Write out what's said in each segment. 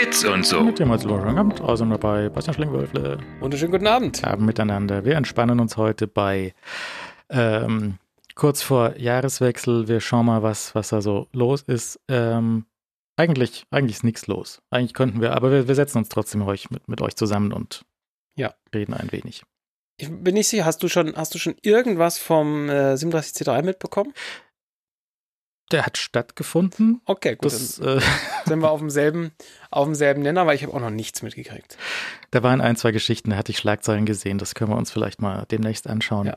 Bits und so. Mit dem schönen Abend, also dabei Bastian Schlingwölfle. Wunderschönen guten Abend. Abend miteinander. Wir entspannen uns heute bei ähm, kurz vor Jahreswechsel. Wir schauen mal, was, was da so los ist. Ähm, eigentlich, eigentlich ist nichts los. Eigentlich könnten wir, aber wir, wir setzen uns trotzdem euch mit, mit euch zusammen und ja. reden ein wenig. Ich bin nicht sicher, hast du schon, hast du schon irgendwas vom äh, 37C3 mitbekommen? Der hat stattgefunden. Okay, gut. Das, äh, sind wir auf demselben, auf demselben Nenner, weil ich habe auch noch nichts mitgekriegt. Da waren ein, zwei Geschichten, da hatte ich Schlagzeilen gesehen. Das können wir uns vielleicht mal demnächst anschauen. Ja.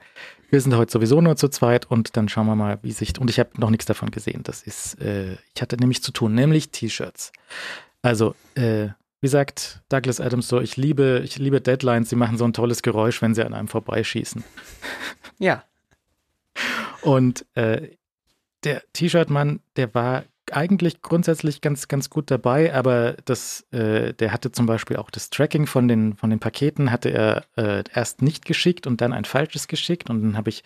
Wir sind heute sowieso nur zu zweit und dann schauen wir mal, wie sich. Und ich habe noch nichts davon gesehen. Das ist, äh, ich hatte nämlich zu tun, nämlich T-Shirts. Also, äh, wie sagt Douglas Adams so, ich liebe, ich liebe Deadlines, sie machen so ein tolles Geräusch, wenn sie an einem vorbeischießen. Ja. Und äh, der T-Shirt-Mann, der war eigentlich grundsätzlich ganz, ganz gut dabei, aber das, äh, der hatte zum Beispiel auch das Tracking von den, von den Paketen, hatte er äh, erst nicht geschickt und dann ein falsches geschickt. Und dann habe ich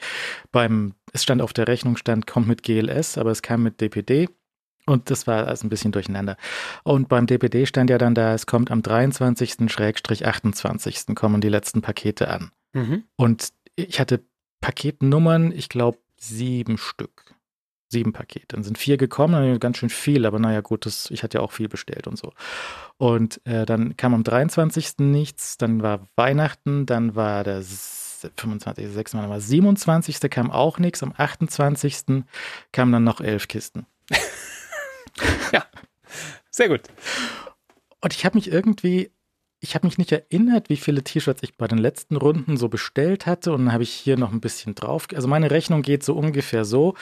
beim, es stand auf der Rechnung, stand, kommt mit GLS, aber es kam mit DPD. Und das war also ein bisschen durcheinander. Und beim DPD stand ja dann da, es kommt am 23.-28. kommen die letzten Pakete an. Mhm. Und ich hatte Paketnummern, ich glaube, sieben Stück. Sieben Pakete. Dann sind vier gekommen, ganz schön viel, aber naja, gut, das, ich hatte ja auch viel bestellt und so. Und äh, dann kam am 23. nichts, dann war Weihnachten, dann war der 25., 26., dann war 27. kam auch nichts, am 28. kamen dann noch elf Kisten. ja, sehr gut. Und ich habe mich irgendwie ich habe mich nicht erinnert, wie viele T-Shirts ich bei den letzten Runden so bestellt hatte. Und dann habe ich hier noch ein bisschen drauf. Also meine Rechnung geht so ungefähr so.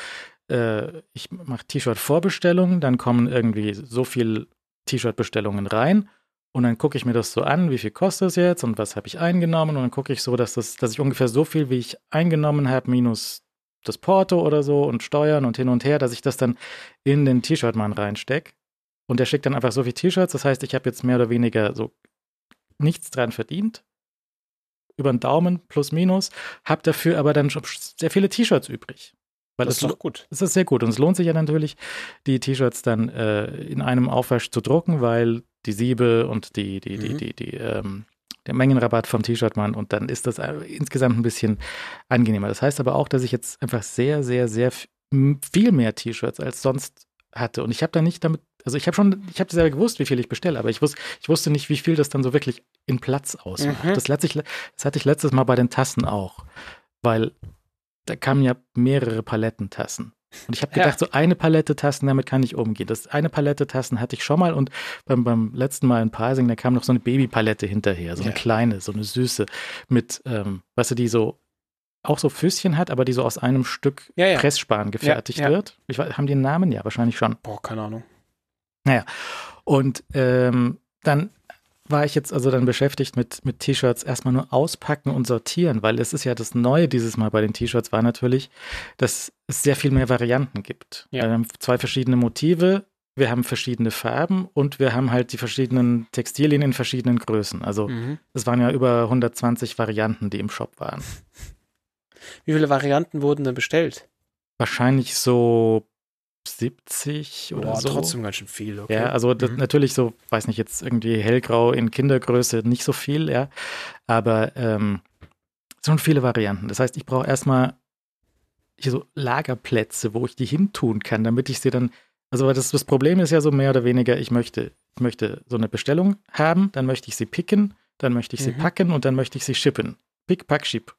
Äh, ich mache T-Shirt-Vorbestellungen, dann kommen irgendwie so viel T-Shirt-Bestellungen rein. Und dann gucke ich mir das so an, wie viel kostet es jetzt und was habe ich eingenommen. Und dann gucke ich so, dass, das, dass ich ungefähr so viel, wie ich eingenommen habe, minus das Porto oder so und Steuern und hin und her, dass ich das dann in den T-Shirt-Mann reinstecke. Und der schickt dann einfach so viele T-Shirts. Das heißt, ich habe jetzt mehr oder weniger so nichts dran verdient. Über den Daumen plus minus. Hab dafür aber dann schon sehr viele T-Shirts übrig. Weil das ist doch gut. Das ist sehr gut. Und es lohnt sich ja natürlich, die T-Shirts dann äh, in einem Aufwasch zu drucken, weil die Siebe und die, die, die, Mhm. die, die, ähm, der Mengenrabatt vom T-Shirt-Mann und dann ist das äh, insgesamt ein bisschen angenehmer. Das heißt aber auch, dass ich jetzt einfach sehr, sehr, sehr viel mehr T-Shirts als sonst hatte. Und ich habe da nicht damit, also ich habe schon, ich habe selber gewusst, wie viel ich bestelle, aber ich, wus, ich wusste nicht, wie viel das dann so wirklich in Platz ausmacht. Mhm. Das, letztlich, das hatte ich letztes Mal bei den Tassen auch, weil da kamen ja mehrere Paletten Tassen. Und ich habe Ja. gedacht, so eine Palette Tassen, damit kann ich umgehen. Das eine Palette Tassen hatte ich schon mal und beim, beim letzten Mal in Parsing, da kam noch so eine Babypalette hinterher, so eine Ja. kleine, so eine süße, mit, ähm, weißt du, die so auch so Füßchen hat, aber die so aus einem Stück Ja, ja. Pressspan gefertigt ja. wird. Ich, haben die einen Namen? Ja, wahrscheinlich schon. Boah, keine Ahnung. Und ähm, dann war ich jetzt also dann beschäftigt mit, mit T-Shirts erstmal nur auspacken und sortieren, weil es ist ja das Neue dieses Mal bei den T-Shirts war natürlich, dass es sehr viel mehr Varianten gibt. Ja. Wir haben zwei verschiedene Motive, wir haben verschiedene Farben und wir haben halt die verschiedenen Textilien in verschiedenen Größen. Also Mhm. es waren ja über 120 Varianten, die im Shop waren. Wie viele Varianten wurden denn bestellt? Wahrscheinlich so 70 oder Boah, so. trotzdem ganz schön viel. Okay. Ja, also Mhm. natürlich so, weiß nicht, jetzt irgendwie hellgrau in Kindergröße nicht so viel, ja. Aber ähm, schon viele Varianten. Das heißt, ich brauche erstmal hier so Lagerplätze, wo ich die hintun kann, damit ich sie dann. Also das, das Problem ist ja so mehr oder weniger, ich möchte, ich möchte so eine Bestellung haben, dann möchte ich sie picken, dann möchte ich sie Mhm. packen und dann möchte ich sie shippen. Pick, pack, ship.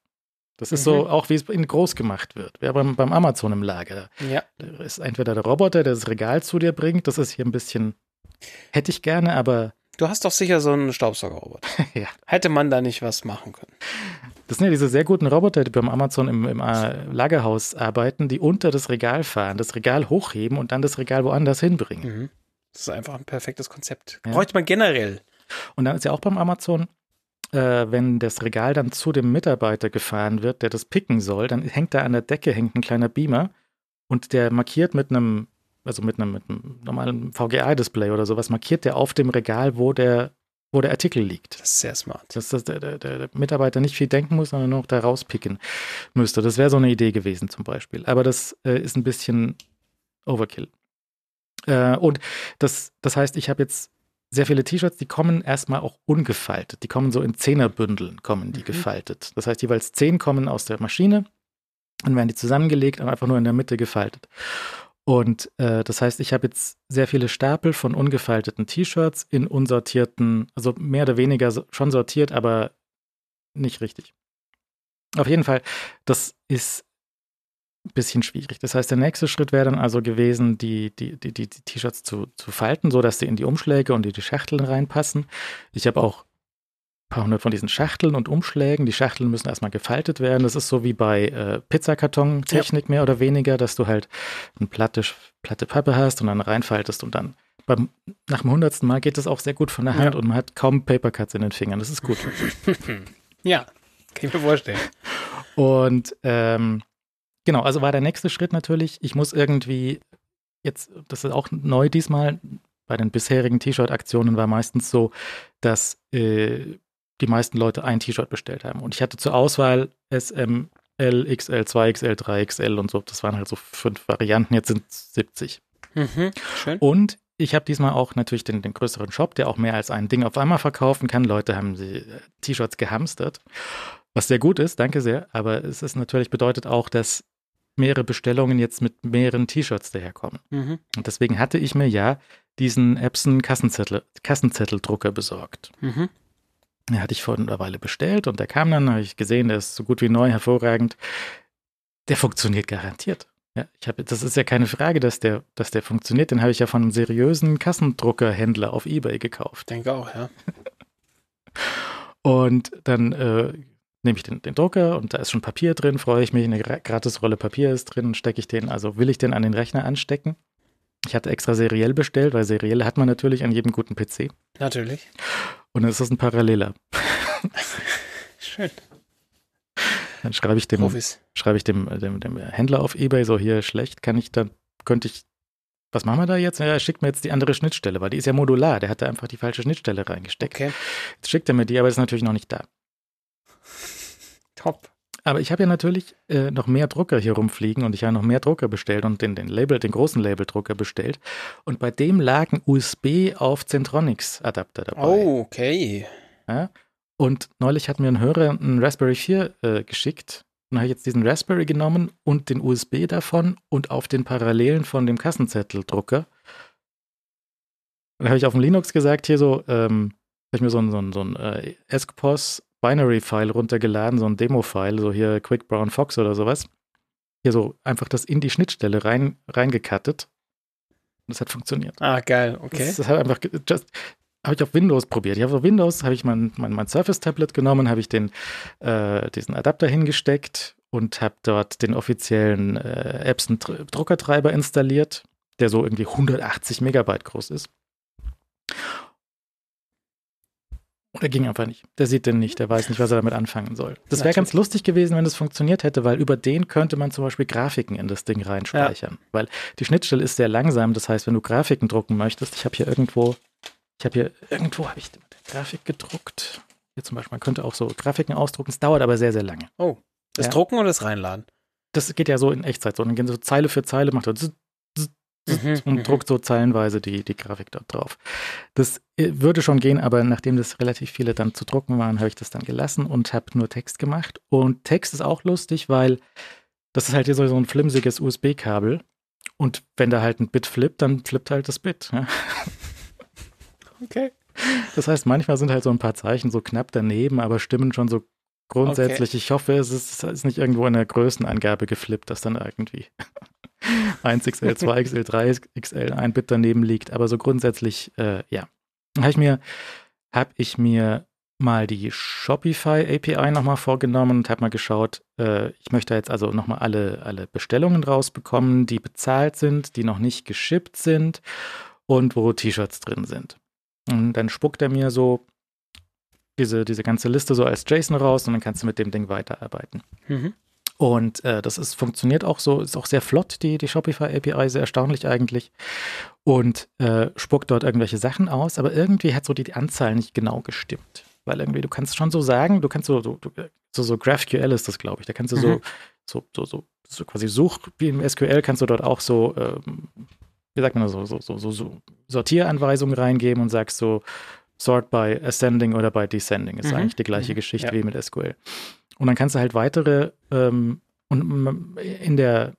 Das ist Mhm. so auch, wie es in groß gemacht wird. Ja, beim, beim Amazon im Lager. Ja. Da ist entweder der Roboter, der das Regal zu dir bringt. Das ist hier ein bisschen, hätte ich gerne, aber Du hast doch sicher so einen Staubsaugerroboter. ja. Hätte man da nicht was machen können? Das sind ja diese sehr guten Roboter, die beim Amazon im, im äh, Lagerhaus arbeiten, die unter das Regal fahren, das Regal hochheben und dann das Regal woanders hinbringen. Mhm. Das ist einfach ein perfektes Konzept. Ja. Bräuchte man generell. Und dann ist ja auch beim Amazon, äh, wenn das Regal dann zu dem Mitarbeiter gefahren wird, der das picken soll, dann hängt da an der Decke hängt ein kleiner Beamer und der markiert mit einem, also mit einem, mit einem normalen VGA-Display oder sowas, markiert der auf dem Regal, wo der, wo der Artikel liegt. Das ist sehr smart. Dass das der, der, der Mitarbeiter nicht viel denken muss, sondern nur noch da rauspicken müsste. Das wäre so eine Idee gewesen zum Beispiel. Aber das äh, ist ein bisschen Overkill. Äh, und das, das heißt, ich habe jetzt sehr viele T-Shirts, die kommen erstmal auch ungefaltet. Die kommen so in Zehnerbündeln, kommen die mhm. gefaltet. Das heißt, jeweils zehn kommen aus der Maschine und werden die zusammengelegt und einfach nur in der Mitte gefaltet. Und äh, das heißt, ich habe jetzt sehr viele Stapel von ungefalteten T-Shirts in unsortierten, also mehr oder weniger schon sortiert, aber nicht richtig. Auf jeden Fall, das ist bisschen schwierig. Das heißt, der nächste Schritt wäre dann also gewesen, die, die, die, die T-Shirts zu, zu falten, sodass sie in die Umschläge und in die Schachteln reinpassen. Ich habe auch ein paar hundert von diesen Schachteln und Umschlägen. Die Schachteln müssen erstmal gefaltet werden. Das ist so wie bei äh, Pizzakarton-Technik ja. mehr oder weniger, dass du halt eine platte, platte Pappe hast und dann reinfaltest und dann beim, nach dem hundertsten Mal geht das auch sehr gut von der Hand ja. und man hat kaum Papercuts in den Fingern. Das ist gut. ja, kann ich mir vorstellen. Und ähm, genau, also war der nächste Schritt natürlich, ich muss irgendwie jetzt, das ist auch neu diesmal, bei den bisherigen T-Shirt-Aktionen war meistens so, dass äh, die meisten Leute ein T-Shirt bestellt haben. Und ich hatte zur Auswahl SM, L, XL, 2XL, 3XL und so. Das waren halt so fünf Varianten. Jetzt sind es 70. Mhm, schön. Und ich habe diesmal auch natürlich den, den, größeren Shop, der auch mehr als ein Ding auf einmal verkaufen kann. Leute haben die äh, T-Shirts gehamstert, was sehr gut ist, danke sehr. Aber es ist natürlich bedeutet auch, dass mehrere Bestellungen jetzt mit mehreren T-Shirts daherkommen. Mhm. Und deswegen hatte ich mir ja diesen Epson Kassenzettel, Kassenzetteldrucker besorgt. Mhm. Den hatte ich vor einer Weile bestellt und der kam dann, habe ich gesehen, der ist so gut wie neu, hervorragend. Der funktioniert garantiert. Ja, ich habe, das ist ja keine Frage, dass der, dass der funktioniert. Den habe ich ja von einem seriösen Kassendruckerhändler auf Ebay gekauft. Denke auch, ja. und dann äh, nehme ich den, den, Drucker und da ist schon Papier drin, freue ich mich, eine gratis Rolle Papier ist drin, stecke ich den, also will ich den an den Rechner anstecken. Ich hatte extra seriell bestellt, weil seriell hat man natürlich an jedem guten PC. Natürlich. Und dann ist das ein Paralleler. Schön. Dann schreibe ich dem, schreibe ich dem, dem, dem Händler auf Ebay so hier schlecht, kann ich dann, könnte ich, was machen wir da jetzt? Ja, er schickt mir jetzt die andere Schnittstelle, weil die ist ja modular. Der hat da einfach die falsche Schnittstelle reingesteckt. Okay. Jetzt schickt er mir die, aber ist natürlich noch nicht da. Top. Aber ich habe ja natürlich äh, noch mehr Drucker hier rumfliegen und ich habe noch mehr Drucker bestellt und den, den Label, den großen Labeldrucker bestellt. Und bei dem lag ein USB auf Centronics Adapter dabei. Oh, okay. Ja? Und neulich hat mir ein Hörer einen Raspberry 4 äh, geschickt. Und habe ich jetzt diesen Raspberry genommen und den USB davon und auf den Parallelen von dem Kassenzetteldrucker. Und dann habe ich auf dem Linux gesagt, hier so, ähm, habe ich mir so ein, so ein, so ein äh, ESCPOS Binary-File runtergeladen, so ein Demo-File, so hier Quick Brown Fox oder sowas. Hier so einfach das in die Schnittstelle rein, reingekattet. Und das hat funktioniert. Ah, geil, okay. Das, das hat einfach, just, habe ich auf Windows probiert. Ich habe auf Windows, habe ich mein, mein, mein Surface-Tablet genommen, habe ich den, äh, diesen Adapter hingesteckt und habe dort den offiziellen äh, Epson-Druckertreiber installiert, der so irgendwie 180 Megabyte groß ist. Der ging einfach nicht. Der sieht den nicht, der weiß nicht, was er damit anfangen soll. Das wäre ganz lustig gewesen, wenn das funktioniert hätte, weil über den könnte man zum Beispiel Grafiken in das Ding reinspeichern. Ja. Weil die Schnittstelle ist sehr langsam. Das heißt, wenn du Grafiken drucken möchtest, ich habe hier irgendwo, ich habe hier, irgendwo habe ich die Grafik gedruckt. Hier zum Beispiel, man könnte auch so Grafiken ausdrucken. Es dauert aber sehr, sehr lange. Oh, das ja. Drucken oder das Reinladen? Das geht ja so in Echtzeit. So, dann gehen so Zeile für Zeile, macht er mhm, und mhm. druckt so zeilenweise die, die Grafik dort drauf. Das äh, würde schon gehen, aber nachdem das relativ viele dann zu drucken waren, habe ich das dann gelassen und habe nur Text gemacht. Und Text ist auch lustig, weil das ist halt hier so, ein flimsiges USB-Kabel. Und wenn da halt ein Bit flippt, dann flippt halt das Bit. Ja. Okay. Das heißt, manchmal sind halt so ein paar Zeichen so knapp daneben, aber stimmen schon so grundsätzlich. Okay. Ich hoffe, es ist, es ist nicht irgendwo in der Größenangabe geflippt, dass dann irgendwie 1XL, 2XL, 3XL ein Bit daneben liegt. Aber so grundsätzlich, äh, ja. Habe ich mir, habe ich mir mal die Shopify API nochmal vorgenommen und habe mal geschaut, äh, ich möchte jetzt also nochmal alle, alle Bestellungen rausbekommen, die bezahlt sind, die noch nicht geschippt sind und wo T-Shirts drin sind. Und dann spuckt er mir so diese, diese ganze Liste so als JSON raus und dann kannst du mit dem Ding weiterarbeiten. Mhm. Und äh, das ist, funktioniert auch so, ist auch sehr flott, die, die Shopify API, sehr erstaunlich eigentlich. Und äh, spuckt dort irgendwelche Sachen aus, aber irgendwie hat so die, die Anzahl nicht genau gestimmt. Weil irgendwie, du kannst schon so sagen, du kannst so, so, so, so GraphQL ist das, glaube ich. Da kannst du mhm. so, so, so, so, so quasi Such, wie im SQL kannst du dort auch so ähm, wie sagt man das, so, so, so, so, so Sortieranweisungen reingeben und sagst so, sort by ascending oder by descending. Ist Mhm. eigentlich die gleiche Mhm. Geschichte Ja. wie mit SQL. Und dann kannst du halt weitere ähm, und in der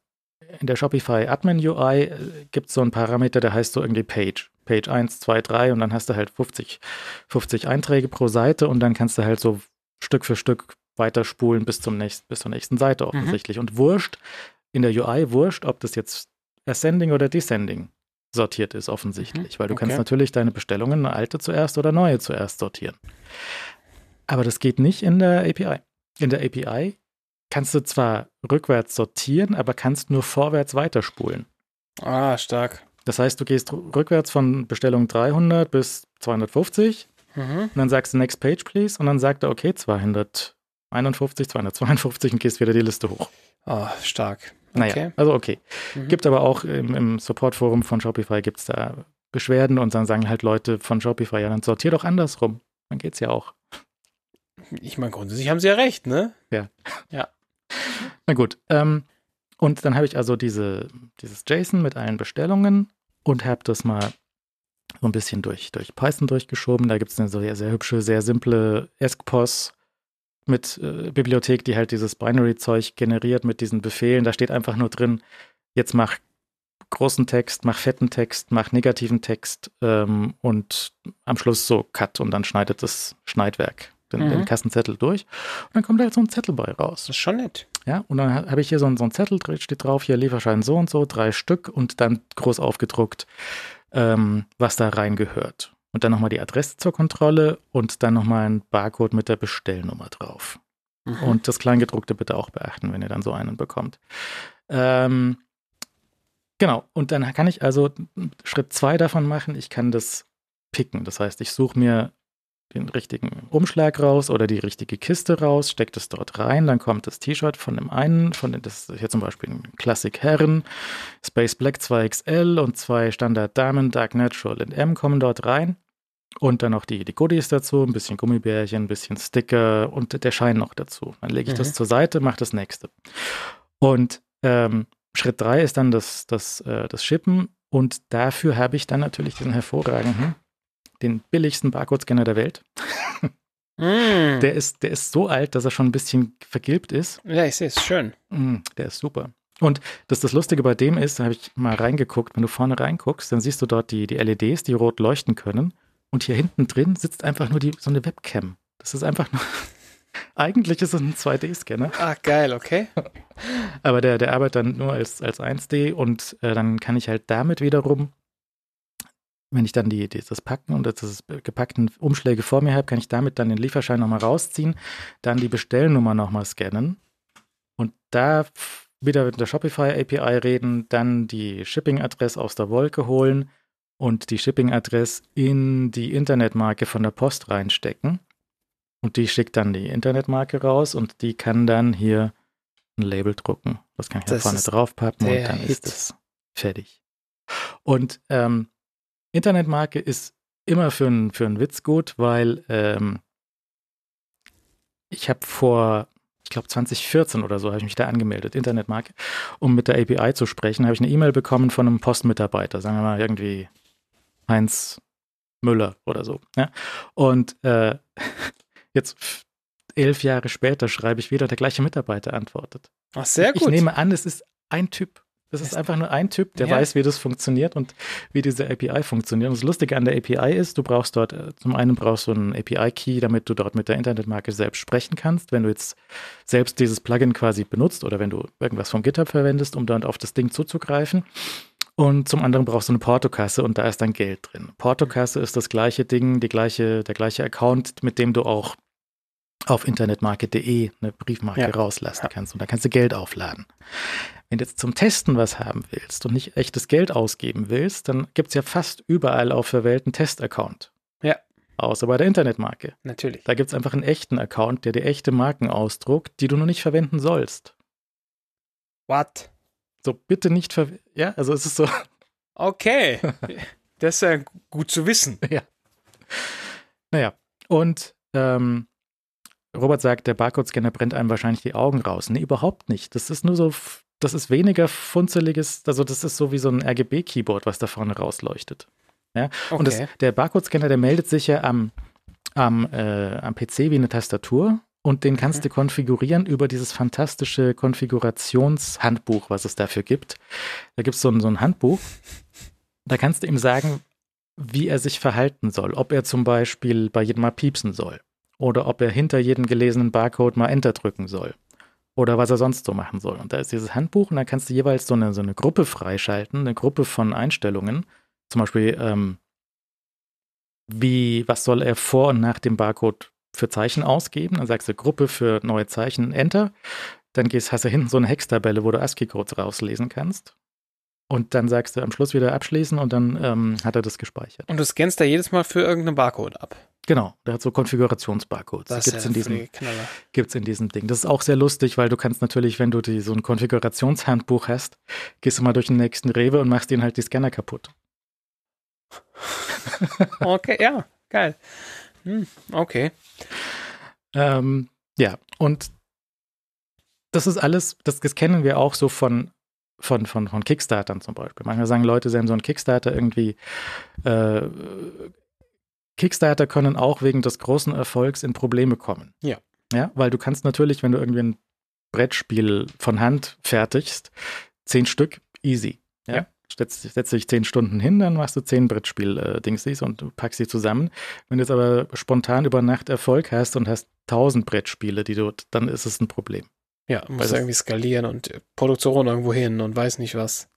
in der Shopify Admin UI gibt es so einen Parameter, der heißt so irgendwie Page. Page 1, 2, 3 und dann hast du halt 50, 50 Einträge pro Seite und dann kannst du halt so Stück für Stück weiterspulen bis zum nächsten, bis zur nächsten Seite Mhm. offensichtlich. Und wurscht, in der UI wurscht, ob das jetzt Ascending oder Descending sortiert ist, offensichtlich. Weil du kannst Mhm. Okay. natürlich deine Bestellungen, eine alte zuerst oder neue zuerst sortieren. Aber das geht nicht in der API. In der API kannst du zwar rückwärts sortieren, aber kannst nur vorwärts weiterspulen. Ah, stark. Das heißt, du gehst rückwärts von Bestellung 300 bis 250 Mhm. und dann sagst du Next Page, please. Und dann sagt er, okay, 251, 252 und gehst wieder die Liste hoch. Ah, stark. Naja, Okay. also okay. Mhm. Gibt aber auch im, im Support-Forum von Shopify gibt es da Beschwerden und dann sagen halt Leute von Shopify, ja, dann sortier doch andersrum. Dann geht's ja auch. Ich meine, grundsätzlich haben sie ja recht, ne? Na gut. Ähm, und dann habe ich also diese, dieses JSON mit allen Bestellungen und habe das mal so ein bisschen durch, durch Python durchgeschoben. Da gibt es eine sehr, sehr hübsche, sehr simple ESCPOS mit äh, Bibliothek, die halt dieses Binary-Zeug generiert mit diesen Befehlen. Da steht einfach nur drin, jetzt mach großen Text, mach fetten Text, mach negativen Text ähm, und am Schluss so Cut und dann schneidet das Schneidwerk den, Mhm. den Kassenzettel durch. Und dann kommt halt so ein Zettel bei raus. Das ist schon nett. Ja, und dann ha- habe ich hier so, einen- so einen Zettel, steht drauf, hier Lieferschein so und so, drei Stück und dann groß aufgedruckt, ähm, was da reingehört. Und dann nochmal die Adresse zur Kontrolle und dann nochmal ein Barcode mit der Bestellnummer drauf. Mhm. Und das Kleingedruckte bitte auch beachten, wenn ihr dann so einen bekommt. Ähm, genau, und dann kann ich also Schritt zwei davon machen. Ich kann das picken. Das heißt, ich suche mir den richtigen Umschlag raus oder die richtige Kiste raus, stecke das dort rein, dann kommt das T-Shirt von dem einen, von dem, das ist hier zum Beispiel ein Classic Herren, Space Black 2XL und zwei Standard Diamond, Dark Natural und M kommen dort rein. Und dann noch die, die Goodies dazu, ein bisschen Gummibärchen, ein bisschen Sticker und der Schein noch dazu. Dann lege ich Mhm. das zur Seite, mache das nächste. Und ähm, Schritt drei ist dann das, das, äh, das Shippen. Und dafür habe ich dann natürlich diesen hervorragenden, den billigsten Barcode-Scanner der Welt. Mm. Der ist, der ist so alt, dass er schon ein bisschen vergilbt ist. ja, ich sehe es. Schön. Mm, der ist super. Und das, das Lustige bei dem ist, da habe ich mal reingeguckt, wenn du vorne reinguckst, dann siehst du dort die, die LEDs, die rot leuchten können. Und hier hinten drin sitzt einfach nur die, so eine Webcam. Das ist einfach nur. Eigentlich ist es ein 2D-Scanner, Ah, geil, okay. aber der, der arbeitet dann nur als, als 1D und äh, dann kann ich halt damit wiederum, wenn ich dann die, die, das Packen und das gepackten Umschläge vor mir habe, kann ich damit dann den Lieferschein nochmal rausziehen, dann die Bestellnummer nochmal scannen und da wieder mit der Shopify API reden, dann die Shipping-Adresse aus der Wolke holen und die Shipping-Adresse in die Internetmarke von der Post reinstecken. Und die schickt dann die Internetmarke raus und die kann dann hier ein Label drucken. Das kann ich da Das vorne ist draufpappen und dann Hit. ist es fertig. Und ähm, Internetmarke ist immer für einen für einen Witz gut, weil ähm, ich habe vor, ich glaube 2014 oder so, habe ich mich da angemeldet, Internetmarke, um mit der API zu sprechen. Habe ich eine E-Mail bekommen von einem Postmitarbeiter, sagen wir mal irgendwie Heinz Müller oder so. Ja? Und äh, jetzt elf Jahre später schreibe ich wieder, der gleiche Mitarbeiter antwortet. Ach, sehr Ich gut. nehme an, es ist ein Typ. Es ist einfach nur ein Typ, der Ja. weiß, wie das funktioniert und wie diese API funktioniert. Und das Lustige an der API ist, du brauchst dort, äh, zum einen brauchst du einen API-Key, damit du dort mit der Internetmarke selbst sprechen kannst. Wenn du jetzt selbst dieses Plugin quasi benutzt oder wenn du irgendwas vom GitHub verwendest, um dort auf das Ding zuzugreifen. Und zum anderen brauchst du eine Portokasse und da ist dann Geld drin. Portokasse ist das gleiche Ding, die gleiche, der gleiche Account, mit dem du auch auf internetmarke.de eine Briefmarke Ja. rauslassen Ja. kannst und da kannst du Geld aufladen. Wenn du jetzt zum Testen was haben willst und nicht echtes Geld ausgeben willst, dann gibt es ja fast überall auf der Welt einen Testaccount. Ja. Außer bei der Internetmarke. Natürlich. Da gibt es einfach einen echten Account, der dir echte Marken ausdruckt, die du nur nicht verwenden sollst. What? So, bitte nicht verwenden. Ja, also es ist so, Okay. Das ist ja gut zu wissen. naja. Und ähm, Robert sagt, der Barcode-Scanner brennt einem wahrscheinlich die Augen raus. Nee, überhaupt nicht. Das ist nur so das ist weniger funzeliges, also das ist so wie so ein RGB-Keyboard, was da vorne rausleuchtet. Ja? Okay. Und das, der Barcode-Scanner, der meldet sich ja am, am, äh, am PC wie eine Tastatur und den kannst du konfigurieren über dieses fantastische Konfigurationshandbuch, was es dafür gibt. Da gibt es so ein Handbuch. Da kannst du ihm sagen, wie er sich verhalten soll. Ob er zum Beispiel bei jedem Mal piepsen soll. Oder ob er hinter jedem gelesenen Barcode mal Enter drücken soll. Oder was er sonst so machen soll. Und da ist dieses Handbuch und da kannst du jeweils so eine, so eine Gruppe freischalten, eine Gruppe von Einstellungen. Zum Beispiel, ähm, wie, was soll er vor und nach dem Barcode für Zeichen ausgeben? Dann sagst du Gruppe für neue Zeichen, Enter. Dann gehst, hast du hinten so eine Hextabelle, wo du ASCII-Codes rauslesen kannst. Und dann sagst du am Schluss wieder abschließen und dann ähm, hat er das gespeichert. Und du scannst da jedes Mal für irgendeinen Barcode ab. Genau, der hat so Konfigurationsbarcodes. Das gibt's ja in diesem gibt's in diesem Ding. Das ist auch sehr lustig, weil du kannst natürlich, wenn du die, so ein Konfigurationshandbuch hast, gehst du mal durch den nächsten Rewe und machst den halt die Scanner kaputt. Okay, ja, geil. Hm, okay. Ähm, ja, und das ist alles, das, das kennen wir auch so von, von, von, von Kickstartern zum Beispiel. Manchmal sagen Leute, sie haben so einen Kickstarter irgendwie. Äh, Kickstarter können auch wegen des großen Erfolgs in Probleme kommen. Ja. Ja, weil du kannst natürlich, wenn du irgendwie ein Brettspiel von Hand fertigst, zehn Stück, easy. Ja. Ja. Setzt, setzt dich zehn Stunden hin, dann machst du zehn Brettspiel-Dingsies und du packst sie zusammen. Wenn du jetzt aber spontan über Nacht Erfolg hast und hast tausend Brettspiele, die du, dann ist es ein Problem. Ja, muss irgendwie skalieren und äh, Produktion irgendwo hin und weiß nicht was.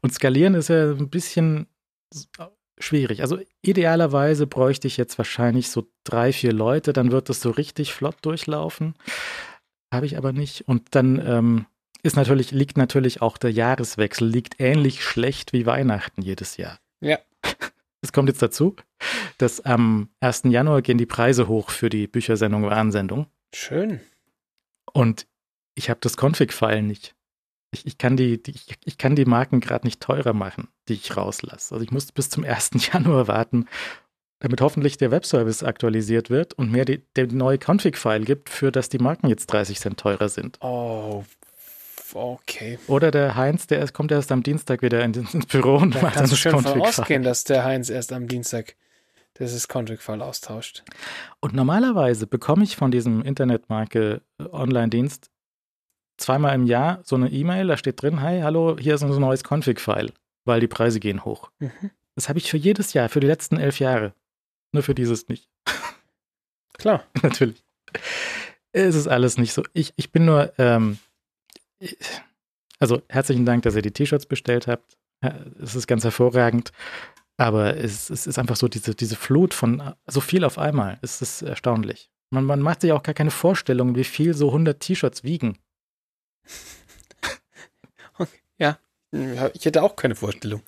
Und skalieren ist ja ein bisschen schwierig. Also idealerweise bräuchte ich jetzt wahrscheinlich so drei, vier Leute, dann wird das so richtig flott durchlaufen. Habe ich aber nicht. Und dann ähm, ist natürlich, liegt natürlich auch der Jahreswechsel, liegt ähnlich schlecht wie Weihnachten jedes Jahr. Ja. Es kommt jetzt dazu, dass am 1. Januar gehen die Preise hoch für die Büchersendung Warnsendung. Schön. Und ich habe das Config-File nicht. Ich, ich, kann die, die, ich, ich kann die Marken gerade nicht teurer machen, die ich rauslasse. Also ich muss bis zum 1. Januar warten, damit hoffentlich der Webservice aktualisiert wird und mir die, der neue Config-File gibt, für das die Marken jetzt 30 Cent teurer sind. Oh, okay. Oder der Heinz, der erst, kommt erst am Dienstag wieder in, ins Büro und Da macht dann kannst du das schön von Config-File. ausgehen, dass der Heinz erst am Dienstag dieses Config-File austauscht. Und normalerweise bekomme ich von diesem Internetmarke Online-Dienst zweimal im Jahr so eine E-Mail, da steht drin, hi, hallo, hier ist unser neues Config-File, weil die Preise gehen hoch. Mhm. Das habe ich für jedes Jahr, für die letzten elf Jahre. Nur für dieses nicht. Klar. Natürlich. Es ist alles nicht so. Ich, ich bin nur, ähm, also herzlichen Dank, dass ihr die T-Shirts bestellt habt. Es ist ganz hervorragend. Aber es, es ist einfach so diese, diese Flut von so viel auf einmal. Es ist erstaunlich. Man, man macht sich auch gar keine Vorstellung, wie viel so 100 T-Shirts wiegen. Ich hätte auch keine Vorstellung.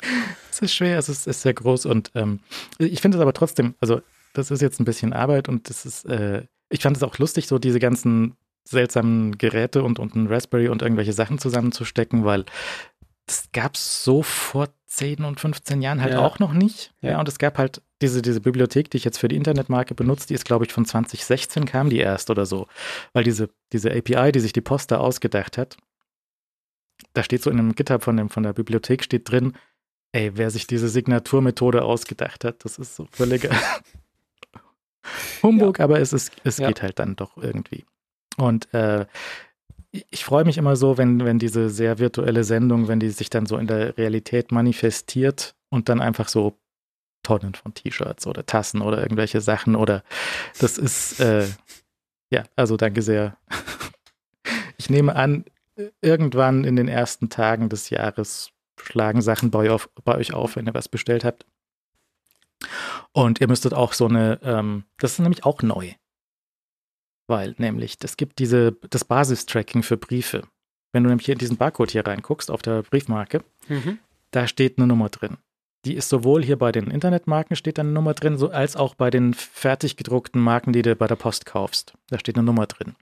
Es ist schwer, es ist, ist sehr groß und ähm, ich finde es aber trotzdem, also das ist jetzt ein bisschen Arbeit und das ist, äh, ich fand es auch lustig, so diese ganzen seltsamen Geräte und, und ein Raspberry und irgendwelche Sachen zusammenzustecken, weil das gab es so vor 10 und 15 Jahren halt Ja. auch noch nicht. Ja. Ja. und es gab halt diese, diese Bibliothek, die ich jetzt für die Internetmarke benutze, die ist, glaube ich, von 2016 kam die erst oder so. Weil diese, diese API, die sich die Post da ausgedacht hat, da steht so in einem GitHub von, dem, von der Bibliothek steht drin, ey, wer sich diese Signaturmethode ausgedacht hat, das ist so völliger Humbug, aber es, ist, es Ja. geht halt dann doch irgendwie. Und äh, ich- freue mich immer so, wenn, wenn diese sehr virtuelle Sendung, wenn die sich dann so in der Realität manifestiert und dann einfach so Tonnen von T-Shirts oder Tassen oder irgendwelche Sachen oder das ist, äh, ja, also danke sehr. Ich nehme an, irgendwann in den ersten Tagen des Jahres schlagen Sachen bei, auf, bei euch auf, wenn ihr was bestellt habt. Und ihr müsstet auch so eine, ähm, das ist nämlich auch neu. Weil nämlich, es gibt diese, das Basistracking für Briefe. Wenn du nämlich hier in diesen Barcode hier reinguckst, auf der Briefmarke, Mhm. da steht eine Nummer drin. Die ist sowohl hier bei den Internetmarken steht eine Nummer drin, so als auch bei den fertig gedruckten Marken, die du bei der Post kaufst. Da steht eine Nummer drin.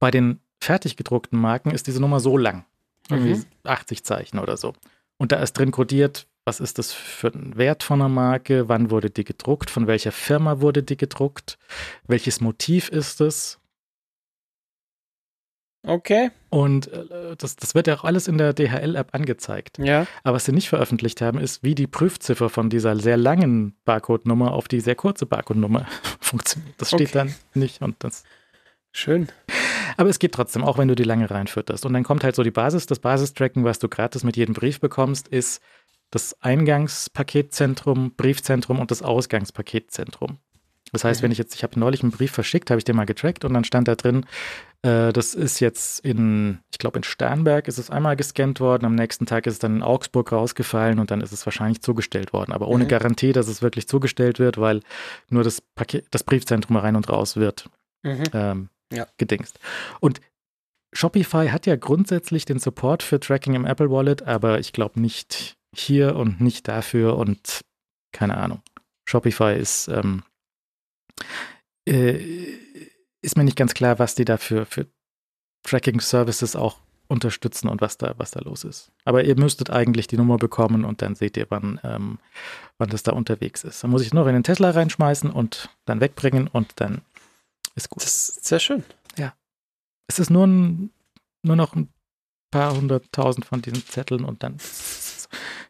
Bei den fertig gedruckten Marken ist diese Nummer so lang. Mhm. 80 Zeichen oder so. Und da ist drin kodiert, was ist das für ein Wert von einer Marke, wann wurde die gedruckt, von welcher Firma wurde die gedruckt, welches Motiv ist es. Okay. Und äh, das, das wird ja auch alles in der DHL-App angezeigt. Ja. Aber was sie nicht veröffentlicht haben, ist, wie die Prüfziffer von dieser sehr langen Barcode-Nummer auf die sehr kurze Barcode-Nummer funktioniert. Das steht Okay. dann nicht und das. Schön. Aber es geht trotzdem, auch wenn du die lange reinfütterst. Und dann kommt halt so die Basis, das Basistracken, was du gratis mit jedem Brief bekommst, ist das Eingangspaketstzentrum, Briefzentrum und das Ausgangspaketstzentrum. Das heißt, wenn ich jetzt, ich habe neulich einen Brief verschickt, habe ich den mal getrackt und dann stand da drin, äh, das ist jetzt in, ich glaube in Sternberg ist es einmal gescannt worden, am nächsten Tag ist es dann in Augsburg rausgefallen und dann ist es wahrscheinlich zugestellt worden. Aber ohne Mhm. Garantie, dass es wirklich zugestellt wird, weil nur das Paket, das Briefzentrum rein und raus wird Mhm. ähm, Ja. gedingst. Und Shopify hat ja grundsätzlich den Support für Tracking im Apple Wallet, aber ich glaube nicht hier und nicht dafür und keine Ahnung. Shopify ist, ähm, äh, ist mir nicht ganz klar, was die da für, für Tracking-Services auch unterstützen und was da, was da los ist. Aber ihr müsstet eigentlich die Nummer bekommen und dann seht ihr, wann, ähm, wann das da unterwegs ist. Dann muss ich nur in den Tesla reinschmeißen und dann wegbringen und dann ist gut. Das ist sehr schön. Es ist nur, ein, nur noch ein paar hunderttausend von diesen Zetteln und dann.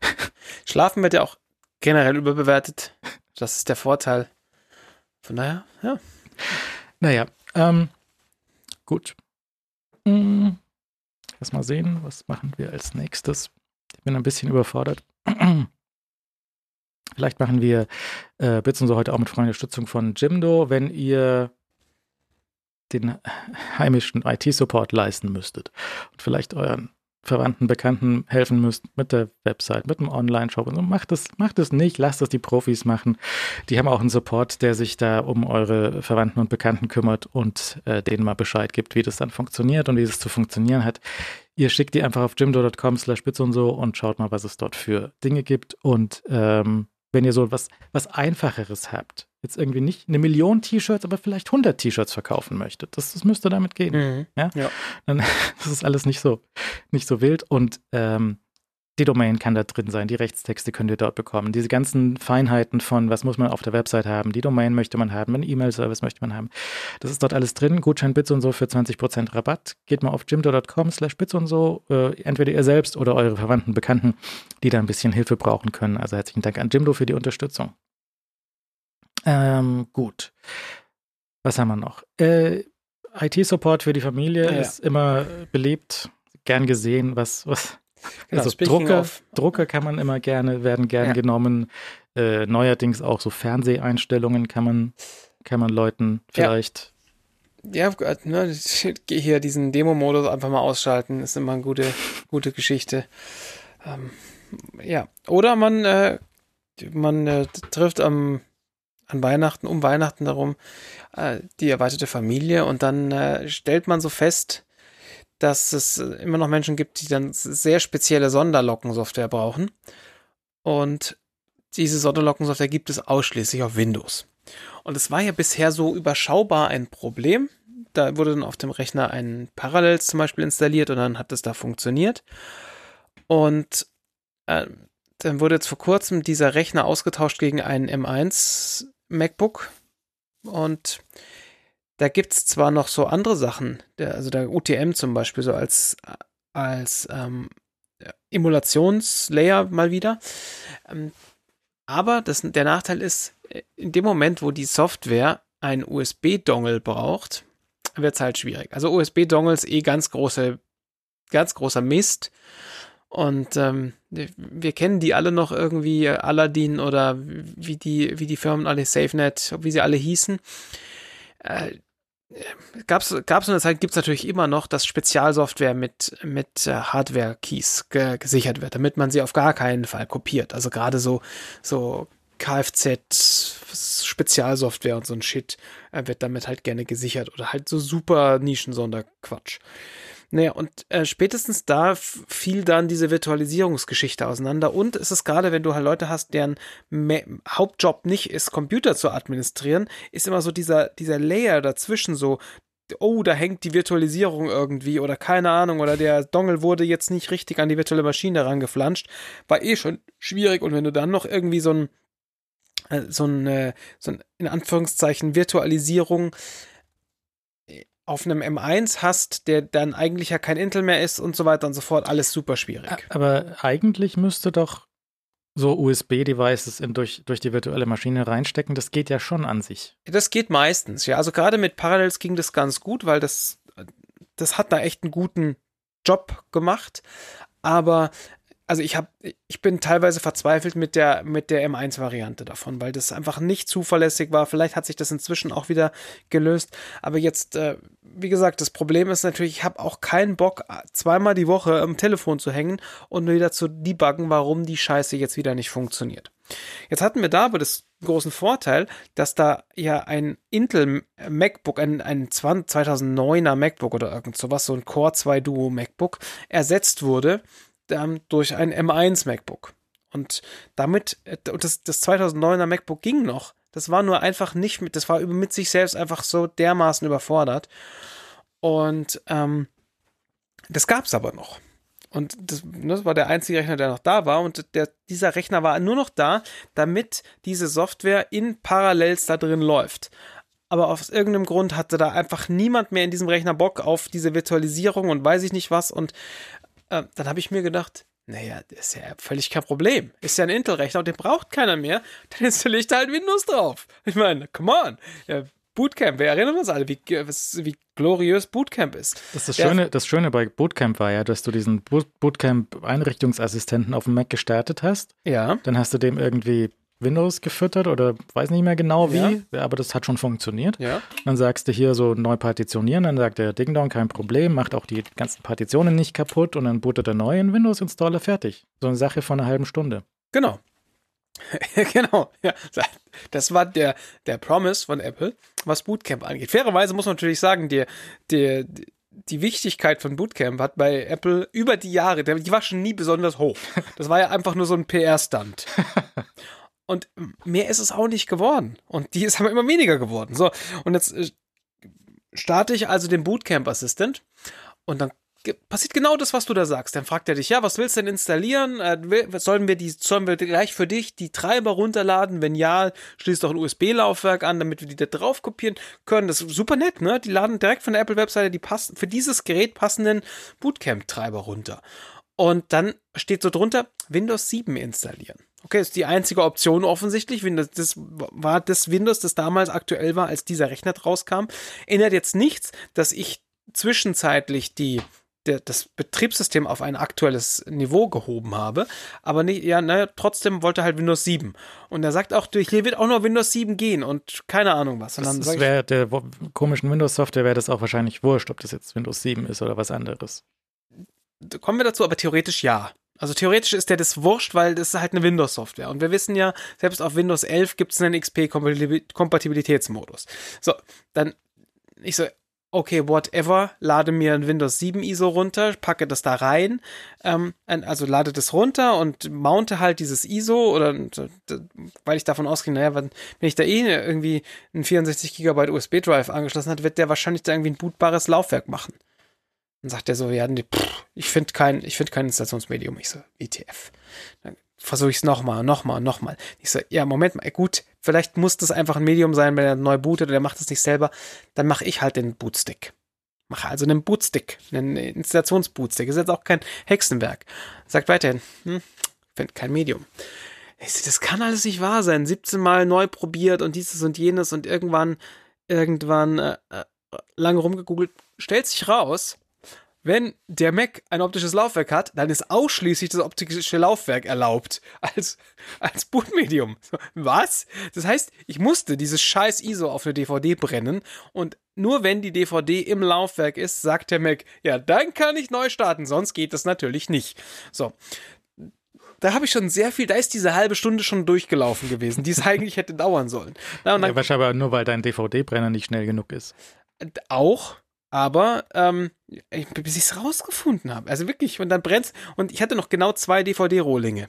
Schlafen wird ja auch generell überbewertet. Das ist der Vorteil. Von daher, ja. Naja, ähm, gut. Hm, lass mal sehen, was machen wir als nächstes. Ich bin ein bisschen überfordert. Vielleicht machen wir äh, Bits und so heute auch mit Unterstützung von Jimdo, wenn ihr den heimischen IT-Support leisten müsstet und vielleicht euren Verwandten, Bekannten helfen müsst mit der Website, mit dem Online-Shop und so. Macht es, macht es nicht, lasst es die Profis machen. Die haben auch einen Support, der sich da um eure Verwandten und Bekannten kümmert und äh, denen mal Bescheid gibt, wie das dann funktioniert und wie es zu funktionieren hat. Ihr schickt die einfach auf jimdo.com slash und so und schaut mal, was es dort für Dinge gibt. Und ähm, wenn ihr so was, was Einfacheres habt, jetzt irgendwie nicht eine Million T-Shirts, aber vielleicht 100 T-Shirts verkaufen möchtet, das, das müsste damit gehen Mhm. dann das ist alles nicht so, nicht so wild. Und ähm, die Domain kann da drin sein, die Rechtstexte könnt ihr dort bekommen. Diese ganzen Feinheiten von, was muss man auf der Website haben, die Domain möchte man haben, einen E-Mail-Service möchte man haben. Das ist dort alles drin. Gutschein Bits und so für 20% Rabatt. Geht mal auf jimdo.com slash bits und so. Äh, entweder ihr selbst oder eure Verwandten, Bekannten, die da ein bisschen Hilfe brauchen können. Also herzlichen Dank an Jimdo für die Unterstützung. Ähm, gut. Was haben wir noch? Äh, IT-Support für die Familie Ja. ist immer beliebt, gern gesehen. Was, was, Genau, also Drucker, Drucker kann man immer gerne, werden gern Ja. genommen. Äh, neuerdings auch so Fernseheinstellungen kann man, kann man Leuten Ja. vielleicht. Ja, Gott, ne, geh hier diesen Demo-Modus einfach mal ausschalten, ist immer eine gute, gute Geschichte. Ähm, ja, oder man, äh, man äh, trifft am, an Weihnachten, um Weihnachten darum, äh, die erweiterte Familie und dann äh, stellt man so fest, dass es immer noch Menschen gibt, die dann sehr spezielle Sonderlockensoftware brauchen. Und diese Sonderlockensoftware gibt es ausschließlich auf Windows. Und es war ja bisher so überschaubar ein Problem. Da wurde dann auf dem Rechner ein Parallels zum Beispiel installiert und dann hat es da funktioniert. Und äh, dann wurde jetzt vor kurzem dieser Rechner ausgetauscht gegen einen M1 MacBook. Und da gibt es zwar noch so andere Sachen, der, also der UTM zum Beispiel, so als, als ähm, Emulationslayer mal wieder. Ähm, aber das, der Nachteil ist, in dem Moment, wo die Software einen USB-Dongle braucht, wird es halt schwierig. Also USB-Dongles eh ganz große, ganz großer Mist. Und ähm, wir kennen die alle noch irgendwie, Aladdin oder wie die, wie die Firmen alle, SafeNet, wie sie alle hießen. Äh, gab's gab's in der Zeit, gibt's natürlich immer noch, dass Spezialsoftware mit, mit äh, Hardware-Keys ge gesichert wird, damit man sie auf gar keinen Fall kopiert. Also gerade so, so Kfz-Spezialsoftware und so ein Shit äh, wird damit halt gerne gesichert oder halt so super Nischensonderquatsch. Naja, und äh, spätestens da fiel dann diese Virtualisierungsgeschichte auseinander. Und es ist gerade, wenn du halt Leute hast, deren Me Hauptjob nicht ist, Computer zu administrieren, ist immer so dieser, dieser Layer dazwischen so, oh, da hängt die Virtualisierung irgendwie oder keine Ahnung, oder der Dongle wurde jetzt nicht richtig an die virtuelle Maschine rangeflanscht, war eh schon schwierig. Und wenn du dann noch irgendwie so ein, äh, so ein, äh, so ein in Anführungszeichen Virtualisierung auf einem M1 hast, der dann eigentlich ja kein Intel mehr ist und so weiter und so fort, alles super schwierig. Aber eigentlich müsste doch so USB-Devices durch, durch die virtuelle Maschine reinstecken, das geht ja schon an sich. Das geht meistens, ja. Also gerade mit Parallels ging das ganz gut, weil das, das hat da echt einen guten Job gemacht. Aber also ich habe, ich bin teilweise verzweifelt mit der mit der M1-Variante davon, weil das einfach nicht zuverlässig war. Vielleicht hat sich das inzwischen auch wieder gelöst. Aber jetzt, äh, wie gesagt, das Problem ist natürlich, ich habe auch keinen Bock, zweimal die Woche am Telefon zu hängen und wieder zu debuggen, warum die Scheiße jetzt wieder nicht funktioniert. Jetzt hatten wir da aber das großen Vorteil, dass da ja ein Intel MacBook, ein, ein 2009er MacBook oder irgend sowas, so ein Core 2 Duo MacBook ersetzt wurde ähm, durch ein M1 MacBook. Und damit, äh, und das, das 2009er MacBook ging noch. Das war nur einfach nicht mit, das war mit sich selbst einfach so dermaßen überfordert. Und ähm, das gab es aber noch. Und das, ne, das, war der einzige Rechner, der noch da war. Und der, dieser Rechner war nur noch da, damit diese Software in Parallels da drin läuft. Aber aus irgendeinem Grund hatte da einfach niemand mehr in diesem Rechner Bock auf diese Virtualisierung und weiß ich nicht was. Und äh, dann habe ich mir gedacht, naja, das ist ja völlig kein Problem. Ist ja ein Intel-Rechner und den braucht keiner mehr. Dann installiere ich da halt Windows drauf. Ich meine, come on. Ja, Bootcamp, wir erinnern uns alle, wie, wie gloriös Bootcamp ist. Das, das, Schöne, das Schöne bei Bootcamp war ja, dass du diesen Bootcamp-Einrichtungsassistenten auf dem Mac gestartet hast. Ja. Dann hast du dem irgendwie Windows gefüttert oder weiß nicht mehr genau wie, ja. aber das hat schon funktioniert. Ja. Dann sagst du hier so neu partitionieren, dann sagt der Ding Dong, kein Problem, macht auch die ganzen Partitionen nicht kaputt und dann bootet er neu in Windows Installer fertig. So eine Sache von einer halben Stunde. Genau. genau, ja. Das war der, der Promise von Apple, was Bootcamp angeht. Fairerweise muss man natürlich sagen, die, die, die Wichtigkeit von Bootcamp hat bei Apple über die Jahre, die war schon nie besonders hoch. Das war ja einfach nur so ein PR-Stunt. Und mehr ist es auch nicht geworden. Und die ist aber immer weniger geworden. So, und jetzt äh, starte ich also den Bootcamp Assistant und dann passiert genau das, was du da sagst. Dann fragt er dich, ja, was willst du denn installieren? Äh, sollen wir die, sollen wir gleich für dich die Treiber runterladen? Wenn ja, schließt doch ein USB-Laufwerk an, damit wir die da drauf kopieren können. Das ist super nett, ne? Die laden direkt von der Apple-Webseite die passen, für dieses Gerät passenden Bootcamp-Treiber runter. Und dann steht so drunter, Windows 7 installieren. Okay, ist die einzige Option offensichtlich. Windows, das war das Windows, das damals aktuell war, als dieser Rechner rauskam. Ändert jetzt nichts, dass ich zwischenzeitlich die der, das Betriebssystem auf ein aktuelles Niveau gehoben habe, aber nicht, ja, naja, trotzdem wollte halt Windows 7. Und er sagt auch, hier wird auch nur Windows 7 gehen und keine Ahnung was. Und das, das wäre der komischen Windows-Software wäre das auch wahrscheinlich wurscht, ob das jetzt Windows 7 ist oder was anderes. Kommen wir dazu, aber theoretisch ja. Also theoretisch ist der das wurscht, weil das ist halt eine Windows-Software. Und wir wissen ja, selbst auf Windows 11 gibt es einen XP-Kompatibilitätsmodus. So, dann ich so, okay, whatever, lade mir ein Windows 7 ISO runter, packe das da rein, ähm, also lade das runter und mounte halt dieses ISO oder weil ich davon ausgehe, naja, wenn, wenn ich da eh irgendwie einen 64 GB USB-Drive angeschlossen hat, wird der wahrscheinlich da irgendwie ein bootbares Laufwerk machen. Dann sagt er so, ja, nee, pff, ich finde kein, ich kein Installationsmedium. Ich so, ETF. Dann versuche ich es nochmal, nochmal, nochmal. Ich so, ja, Moment mal, gut, vielleicht muss das einfach ein Medium sein, wenn er neu bootet oder er macht das nicht selber. Dann mache ich halt den Bootstick. Mache also einen Bootstick, einen Installationsbootstick. Ist jetzt auch kein Hexenwerk. Sagt weiterhin, hm, finde kein Medium. Ich so, das kann alles nicht wahr sein. 17 Mal neu probiert und dieses und jenes und irgendwann, irgendwann äh, äh lange rumgegoogelt, stellt sich raus, wenn der Mac ein optisches Laufwerk hat, dann ist ausschließlich das optische Laufwerk erlaubt als, als Bootmedium. Was? Das heißt, ich musste dieses scheiß ISO auf eine DVD brennen und nur wenn die DVD im Laufwerk ist, sagt der Mac, ja, dann kann ich neu starten, sonst geht das natürlich nicht. So. Da habe ich schon sehr viel, da ist diese halbe Stunde schon durchgelaufen gewesen, die es eigentlich hätte dauern sollen. Na, ja, wahrscheinlich aber nur, weil dein DVD-Brenner nicht schnell genug ist. Auch, aber ähm, bis ich es rausgefunden habe. Also wirklich, und dann brennt's. Und ich hatte noch genau zwei DVD-Rohlinge.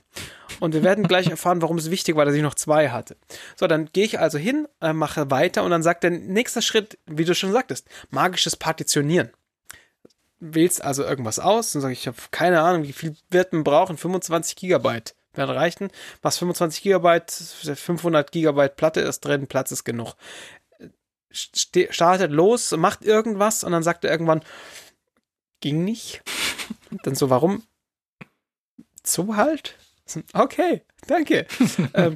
Und wir werden gleich erfahren, warum es wichtig war, dass ich noch zwei hatte. So, dann gehe ich also hin, äh, mache weiter und dann sagt der nächste Schritt, wie du schon sagtest, magisches Partitionieren. Wählst also irgendwas aus und sage, ich habe keine Ahnung, wie viel wird man brauchen? 25 Gigabyte werden reichen. Was 25 Gigabyte, 500 Gigabyte Platte ist drin, Platz ist genug startet los, macht irgendwas und dann sagt er irgendwann, ging nicht. Und dann so, warum? So halt? Okay, danke. ähm,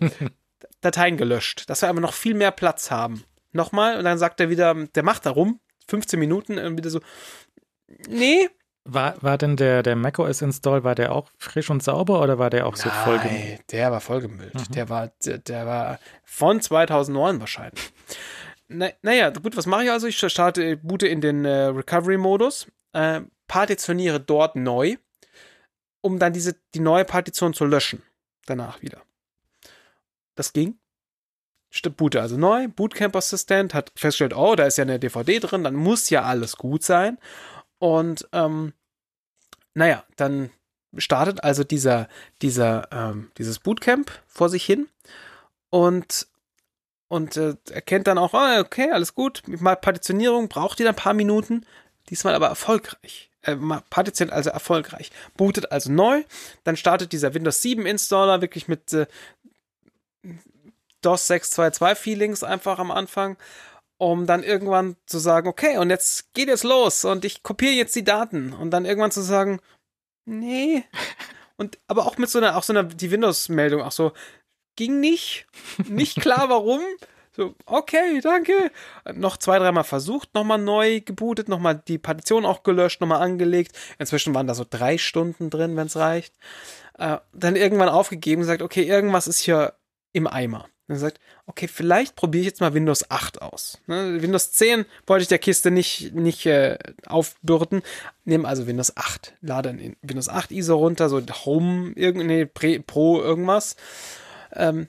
Dateien gelöscht, dass wir aber noch viel mehr Platz haben. Nochmal, und dann sagt er wieder, der macht da rum, 15 Minuten, und wieder so, nee. War, war denn der, der macOS-Install, war der auch frisch und sauber oder war der auch so vollgemüllt? Nein, der war vollgemüllt. Mhm. Der, war, der, der, war von 2009 wahrscheinlich. Na, naja, gut, was mache ich also? Ich starte, boote in den äh, Recovery-Modus, äh, partitioniere dort neu, um dann diese, die neue Partition zu löschen. Danach wieder. Das ging. Boote also neu, Bootcamp Assistent hat festgestellt, oh, da ist ja eine DVD drin, dann muss ja alles gut sein. Und ähm, naja, dann startet also dieser, dieser, ähm, dieses Bootcamp vor sich hin und, und äh, erkennt dann auch, oh, okay, alles gut, mal Partitionierung braucht ihr ein paar Minuten, diesmal aber erfolgreich. Äh, partitioniert also erfolgreich. Bootet also neu, dann startet dieser Windows 7 Installer wirklich mit äh, DOS 622 Feelings einfach am Anfang um dann irgendwann zu sagen, okay, und jetzt geht es los und ich kopiere jetzt die Daten und dann irgendwann zu sagen, nee. Und aber auch mit so einer, auch so einer, die Windows-Meldung, auch so, ging nicht, nicht klar warum. So, okay, danke. Noch zwei, dreimal versucht, nochmal neu gebootet, nochmal die Partition auch gelöscht, nochmal angelegt. Inzwischen waren da so drei Stunden drin, wenn es reicht. Äh, dann irgendwann aufgegeben, sagt, okay, irgendwas ist hier im Eimer. Und er sagt, okay, vielleicht probiere ich jetzt mal Windows 8 aus. Ne, Windows 10 wollte ich der Kiste nicht, nicht äh, aufbürden. Nehme also Windows 8. Lade in Windows 8 ISO runter, so Home, nee, Pro irgendwas. Ähm,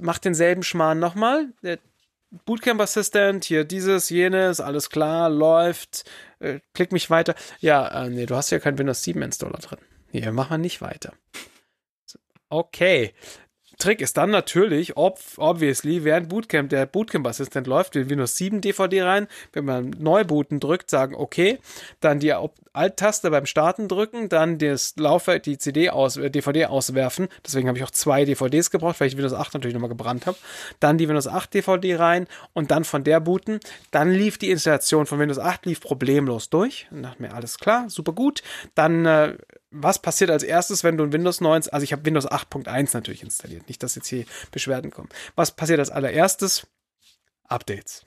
mach denselben Schmarrn nochmal. Der Bootcamp Assistant, hier dieses, jenes, alles klar, läuft. Äh, klick mich weiter. Ja, äh, nee, du hast ja kein Windows 7 Installer drin. Hier, machen wir nicht weiter. Okay, Trick ist dann natürlich, ob, obviously, während Bootcamp der Bootcamp-Assistent läuft, den Windows 7 DVD rein, wenn man Neubooten drückt, sagen okay, dann die Alt-Taste beim Starten drücken, dann das Laufwerk, die CD aus, äh, DVD auswerfen. Deswegen habe ich auch zwei DVDs gebraucht, weil ich Windows 8 natürlich nochmal gebrannt habe. Dann die Windows 8 DVD rein und dann von der booten. Dann lief die Installation von Windows 8 lief problemlos durch. Und dachte mir, alles klar, super gut. Dann äh, was passiert als erstes, wenn du ein Windows 9, also ich habe Windows 8.1 natürlich installiert, nicht, dass jetzt hier Beschwerden kommen. Was passiert als allererstes? Updates.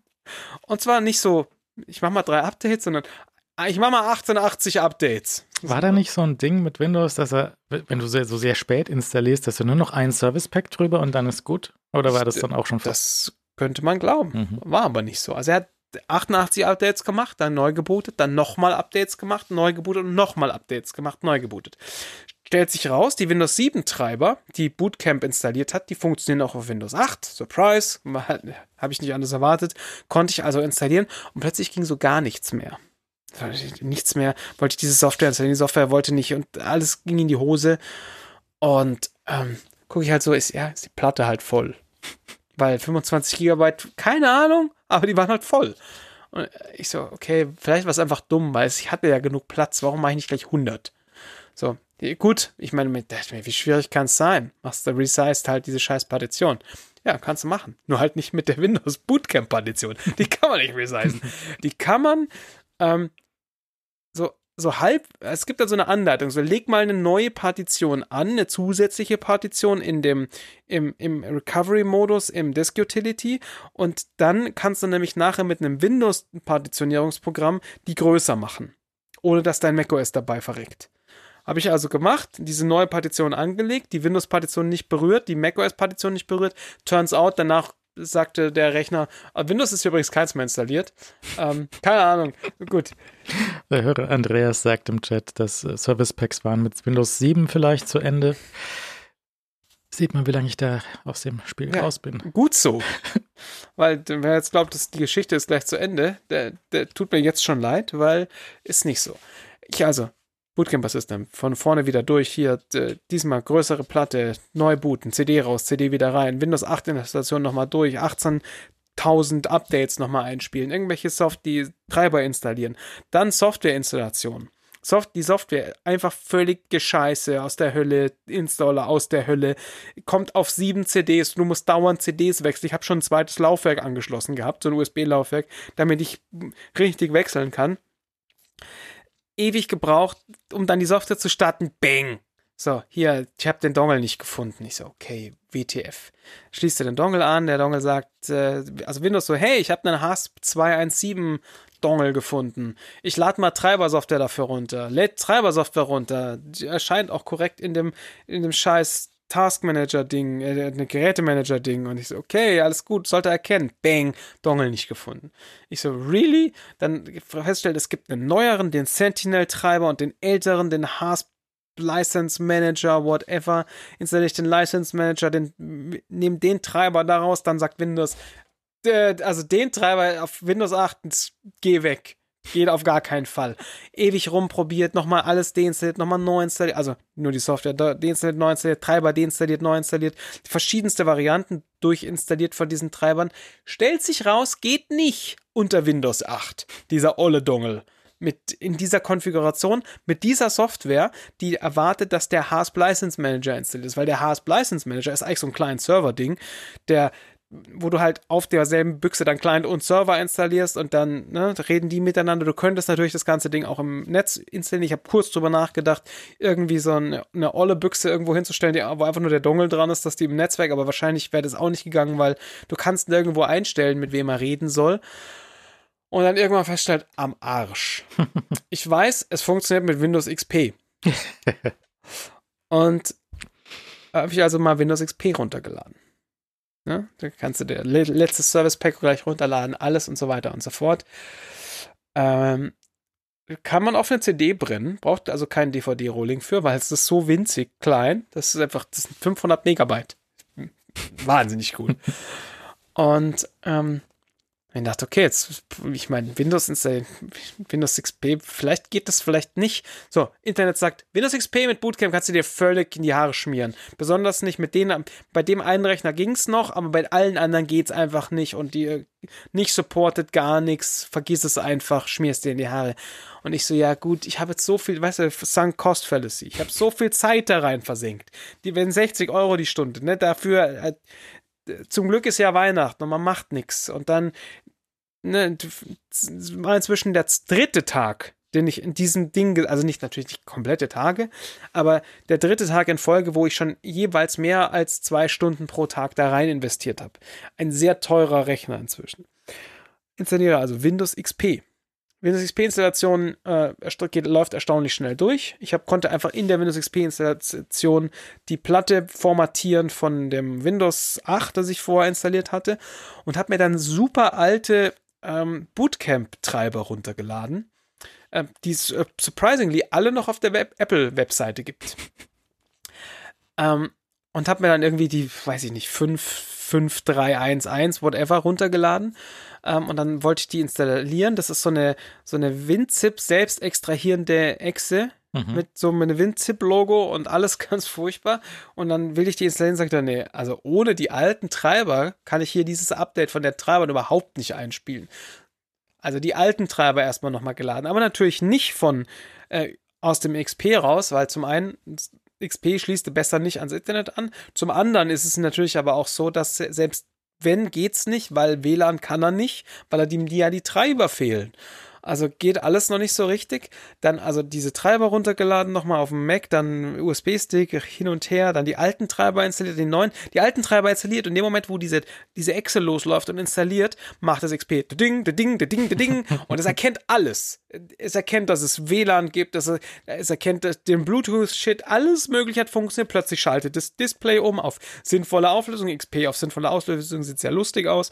Und zwar nicht so, ich mache mal drei Updates, sondern ah, ich mache mal 1880 Updates. War da nicht so ein Ding mit Windows, dass er, wenn du so sehr spät installierst, dass du nur noch ein Service Pack drüber und dann ist gut? Oder war das dann auch schon fast? Das könnte man glauben. Mhm. War aber nicht so. Also er hat 88 Updates gemacht, dann neu gebootet, dann nochmal Updates gemacht, neu gebootet und nochmal Updates gemacht, neu gebootet. Stellt sich raus, die Windows 7 Treiber, die Bootcamp installiert hat, die funktionieren auch auf Windows 8. Surprise, habe ich nicht anders erwartet. Konnte ich also installieren und plötzlich ging so gar nichts mehr. Nichts mehr, wollte ich diese Software installieren, die Software wollte nicht und alles ging in die Hose. Und ähm, gucke ich halt so, ist ja, ist die Platte halt voll. Weil 25 Gigabyte, keine Ahnung, aber die waren halt voll. Und ich so, okay, vielleicht war es einfach dumm, weil ich hatte ja genug Platz, warum mache ich nicht gleich 100? So, gut, ich meine, wie schwierig kann es sein? Machst du resized halt diese scheiß Partition. Ja, kannst du machen. Nur halt nicht mit der Windows Bootcamp Partition. Die kann man nicht resizen. Die kann man ähm, so so halb, es gibt da so eine Anleitung, so leg mal eine neue Partition an, eine zusätzliche Partition in dem, im, im Recovery-Modus, im Disk Utility und dann kannst du nämlich nachher mit einem Windows-Partitionierungsprogramm die größer machen, ohne dass dein macOS dabei verreckt. Habe ich also gemacht, diese neue Partition angelegt, die Windows-Partition nicht berührt, die macOS-Partition nicht berührt. Turns out, danach sagte der Rechner, ah, Windows ist übrigens keins mehr installiert. Ähm, keine Ahnung. Gut. Der Hörer Andreas sagt im Chat, dass äh, Service Packs waren mit Windows 7 vielleicht zu Ende. Sieht man, wie lange ich da aus dem Spiel ja, raus bin. Gut so. weil wer jetzt glaubt, dass die Geschichte ist gleich zu Ende, der, der tut mir jetzt schon leid, weil ist nicht so. Ich also, Bootcamper System. Von vorne wieder durch. Hier, diesmal größere Platte, neu booten, CD raus, CD wieder rein. Windows 8 Installation nochmal durch. 18.000 Updates nochmal einspielen. Irgendwelche Soft, die Treiber installieren. Dann Softwareinstallation. Soft die Software einfach völlig gescheiße aus der Hölle, Installer aus der Hölle, kommt auf sieben CDs, du musst dauernd CDs wechseln. Ich habe schon ein zweites Laufwerk angeschlossen gehabt, so ein USB-Laufwerk, damit ich richtig wechseln kann. Ewig gebraucht, um dann die Software zu starten. Bang! So, hier, ich habe den Dongle nicht gefunden. Ich so, okay, WTF. Schließt du den Dongle an, der Dongle sagt, äh, also Windows so, hey, ich habe einen HASP 217 Dongle gefunden. Ich lade mal Treibersoftware dafür runter. Lädt Treibersoftware runter. Die erscheint auch korrekt in dem, in dem scheiß Taskmanager-Ding, äh, eine Gerätemanager-Ding. Und ich so, okay, alles gut, sollte erkennen. Bang, Dongle nicht gefunden. Ich so, really? Dann feststellt, es gibt einen neueren, den Sentinel-Treiber und den älteren, den HASP License Manager, whatever, installiere ich den License Manager, den, nehme den Treiber daraus, dann sagt Windows, äh, also den Treiber auf Windows 8, geh weg. Geht auf gar keinen Fall. Ewig rumprobiert, nochmal alles deinstalliert, nochmal neu installiert, also nur die Software deinstalliert, neu installiert, Treiber deinstalliert, neu installiert, verschiedenste Varianten durchinstalliert von diesen Treibern. Stellt sich raus, geht nicht unter Windows 8, dieser olle Dongle mit in dieser Konfiguration, mit dieser Software, die erwartet, dass der HASP License Manager installiert ist, weil der HASP License Manager ist eigentlich so ein Client-Server-Ding, der wo du halt auf derselben Büchse dann Client und Server installierst und dann ne, reden die miteinander. Du könntest natürlich das ganze Ding auch im Netz installieren. Ich habe kurz drüber nachgedacht, irgendwie so eine, eine olle Büchse irgendwo hinzustellen, die, wo einfach nur der Dongle dran ist, dass die im Netzwerk, aber wahrscheinlich wäre das auch nicht gegangen, weil du kannst nirgendwo einstellen, mit wem er reden soll und dann irgendwann feststellt, am Arsch. ich weiß, es funktioniert mit Windows XP. und habe ich also mal Windows XP runtergeladen. Ja, da kannst du der letzte Service Pack gleich runterladen, alles und so weiter und so fort. Ähm, kann man auf eine CD brennen, braucht also kein DVD-Rolling für, weil es ist so winzig klein. Das ist einfach, das sind 500 Megabyte. Wahnsinnig gut. und ähm, ich dachte, okay, jetzt, ich meine, Windows installieren, Windows XP, vielleicht geht das, vielleicht nicht. So, Internet sagt, Windows XP mit Bootcamp kannst du dir völlig in die Haare schmieren. Besonders nicht mit denen, bei dem einen Rechner ging es noch, aber bei allen anderen geht es einfach nicht und die nicht supportet gar nichts, vergiss es einfach, schmierst dir in die Haare. Und ich so, ja gut, ich habe jetzt so viel, weißt du, Sunk Cost Fallacy, ich habe so viel Zeit da rein versenkt. Die werden 60 Euro die Stunde, ne, dafür, äh, zum Glück ist ja Weihnachten und man macht nichts. Und dann ne, war inzwischen der dritte Tag, den ich in diesem Ding, also nicht natürlich nicht komplette Tage, aber der dritte Tag in Folge, wo ich schon jeweils mehr als zwei Stunden pro Tag da rein investiert habe. Ein sehr teurer Rechner inzwischen. Installiere also Windows XP. Windows XP-Installation äh, läuft erstaunlich schnell durch. Ich hab, konnte einfach in der Windows XP-Installation die Platte formatieren von dem Windows 8, das ich vorher installiert hatte und habe mir dann super alte ähm, Bootcamp-Treiber runtergeladen, äh, die es äh, surprisingly alle noch auf der Web Apple-Webseite gibt. ähm, und habe mir dann irgendwie die, weiß ich nicht, 5, 5, 3, 1, 1, whatever runtergeladen. Ähm, und dann wollte ich die installieren. Das ist so eine, so eine WinZip selbst extrahierende Echse mhm. mit so einem WinZip-Logo und alles ganz furchtbar. Und dann will ich die installieren und sagt er, nee, also ohne die alten Treiber kann ich hier dieses Update von der Treiber überhaupt nicht einspielen. Also die alten Treiber erstmal nochmal geladen, aber natürlich nicht von äh, aus dem XP raus, weil zum einen XP schließt besser nicht ans Internet an. Zum anderen ist es natürlich aber auch so, dass selbst wenn geht's nicht, weil WLAN kann er nicht, weil er die ja die Treiber fehlen. Also geht alles noch nicht so richtig. Dann also diese Treiber runtergeladen, nochmal auf dem Mac, dann USB-Stick hin und her, dann die alten Treiber installiert, den neuen, die alten Treiber installiert und in dem Moment, wo diese, diese Excel losläuft und installiert, macht das XP ding, ding, ding, ding und es erkennt alles. Es erkennt, dass es WLAN gibt, dass es, es erkennt dass den Bluetooth-Shit, alles mögliche hat funktioniert. Plötzlich schaltet das Display um auf sinnvolle Auflösung, XP auf sinnvolle Auflösung sieht sehr lustig aus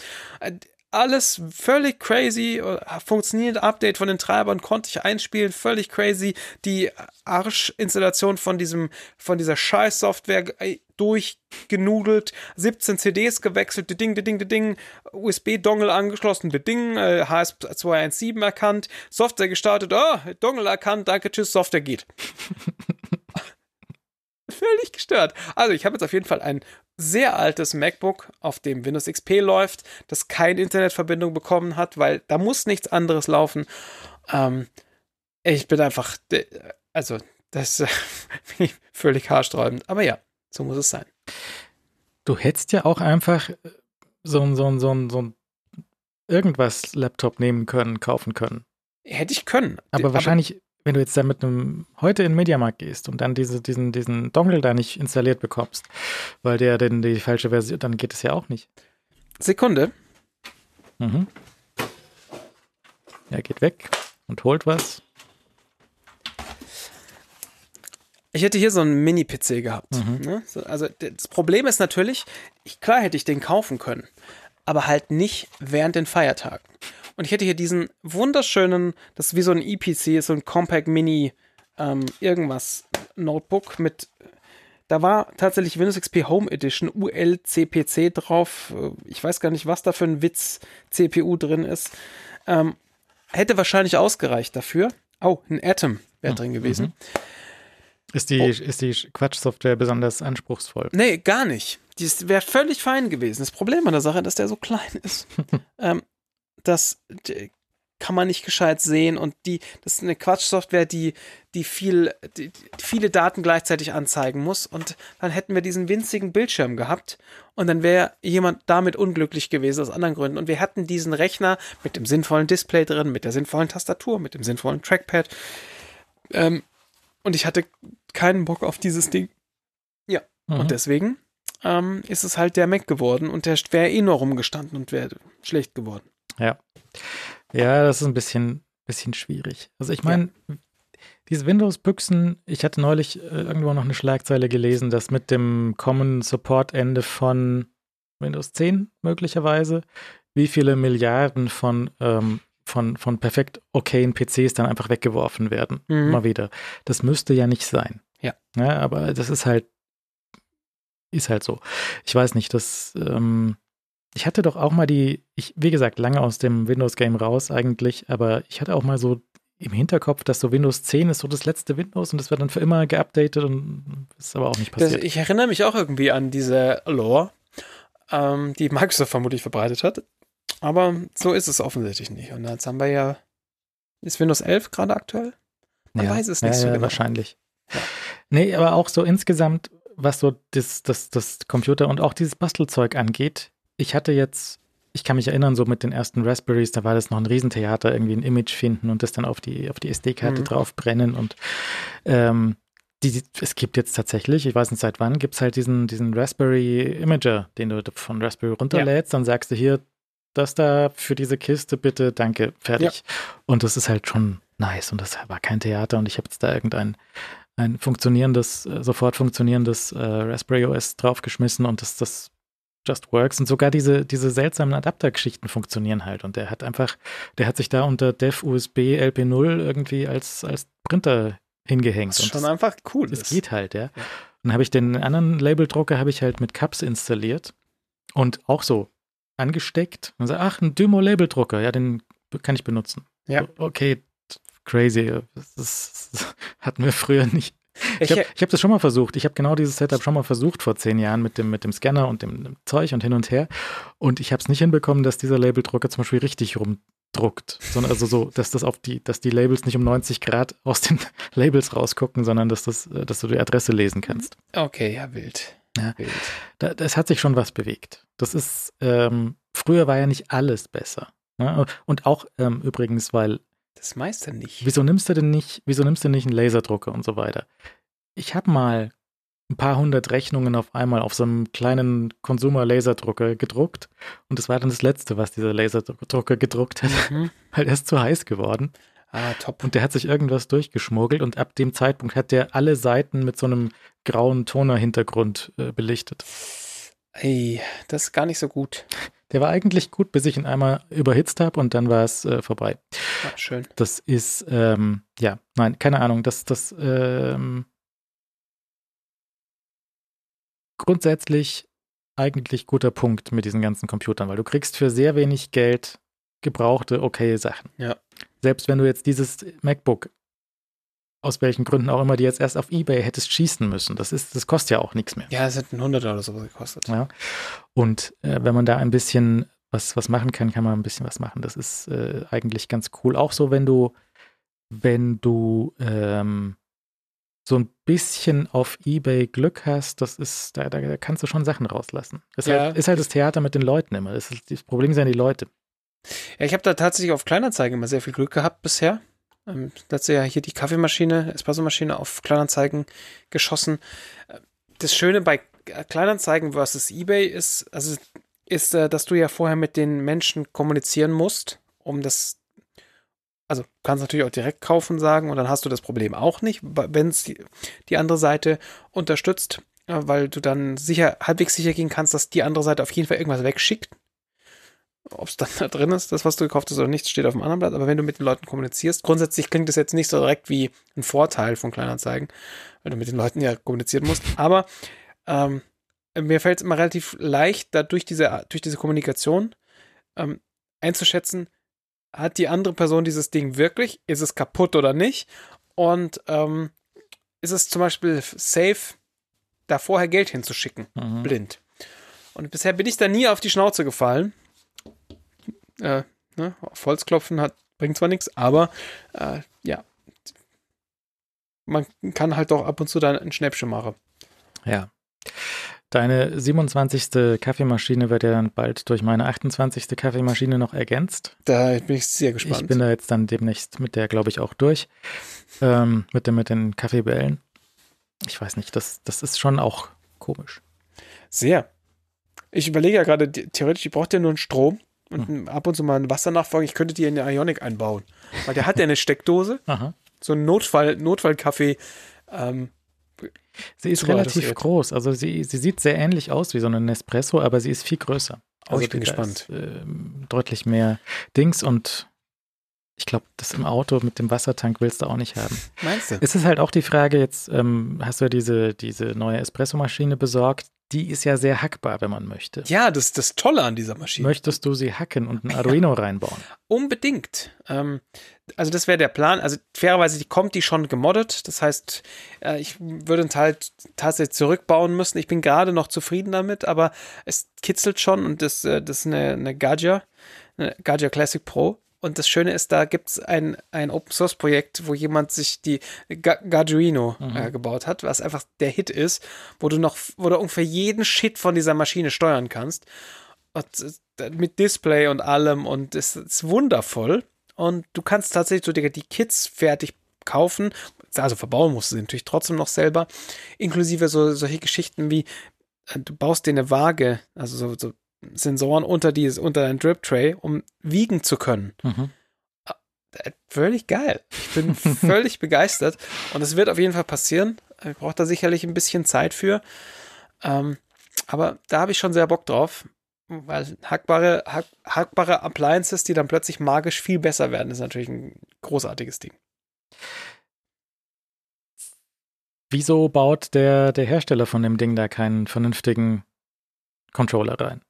alles völlig crazy, äh, funktioniert Update von den Treibern konnte ich einspielen, völlig crazy, die Arschinstallation von diesem, von dieser Scheiß-Software äh, durchgenudelt, 17 CDs gewechselt, ding, ding, ding, USB-Dongle angeschlossen, ding, äh, HS217 erkannt, Software gestartet, oh, Dongle erkannt, danke, tschüss, Software geht. völlig gestört. Also ich habe jetzt auf jeden Fall ein sehr altes MacBook, auf dem Windows XP läuft, das keine Internetverbindung bekommen hat, weil da muss nichts anderes laufen. Ähm, Ich bin einfach, also, das ist völlig haarsträubend. Aber ja, so muss es sein. Du hättest ja auch einfach so ein, so ein, so ein, so ein irgendwas Laptop nehmen können, kaufen können. Hätte ich können. Aber, aber wahrscheinlich, wenn du jetzt da mit einem heute in den Mediamarkt gehst und dann diese, diesen, diesen Dongle da nicht installiert bekommst, weil der denn die falsche Version, dann geht es ja auch nicht. Sekunde. Mhm. Er geht weg und holt was. Ich hätte hier so einen Mini-PC gehabt. Mhm. Ne? Also das Problem ist natürlich, ich, klar hätte ich den kaufen können, aber halt nicht während den Feiertagen. Und ich hätte hier diesen wunderschönen, das ist wie so ein EPC, so ein Compact Mini ähm, irgendwas Notebook mit, da war tatsächlich Windows XP Home Edition ULCPC drauf. Ich weiß gar nicht, was da für ein Witz CPU drin ist. Ähm, hätte wahrscheinlich ausgereicht dafür. Oh, ein Atom wäre mhm. drin gewesen. Mhm. Ist die, oh. ist die Quatsch-Software besonders anspruchsvoll? Nee, gar nicht. Die wäre völlig fein gewesen. Das Problem an der Sache, ist, dass der so klein ist. ähm, das kann man nicht gescheit sehen und die, das ist eine Quatsch-Software, die, die viel, die, die viele Daten gleichzeitig anzeigen muss und dann hätten wir diesen winzigen Bildschirm gehabt und dann wäre jemand damit unglücklich gewesen aus anderen Gründen und wir hätten diesen Rechner mit dem sinnvollen Display drin, mit der sinnvollen Tastatur, mit dem sinnvollen Trackpad ähm, und ich hatte keinen Bock auf dieses Ding. Ja, mhm. und deswegen ähm, ist es halt der Mac geworden und der wäre eh nur rumgestanden und wäre schlecht geworden. Ja. Ja, das ist ein bisschen, bisschen schwierig. Also ich meine, ja. diese Windows-Büchsen, ich hatte neulich äh, irgendwo noch eine Schlagzeile gelesen, dass mit dem Common Support-Ende von Windows 10 möglicherweise, wie viele Milliarden von, ähm, von, von perfekt okayen PCs dann einfach weggeworfen werden. Mhm. Mal wieder. Das müsste ja nicht sein. Ja. ja aber das ist halt, ist halt so. Ich weiß nicht, das, ähm, ich hatte doch auch mal die, ich, wie gesagt, lange aus dem Windows-Game raus eigentlich, aber ich hatte auch mal so im Hinterkopf, dass so Windows 10 ist so das letzte Windows und das wird dann für immer geupdatet und ist aber auch nicht passiert. Das, ich erinnere mich auch irgendwie an diese Lore, ähm, die Microsoft vermutlich verbreitet hat. Aber so ist es offensichtlich nicht. Und jetzt haben wir ja, ist Windows 11 gerade aktuell? Man ja, weiß es nicht ja, so genau. wahrscheinlich. Ja. Nee, aber auch so insgesamt, was so das, das, das Computer und auch dieses Bastelzeug angeht, ich hatte jetzt, ich kann mich erinnern, so mit den ersten Raspberries, da war das noch ein Riesentheater, irgendwie ein Image finden und das dann auf die, auf die SD-Karte mhm. draufbrennen und ähm, die, es gibt jetzt tatsächlich, ich weiß nicht seit wann, gibt es halt diesen, diesen Raspberry Imager, den du von Raspberry runterlädst, ja. dann sagst du hier, das da für diese Kiste, bitte, danke, fertig. Ja. Und das ist halt schon nice und das war kein Theater und ich habe jetzt da irgendein ein funktionierendes, äh, sofort funktionierendes äh, Raspberry OS draufgeschmissen und das, das Just Works und sogar diese, diese seltsamen Adaptergeschichten funktionieren halt. Und der hat einfach, der hat sich da unter Dev USB LP0 irgendwie als, als Printer hingehängt. Was schon einfach cool das ist. geht halt, ja. ja. Dann habe ich den anderen Labeldrucker habe ich halt mit Cups installiert und auch so angesteckt und so, ach, ein Dymo-Labeldrucker, ja, den kann ich benutzen. Ja. Okay, crazy. Das, das hatten wir früher nicht. Ich habe hab das schon mal versucht. Ich habe genau dieses Setup schon mal versucht vor zehn Jahren mit dem, mit dem Scanner und dem, dem Zeug und hin und her. Und ich habe es nicht hinbekommen, dass dieser Labeldrucker zum Beispiel richtig rumdruckt. Sondern also so, dass das auf die, dass die Labels nicht um 90 Grad aus den Labels rausgucken, sondern dass das, äh, dass du die Adresse lesen kannst. Okay, ja, wild. Ja, wild. Da, das hat sich schon was bewegt. Das ist, ähm, früher war ja nicht alles besser. Ne? Und auch ähm, übrigens, weil das meiste nicht. Wieso nimmst du denn nicht, wieso nimmst du nicht einen Laserdrucker und so weiter? Ich habe mal ein paar hundert Rechnungen auf einmal auf so einem kleinen Consumer-Laserdrucker gedruckt und das war dann das letzte, was dieser Laserdrucker gedruckt hat, mhm. weil er ist zu heiß geworden. Ah, top. Und der hat sich irgendwas durchgeschmuggelt und ab dem Zeitpunkt hat der alle Seiten mit so einem grauen Toner-Hintergrund äh, belichtet. Ey, das ist gar nicht so gut. Der war eigentlich gut, bis ich ihn einmal überhitzt habe und dann war es äh, vorbei. Ja, schön. Das ist, ähm, ja, nein, keine Ahnung. Das, das, ähm, grundsätzlich eigentlich guter Punkt mit diesen ganzen Computern, weil du kriegst für sehr wenig Geld gebrauchte, okay Sachen. Ja. Selbst wenn du jetzt dieses MacBook aus welchen Gründen auch immer, die jetzt erst auf Ebay hättest schießen müssen. Das ist, das kostet ja auch nichts mehr. Ja, es hat ein 100 oder so gekostet. Ja. Und äh, wenn man da ein bisschen was, was machen kann, kann man ein bisschen was machen. Das ist äh, eigentlich ganz cool. Auch so, wenn du, wenn du ähm, so ein bisschen auf Ebay Glück hast, das ist, da, da kannst du schon Sachen rauslassen. Ist, Ja. halt, ist halt das Theater mit den Leuten immer. Das, ist, das Problem sind ja die Leute. Ja, ich habe da tatsächlich auf Kleinanzeigen immer sehr viel Glück gehabt bisher. Ähm, letztes Jahr hier die Kaffeemaschine, Espressomaschine auf Kleinanzeigen geschossen. Äh, Das Schöne bei Kleinanzeigen versus eBay ist, also ist, äh, dass du ja vorher mit den Menschen kommunizieren musst, um das also kannst natürlich auch direkt kaufen sagen und dann hast du das Problem auch nicht, wenn es die, die andere Seite unterstützt, äh, weil du dann sicher halbwegs sicher gehen kannst, dass die andere Seite auf jeden Fall irgendwas wegschickt. Ob es dann da drin ist, das, was du gekauft hast oder nicht, steht auf dem anderen Blatt. Aber wenn du mit den Leuten kommunizierst, grundsätzlich klingt das jetzt nicht so direkt wie ein Vorteil von Kleinanzeigen, weil du mit den Leuten ja kommunizieren musst. Aber ähm, mir fällt es immer relativ leicht, da durch diese, durch diese Kommunikation ähm, einzuschätzen, hat die andere Person dieses Ding wirklich? Ist es kaputt oder nicht? Und ähm, ist es zum Beispiel safe, da vorher Geld hinzuschicken? Mhm. Blind. Und bisher bin ich da nie auf die Schnauze gefallen. Äh, ne, auf Holz klopfen hat, bringt zwar nichts, aber äh, ja. Man kann halt doch ab und zu dann ein Schnäppchen machen. Ja. Deine 27. Kaffeemaschine wird ja dann bald durch meine 28. Kaffeemaschine noch ergänzt. Da bin ich sehr gespannt. Ich bin da jetzt dann demnächst mit der, glaube ich, auch durch. Ähm, mit, den, mit den Kaffeebällen. Ich weiß nicht, das, das ist schon auch komisch. Sehr. Ich überlege ja gerade, theoretisch, die braucht ja nur einen Strom und Hm. ab und zu mal eine Wassernachfolge. Ich könnte die in der Ionic einbauen. Weil der hat ja eine Steckdose, Aha. so ein Notfall, Notfallkaffee. Ähm, Sie ist relativ groß. Also sie, sie sieht sehr ähnlich aus wie so ein Nespresso, aber sie ist viel größer. Oh, ich bin gespannt. Ist, ähm, deutlich mehr Dings und ich glaube, das im Auto mit dem Wassertank willst du auch nicht haben. meinst du? Es ist halt auch die Frage, jetzt ähm, hast du ja diese, diese neue Espressomaschine besorgt. Die ist ja sehr hackbar, wenn man möchte. Ja, das ist das Tolle an dieser Maschine. Möchtest du sie hacken und ein Arduino reinbauen? Unbedingt. Ähm, also das wäre der Plan. Also fairerweise, die kommt die schon gemoddet. Das heißt, äh, ich würde einen Teil tatsächlich zurückbauen müssen. Ich bin gerade noch zufrieden damit, aber es kitzelt schon und das, äh, das ist eine, eine Gadget, eine Gadget Classic Pro. Und das Schöne ist, da gibt es ein, ein Open Source Projekt, wo jemand sich die Ga- Garduino äh, gebaut hat, was einfach der Hit ist, wo du noch, wo du ungefähr jeden Shit von dieser Maschine steuern kannst. Und, äh, mit Display und allem und es ist wundervoll. Und du kannst tatsächlich so die, die Kits fertig kaufen. Also verbauen musst du sie natürlich trotzdem noch selber. Inklusive so solche Geschichten wie, äh, du baust dir eine Waage, also so, so Sensoren unter, die, unter dein Drip Tray, um wiegen zu können. Mhm. Äh, Völlig geil. Ich bin völlig begeistert. Und es wird auf jeden Fall passieren. Ich brauche da sicherlich ein bisschen Zeit für. Ähm, aber da habe ich schon sehr Bock drauf. Weil hackbare, hack, hackbare Appliances, die dann plötzlich magisch viel besser werden, ist natürlich ein großartiges Ding. Wieso baut der, der Hersteller von dem Ding da keinen vernünftigen Controller rein?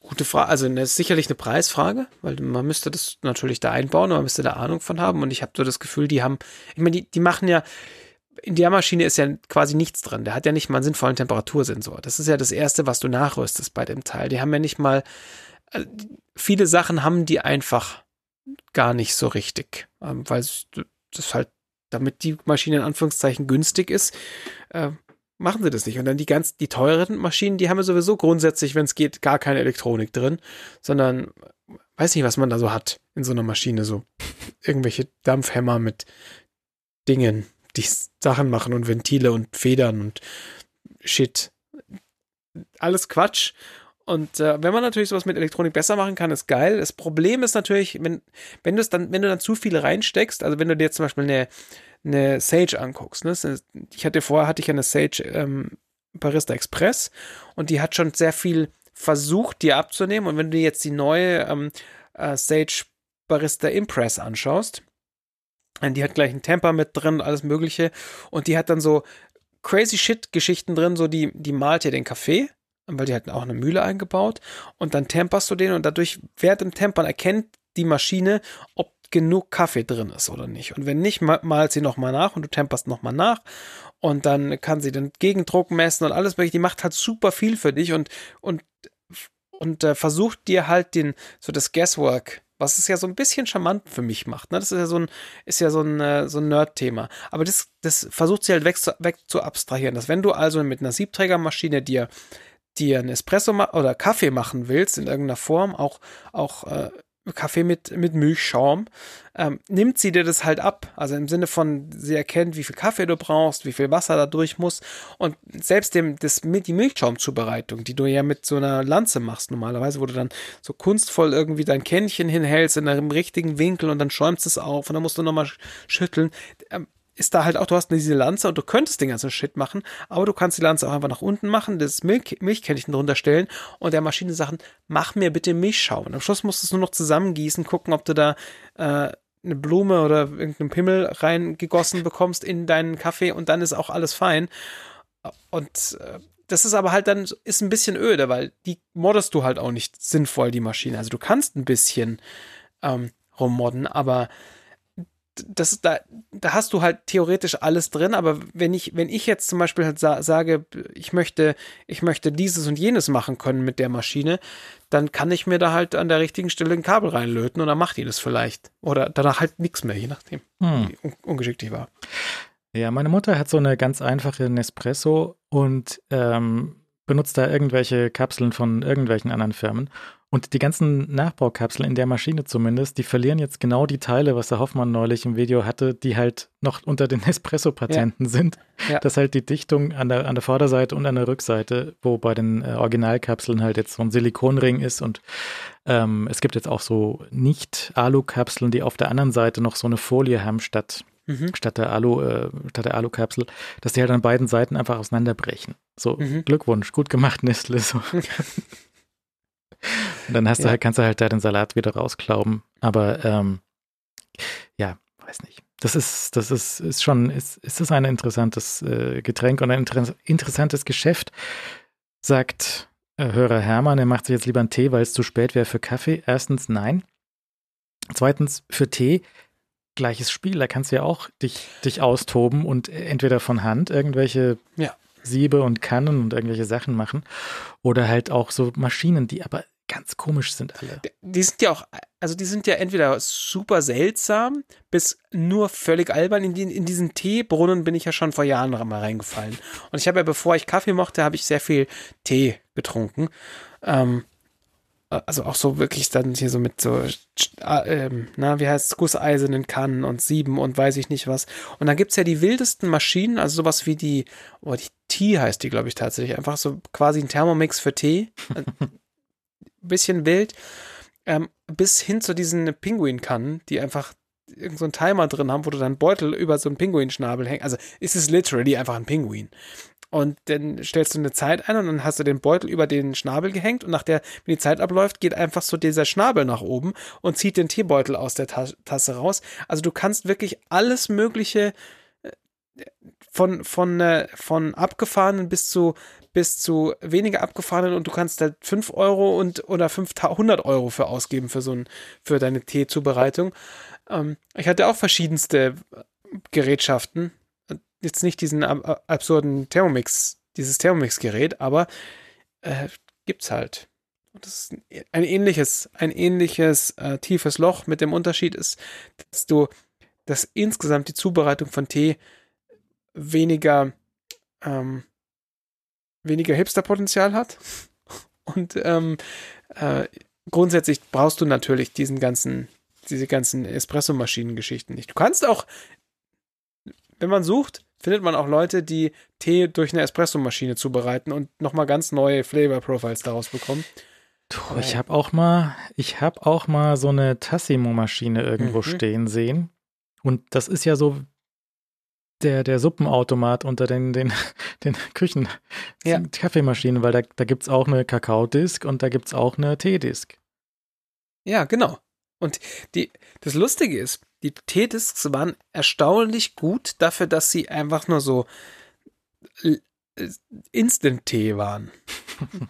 Gute Frage. Also das ist sicherlich eine Preisfrage, weil man müsste das natürlich da einbauen, man müsste da Ahnung von haben. Und ich habe so das Gefühl, die haben, ich meine, die, die machen ja, in der Maschine ist ja quasi nichts dran. Der hat ja nicht mal einen sinnvollen Temperatursensor. Das ist ja das Erste, was du nachrüstest bei dem Teil. Die haben ja nicht mal, also viele Sachen haben die einfach gar nicht so richtig, ähm, weil das halt, damit die Maschine in Anführungszeichen günstig ist, äh, machen sie das nicht. Und dann die ganz, die teuren Maschinen, die haben ja sowieso grundsätzlich, wenn es geht, gar keine Elektronik drin, sondern weiß nicht, was man da so hat in so einer Maschine, so irgendwelche Dampfhämmer mit Dingen, die Sachen machen und Ventile und Federn und Shit. Alles Quatsch. Und äh, wenn man natürlich sowas mit Elektronik besser machen kann, ist geil. Das Problem ist natürlich, wenn, wenn dann, wenn du dann zu viel reinsteckst, also wenn du dir zum Beispiel eine, eine Sage anguckst, ne? ich hatte vorher hatte ich eine Sage ähm, Barista Express und die hat schon sehr viel versucht, dir abzunehmen. Und wenn du dir jetzt die neue ähm, äh, Sage Barista Impress anschaust, äh, die hat gleich einen Temper mit drin, alles Mögliche. Und die hat dann so crazy shit Geschichten drin, so die, die malt dir den Kaffee, weil die hat auch eine Mühle eingebaut. Und dann temperst du den und dadurch, während dem Tempern erkennt die Maschine, ob genug Kaffee drin ist oder nicht. Und wenn nicht, ma- malt sie nochmal nach und du temperst nochmal nach. Und dann kann sie den Gegendruck messen und alles mögliche. Die macht halt super viel für dich und, und, und äh, versucht dir halt den, so das Guesswork was es ja so ein bisschen charmant für mich macht. Ne? Das ist ja so ein, ja so ein, äh, so ein Nerd-Thema. Aber das, das versucht sie halt weg zu, weg zu abstrahieren. Dass wenn du also mit einer Siebträgermaschine dir dir einen Espresso oder Kaffee machen willst in irgendeiner Form, auch, auch äh, Kaffee mit, mit Milchschaum, ähm, nimmt sie dir das halt ab. Also im Sinne von, sie erkennt, wie viel Kaffee du brauchst, wie viel Wasser da durch muss. Und selbst dem, das, die Milchschaumzubereitung, die du ja mit so einer Lanze machst normalerweise, wo du dann so kunstvoll irgendwie dein Kännchen hinhältst in einem richtigen Winkel und dann schäumst es auf und dann musst du nochmal schütteln. Ähm, ist da halt auch, du hast diese Lanze und du könntest den ganzen Shit machen, aber du kannst die Lanze auch einfach nach unten machen, das Milch, Milchkännchen drunter stellen und der Maschine sagen, mach mir bitte Milchschaum. Und am Schluss musst du es nur noch zusammengießen, gucken, ob du da äh, eine Blume oder irgendeinen Pimmel reingegossen bekommst in deinen Kaffee und dann ist auch alles fein. Und äh, das ist aber halt dann, ist ein bisschen öde, weil die moddest du halt auch nicht sinnvoll, die Maschine. Also du kannst ein bisschen ähm, rummodden, aber das, da, da hast du halt theoretisch alles drin, aber wenn ich, wenn ich jetzt zum Beispiel halt sa sage, ich möchte, ich möchte dieses und jenes machen können mit der Maschine, dann kann ich mir da halt an der richtigen Stelle ein Kabel reinlöten und dann macht die das vielleicht. Oder danach halt nichts mehr, je nachdem, hm. wie un ungeschickt ich war. Ja, meine Mutter hat so eine ganz einfache Nespresso und ähm, benutzt da irgendwelche Kapseln von irgendwelchen anderen Firmen. Und die ganzen Nachbaukapseln in der Maschine zumindest, die verlieren jetzt genau die Teile, was der Hoffmann neulich im Video hatte, die halt noch unter den Espresso-Patenten ja. sind. Ja. Dass halt die Dichtung an der, an der Vorderseite und an der Rückseite, wo bei den äh, Originalkapseln halt jetzt so ein Silikonring ist und ähm, es gibt jetzt auch so Nicht-Alu-Kapseln, die auf der anderen Seite noch so eine Folie haben statt Mhm. statt der Alu, äh, statt der Alukapsel, dass die halt an beiden Seiten einfach auseinanderbrechen. So, mhm. Glückwunsch, gut gemacht, Nestle. So. Und dann hast ja. du halt, kannst du halt da den Salat wieder rausklauben. Aber ähm, ja, weiß nicht. Das ist, das ist, ist schon, ist, ist das ein interessantes äh, Getränk und ein inter interessantes Geschäft, sagt äh, Hörer Hermann. Er macht sich jetzt lieber einen Tee, weil es zu spät wäre für Kaffee. Erstens, nein. Zweitens, für Tee gleiches Spiel. Da kannst du ja auch dich, dich austoben und entweder von Hand irgendwelche ja. Siebe und Kannen und irgendwelche Sachen machen oder halt auch so Maschinen, die aber ganz komisch sind alle. Die sind ja auch, also die sind ja entweder super seltsam bis nur völlig albern. In, die, in diesen Teebrunnen bin ich ja schon vor Jahren mal reingefallen. Und ich habe ja, bevor ich Kaffee mochte, habe ich sehr viel Tee getrunken. Ähm, also auch so wirklich dann hier so mit so, äh, na, wie heißt es, gusseisernen Kannen und Sieben und weiß ich nicht was. Und dann gibt's ja die wildesten Maschinen, also sowas wie die, oh, die Tee heißt die, glaube ich, tatsächlich. Einfach so quasi ein Thermomix für Tee. bisschen wild. Ähm, bis hin zu diesen Pinguinkannen, die einfach irgend so einen Timer drin haben, wo du dann Beutel über so einen Pinguinschnabel hängst. Also ist es literally einfach ein Pinguin. Und dann stellst du eine Zeit ein und dann hast du den Beutel über den Schnabel gehängt und nach der, wenn die Zeit abläuft, geht einfach so dieser Schnabel nach oben und zieht den Teebeutel aus der Tasse raus. Also du kannst wirklich alles Mögliche äh, von, von, äh, von abgefahrenen bis zu bis zu weniger abgefahrenen und du kannst da 5 Euro und oder 500 Euro für ausgeben für so ein, für deine Teezubereitung. Ähm, ich hatte auch verschiedenste Gerätschaften. Jetzt nicht diesen ab absurden Thermomix, dieses Thermomix-Gerät, aber äh, gibt's halt. Das ist ein ähnliches, ein ähnliches äh, tiefes Loch mit dem Unterschied ist, dass du, dass insgesamt die Zubereitung von Tee weniger ähm, weniger Hipster-Potenzial hat. Und ähm, äh, grundsätzlich brauchst du natürlich diesen ganzen, diese ganzen Espresso-Maschinen-Geschichten nicht. Du kannst auch, wenn man sucht, findet man auch Leute, die Tee durch eine Espresso-Maschine zubereiten und nochmal ganz neue Flavor-Profiles daraus bekommen. Du, ich habe auch mal, ich habe auch mal so eine Tassimo-Maschine irgendwo mhm. stehen sehen. Und das ist ja so der, der Suppenautomat unter den, den, den Küchen, ja. Kaffeemaschinen, weil da, da gibt es auch eine Kakaodisk und da gibt es auch eine Teedisk. Ja, genau. Und die, das Lustige ist, die Teedisks waren erstaunlich gut dafür, dass sie einfach nur so Instant-Tee waren.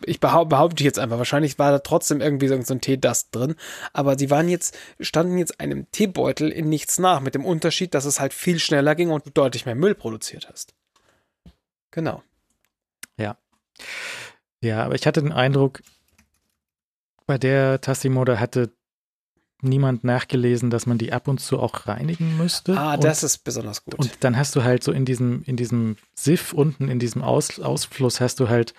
Ich behaupte, behaupte jetzt einfach, wahrscheinlich war da trotzdem irgendwie so ein Teedust drin, aber sie waren jetzt, standen jetzt einem Teebeutel in nichts nach, mit dem Unterschied, dass es halt viel schneller ging und du deutlich mehr Müll produziert hast. Genau. Ja. Ja, aber ich hatte den Eindruck, bei der Tassimo, da hatte niemand nachgelesen, dass man die ab und zu auch reinigen müsste. Ah, und, das ist besonders gut. Und dann hast du halt so in diesem, in diesem Siff unten, in diesem Aus, Ausfluss, hast du halt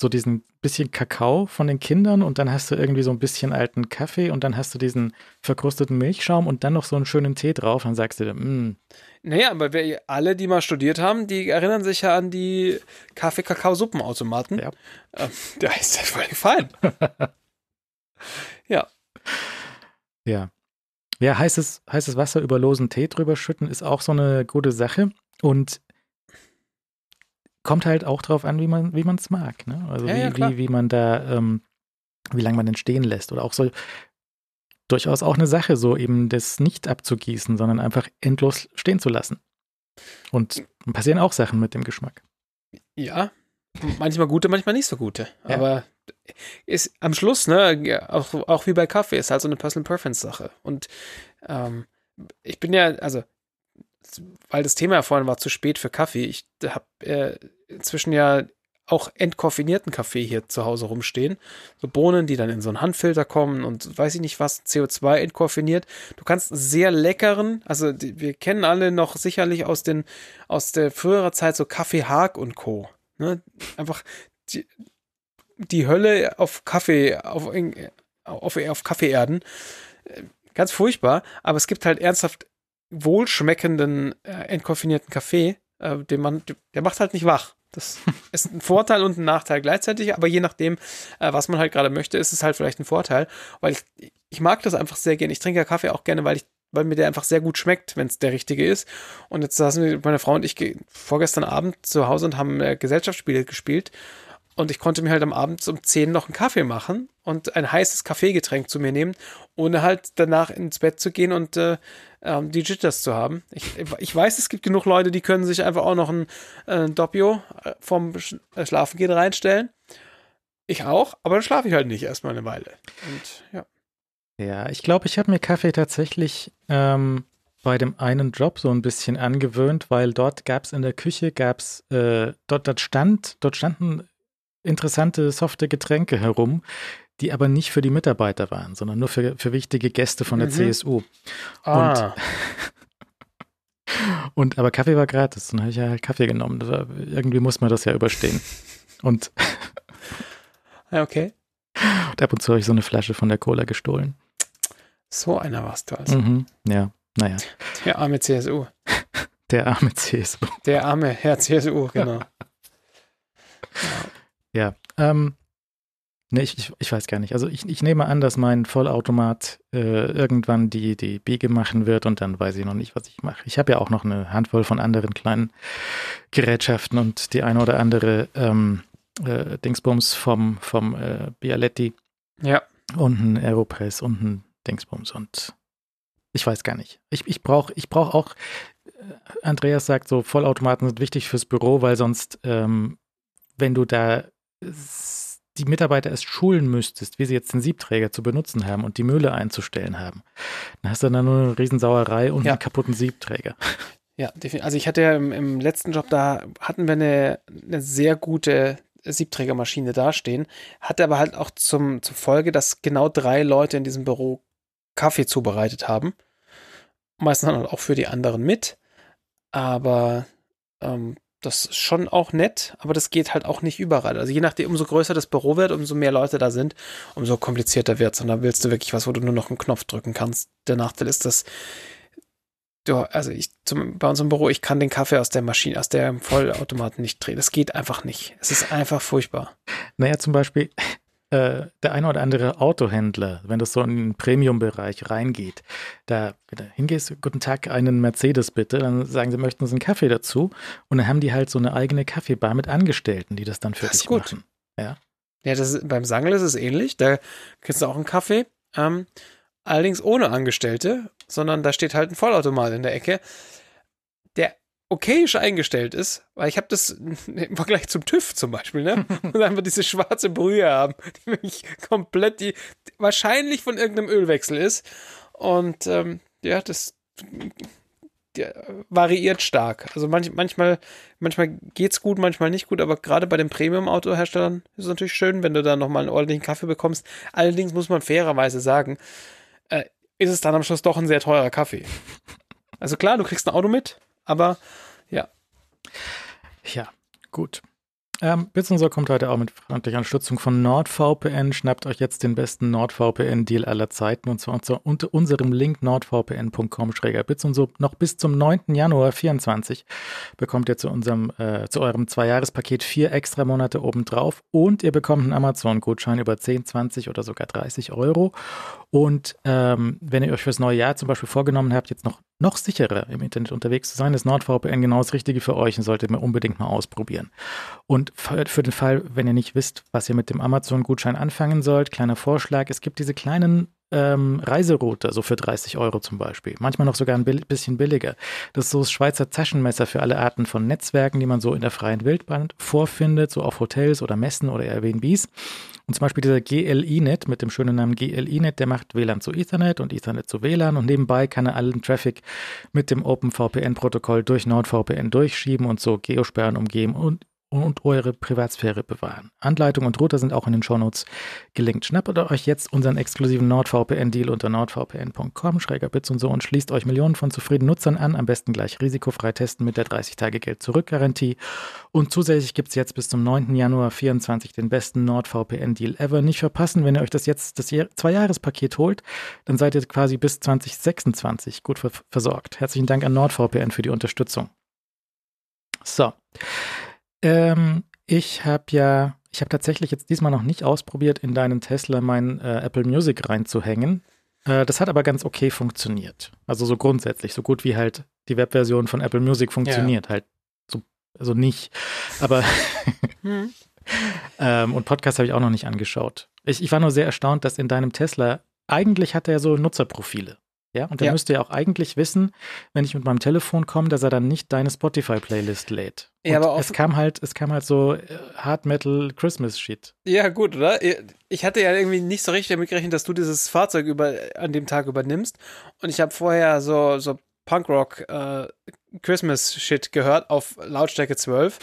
so diesen bisschen Kakao von den Kindern und dann hast du irgendwie so ein bisschen alten Kaffee und dann hast du diesen verkrusteten Milchschaum und dann noch so einen schönen Tee drauf. Dann sagst du, mm. Naja, aber wir alle, die mal studiert haben, die erinnern sich ja an die Kaffee-Kakao-Suppenautomaten. Ja. Ähm, da ist das völlig fein. ja. Ja. Ja, heißes, heißes Wasser über losen Tee drüber schütten ist auch so eine gute Sache. Und kommt halt auch drauf an, wie man wie es mag. Ne? Also Ja, wie, ja, wie, wie man da, ähm, wie lange man den stehen lässt. Oder auch so durchaus auch eine Sache, so eben das nicht abzugießen, sondern einfach endlos stehen zu lassen. Und dann passieren auch Sachen mit dem Geschmack. Ja. Manchmal gute, manchmal nicht so gute. Ja. Aber ist am Schluss, ne, auch, auch wie bei Kaffee, ist halt so eine Personal Preference-Sache. Und ähm, ich bin ja, also, weil das Thema ja vorhin war, zu spät für Kaffee. Ich habe äh, inzwischen ja auch entkoffinierten Kaffee hier zu Hause rumstehen. So Bohnen, die dann in so einen Handfilter kommen und weiß ich nicht was, CO2 entkoffiniert. Du kannst sehr leckeren, also die, wir kennen alle noch sicherlich aus den aus der früherer Zeit so Kaffee Haag und Co. Ne? Einfach die, die Hölle auf Kaffee, auf, auf, auf Kaffeeerden. Äh, Ganz furchtbar, aber es gibt halt ernsthaft wohlschmeckenden, äh, entkoffinierten Kaffee, äh, den man, der macht halt nicht wach. Das ist ein Vorteil und ein Nachteil gleichzeitig, aber je nachdem, äh, was man halt gerade möchte, ist es halt vielleicht ein Vorteil, weil ich, ich mag das einfach sehr gerne. Ich trinke ja Kaffee auch gerne, weil ich weil mir der einfach sehr gut schmeckt, wenn es der richtige ist. Und jetzt saßen meine Frau und ich ge- vorgestern Abend zu Hause und haben äh, Gesellschaftsspiele gespielt. Und ich konnte mir halt am Abend um 10 noch einen Kaffee machen und ein heißes Kaffeegetränk zu mir nehmen, ohne halt danach ins Bett zu gehen und äh, ähm, die Jitters zu haben. Ich, ich weiß, es gibt genug Leute, die können sich einfach auch noch ein äh, Doppio äh, vom äh, Schlafengehen reinstellen. Ich auch, aber dann schlafe ich halt nicht erstmal eine Weile. Und ja. Ja, ich glaube, ich habe mir Kaffee tatsächlich ähm, bei dem einen Job so ein bisschen angewöhnt, weil dort gab es in der Küche, gab es, äh, dort, dort stand, dort standen interessante softe Getränke herum, die aber nicht für die Mitarbeiter waren, sondern nur für, für wichtige Gäste von der Mhm. CSU. Ah, Und aber Kaffee war gratis, dann habe ich ja halt Kaffee genommen. War, irgendwie muss man das ja überstehen. Und, ja, okay. und ab und zu habe ich so eine Flasche von der Cola gestohlen. So einer warst du also. Mhm. Ja, naja, Der arme CSU. der arme CSU. Der arme Herr CSU, genau. Ja, ähm, ne, ich, ich, ich weiß gar nicht. Also ich, ich nehme an, dass mein Vollautomat äh, irgendwann die, die Biege machen wird und dann weiß ich noch nicht, was ich mache. Ich habe ja auch noch eine Handvoll von anderen kleinen Gerätschaften und die eine oder andere ähm, äh, Dingsbums vom, vom äh, Bialetti Ja, und ein Aeropress und ein Dingsbums und ich weiß gar nicht. Ich, ich brauche ich brauch auch, äh, Andreas sagt so, Vollautomaten sind wichtig fürs Büro, weil sonst, ähm, wenn du da die Mitarbeiter erst schulen müsstest, wie sie jetzt den Siebträger zu benutzen haben und die Mühle einzustellen haben, dann hast du dann nur eine Riesensauerei und Ja. einen kaputten Siebträger. ja, definitiv. Also ich hatte ja im, im letzten Job, da hatten wir eine, eine sehr gute Siebträgermaschine dastehen, hatte aber halt auch zum, zur Folge, dass genau drei Leute in diesem Büro Kaffee zubereitet haben. Meistens dann auch für die anderen mit. Aber ähm, das ist schon auch nett, aber das geht halt auch nicht überall. Also je nachdem, umso größer das Büro wird, umso mehr Leute da sind, umso komplizierter wird es. Und dann willst du wirklich was, wo du nur noch einen Knopf drücken kannst. Der Nachteil ist, dass du, also ich zum, bei uns im Büro, ich kann den Kaffee aus der Maschine, aus der Vollautomaten nicht drehen. Das geht einfach nicht. Es ist einfach furchtbar. Naja, zum Beispiel äh, der eine oder andere Autohändler, wenn das so in den Premium-Bereich reingeht, da, wenn du hingehst, guten Tag, einen Mercedes bitte, dann sagen sie, möchten sie einen Kaffee dazu und dann haben die halt so eine eigene Kaffeebar mit Angestellten, die das dann für Das dich gut. machen. Ja, das ist, beim Sangl ist es ähnlich. Da kriegst du auch einen Kaffee. Ähm, allerdings ohne Angestellte, sondern da steht halt ein Vollautomat in der Ecke, okayisch eingestellt ist, weil ich habe das im Vergleich zum TÜV zum Beispiel, ne? Und einfach diese schwarze Brühe haben, die wirklich komplett die, die wahrscheinlich von irgendeinem Ölwechsel ist. Und ähm, ja, das der variiert stark. Also manch, manchmal, manchmal geht's gut, manchmal nicht gut, aber gerade bei den Premium-Autoherstellern ist es natürlich schön, wenn du da nochmal einen ordentlichen Kaffee bekommst. Allerdings muss man fairerweise sagen, äh, ist es dann am Schluss doch ein sehr teurer Kaffee. Also klar, du kriegst ein Auto mit, aber ja. Ja, gut. Ähm, Bitsensor kommt heute auch mit freundlicher Unterstützung von NordVPN. Schnappt euch jetzt den besten NordVPN-Deal aller Zeiten und zwar unter unserem Link nordvpn.com-bitsensor. Noch bis zum 9. Januar 2024 bekommt ihr zu unserem, äh, zu eurem Zwei-Jahres-Paket vier extra Monate obendrauf und ihr bekommt einen Amazon-Gutschein über 10, 20 oder sogar 30 Euro. Und ähm, wenn ihr euch fürs neue Jahr zum Beispiel vorgenommen habt, jetzt noch, noch sicherer im Internet unterwegs zu sein, ist NordVPN genau das Richtige für euch und solltet ihr unbedingt mal ausprobieren. Und für den Fall, wenn ihr nicht wisst, was ihr mit dem Amazon-Gutschein anfangen sollt, kleiner Vorschlag, es gibt diese kleinen ähm, Reiseroute, so für 30 Euro zum Beispiel. Manchmal noch sogar ein bisschen billiger. Das ist so das Schweizer Taschenmesser für alle Arten von Netzwerken, die man so in der freien Wildbahn vorfindet, so auf Hotels oder Messen oder Airbnbs. Und zum Beispiel dieser GLINet mit dem schönen Namen GLINet, der macht WLAN zu Ethernet und Ethernet zu WLAN und nebenbei kann er allen Traffic mit dem OpenVPN-Protokoll durch NordVPN durchschieben und so Geosperren umgehen und und eure Privatsphäre bewahren. Anleitung und Router sind auch in den Shownotes gelinkt. Schnappt euch jetzt unseren exklusiven NordVPN-Deal unter nordvpn.com, schräger Bits und so und schließt euch Millionen von zufriedenen Nutzern an. Am besten gleich risikofrei testen mit der 30-Tage-Geld-Zurück-Garantie. Und zusätzlich gibt es jetzt bis zum 9. Januar 2024 den besten NordVPN-Deal ever. Nicht verpassen, wenn ihr euch das jetzt, das Zwei-Jahres-Paket holt, dann seid ihr quasi bis 2026 gut versorgt. Herzlichen Dank an NordVPN für die Unterstützung. So. Ähm, ich habe ja, ich habe tatsächlich jetzt diesmal noch nicht ausprobiert, in deinen Tesla mein äh, Apple Music reinzuhängen. Äh, das hat aber ganz okay funktioniert. Also so grundsätzlich, so gut wie halt die Webversion von Apple Music funktioniert. Ja. Halt so, also nicht. Aber hm. ähm, und Podcast habe ich auch noch nicht angeschaut. Ich, ich war nur sehr erstaunt, dass in deinem Tesla eigentlich hat er so Nutzerprofile. Ja, und der ja. müsste ja auch eigentlich wissen, wenn ich mit meinem Telefon komme, dass er dann nicht deine Spotify-Playlist lädt. Und ja, aber es kam halt, es kam halt so äh, Hard Metal Christmas Shit. Ja, gut, oder? Ich hatte ja irgendwie nicht so richtig damit gerechnet, dass du dieses Fahrzeug über, an dem Tag übernimmst. Und ich habe vorher so, so Punkrock äh, Christmas Shit gehört auf Lautstärke 12.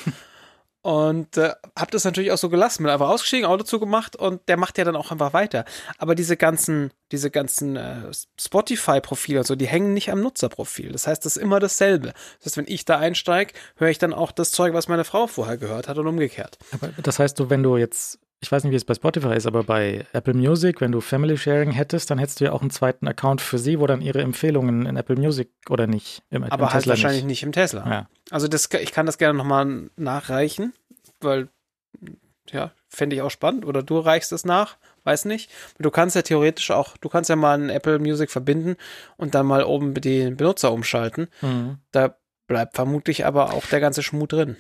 Und äh, hab das natürlich auch so gelassen. Bin einfach ausgestiegen, Auto zugemacht und der macht ja dann auch einfach weiter. Aber diese ganzen, diese ganzen äh, Spotify-Profile und so, die hängen nicht am Nutzerprofil. Das heißt, das ist immer dasselbe. Das heißt, wenn ich da einsteige, höre ich dann auch das Zeug, was meine Frau vorher gehört hat und umgekehrt. Aber das heißt, du, wenn du jetzt ich weiß nicht, wie es bei Spotify ist, aber bei Apple Music, wenn du Family Sharing hättest, dann hättest du ja auch einen zweiten Account für sie, wo dann ihre Empfehlungen in Apple Music oder nicht. Im, aber im halt wahrscheinlich nicht. nicht. im Tesla. Ja. Also das, ich kann das gerne nochmal nachreichen, weil, ja, fände ich auch spannend. Oder du reichst es nach, weiß nicht. Du kannst ja theoretisch auch, du kannst ja mal einen Apple Music verbinden und dann mal oben den Benutzer umschalten. Mhm. Da bleibt vermutlich aber auch der ganze Schmut drin.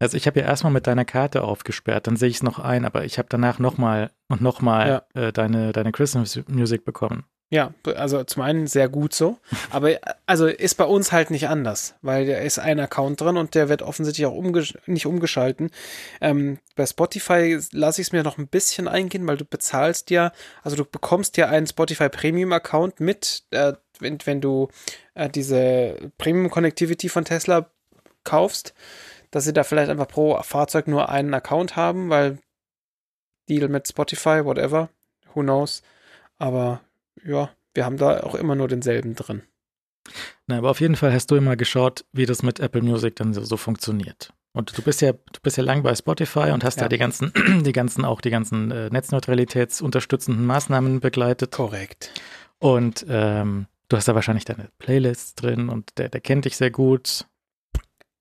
Also ich habe ja erstmal mit deiner Karte aufgesperrt, dann sehe ich es noch ein, aber ich habe danach nochmal und nochmal ja. äh, deine, deine Christmas Music bekommen. Ja, also zum einen sehr gut so, aber also ist bei uns halt nicht anders, weil da ist ein Account drin und der wird offensichtlich auch umgesch nicht umgeschalten. Ähm, bei Spotify lasse ich es mir noch ein bisschen eingehen, weil du bezahlst ja, also du bekommst ja einen Spotify Premium Account mit, äh, wenn, wenn du äh, diese Premium Connectivity von Tesla kaufst dass sie da vielleicht einfach pro Fahrzeug nur einen Account haben, weil Deal mit Spotify, whatever, who knows. Aber ja, wir haben da auch immer nur denselben drin. Na, aber auf jeden Fall hast du immer geschaut, wie das mit Apple Music dann so, so funktioniert. Und du bist ja, du bist ja lang bei Spotify und hast ja. da die ganzen, die ganzen, auch die ganzen äh, Netzneutralitätsunterstützenden Maßnahmen begleitet. Korrekt. Und ähm, du hast da wahrscheinlich deine Playlists drin und der, der kennt dich sehr gut.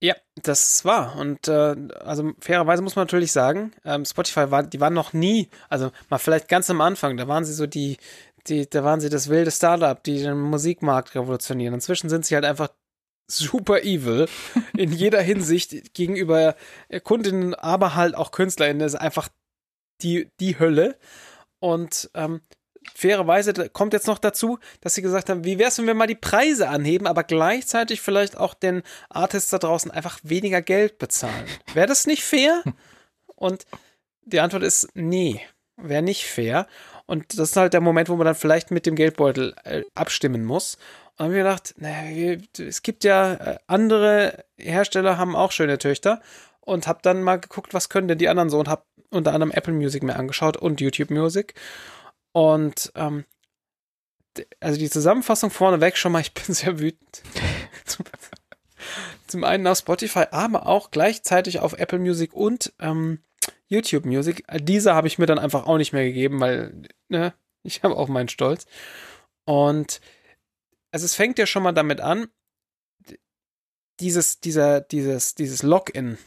Ja, das war. Und äh, also fairerweise muss man natürlich sagen, ähm, Spotify war, die waren noch nie, also mal vielleicht ganz am Anfang, da waren sie so die, die, da waren sie das wilde Startup, die den Musikmarkt revolutionieren. Inzwischen sind sie halt einfach super evil in jeder Hinsicht gegenüber Kundinnen, aber halt auch KünstlerInnen. Das ist einfach die, die Hölle. Und ähm, fairerweise kommt jetzt noch dazu, dass sie gesagt haben, wie wäre es, wenn wir mal die Preise anheben, aber gleichzeitig vielleicht auch den Artists da draußen einfach weniger Geld bezahlen. Wäre das nicht fair? Und die Antwort ist nee, wäre nicht fair. Und das ist halt der Moment, wo man dann vielleicht mit dem Geldbeutel äh, abstimmen muss. Und dann haben wir gedacht, naja, es gibt ja äh, andere Hersteller, haben auch schöne Töchter. Und habe dann mal geguckt, was können denn die anderen so und habe unter anderem Apple Music mir angeschaut und YouTube Music. Und ähm, also die Zusammenfassung vorneweg schon mal, ich bin sehr wütend. zum, einen auf Spotify, aber auch gleichzeitig auf Apple Music und ähm, YouTube Music. Diese habe ich mir dann einfach auch nicht mehr gegeben, weil ne, ich habe auch meinen Stolz. Und also es fängt ja schon mal damit an, dieses, dieser, dieses, dieses Login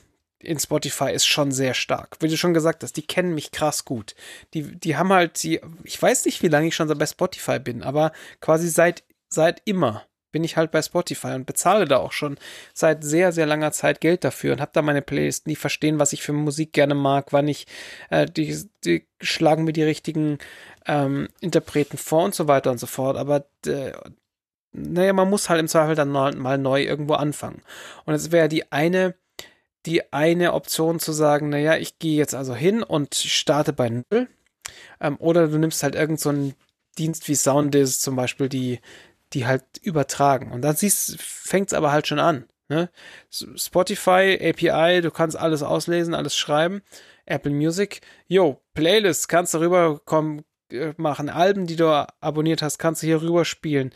in Spotify ist schon sehr stark. Wie du schon gesagt hast, die kennen mich krass gut. Die, die haben halt, die, ich weiß nicht, wie lange ich schon bei Spotify bin, aber quasi seit, seit immer bin ich halt bei Spotify und bezahle da auch schon seit sehr, sehr langer Zeit Geld dafür und habe da meine Playlist, die verstehen, was ich für Musik gerne mag, wann ich, äh, die, die schlagen mir die richtigen ähm, Interpreten vor und so weiter und so fort. Aber äh, naja, man muss halt im Zweifel dann mal neu irgendwo anfangen. Und es wäre die eine die eine Option zu sagen, naja, ich gehe jetzt also hin und starte bei Null. Ähm, oder du nimmst halt irgendeinen so Dienst wie Soundiz zum Beispiel, die, die halt übertragen. Und dann siehst, fängt's aber halt schon an. Ne? Spotify, API, du kannst alles auslesen, alles schreiben. Apple Music, yo, Playlist, kannst du rüberkommen, äh, machen. Alben, die du abonniert hast, kannst du hier rüber spielen.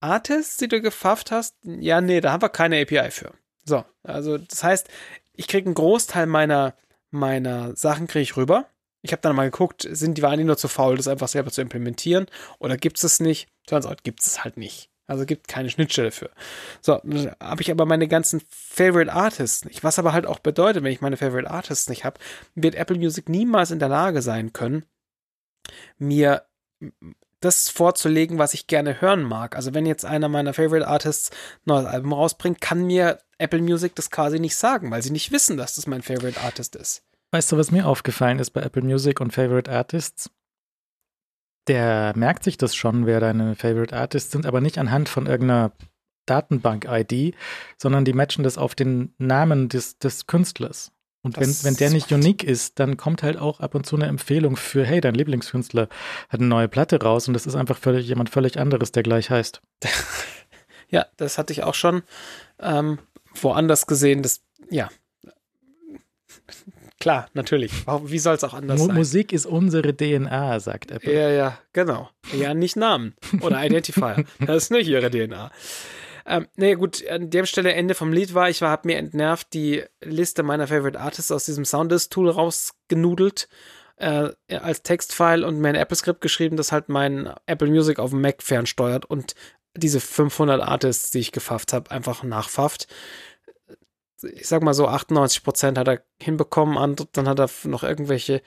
Artists, die du gefafft hast, ja, nee, da haben wir keine API für. So, also das heißt, ich kriege einen Großteil meiner, meiner Sachen kriege ich rüber. Ich habe dann mal geguckt, sind die waren die nur zu faul, das einfach selber zu implementieren oder gibt es es nicht? Turns out gibt es halt nicht. Also gibt keine Schnittstelle für. So, habe ich aber meine ganzen Favorite Artists nicht. Was aber halt auch bedeutet, wenn ich meine Favorite Artists nicht habe, wird Apple Music niemals in der Lage sein können, mir das vorzulegen, was ich gerne hören mag. Also wenn jetzt einer meiner Favorite Artists ein neues Album rausbringt, kann mir Apple Music das quasi nicht sagen, weil sie nicht wissen, dass das mein Favorite Artist ist. Weißt du, was mir aufgefallen ist bei Apple Music und Favorite Artists? Der merkt sich das schon, wer deine Favorite Artists sind, aber nicht anhand von irgendeiner Datenbank-ID, sondern die matchen das auf den Namen des, des Künstlers. Und wenn, wenn der nicht unique ist, dann kommt halt auch ab und zu eine Empfehlung für, hey, dein Lieblingskünstler hat eine neue Platte raus und das ist einfach völlig, jemand völlig anderes, der gleich heißt. ja, das hatte ich auch schon ähm, woanders gesehen. Das, ja. Klar, natürlich. Wie soll es auch anders M sein? Musik ist unsere DNA, sagt Apple. Ja, ja, genau. Ja, nicht Namen oder Identifier. das ist nicht ihre DNA. Ähm, naja, gut, an der Stelle Ende vom Lied war, ich war, hab mir entnervt die Liste meiner Favorite Artists aus diesem Soundist-Tool rausgenudelt äh, als Textfile und mir ein Apple-Skript geschrieben, das halt mein Apple Music auf dem Mac fernsteuert und diese 500 Artists, die ich gefafft habe, einfach nachfafft. Ich sag mal so, 98% hat er hinbekommen, dann hat er noch irgendwelche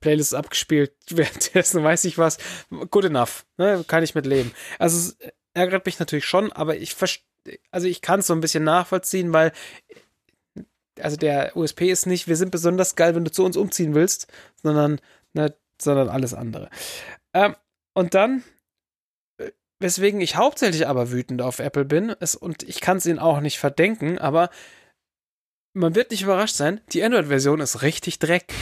Playlists abgespielt. Währenddessen weiß ich was. Good enough. Ne? Kann ich mit leben. Also ärgert mich natürlich schon, aber ich also ich kann es so ein bisschen nachvollziehen, weil also der USP ist nicht, wir sind besonders geil, wenn du zu uns umziehen willst, sondern, ne, sondern alles andere. Ähm, und dann, äh, weswegen ich hauptsächlich aber wütend auf Apple bin, ist, und ich kann es ihnen auch nicht verdenken, aber man wird nicht überrascht sein, die Android-Version ist richtig Dreck.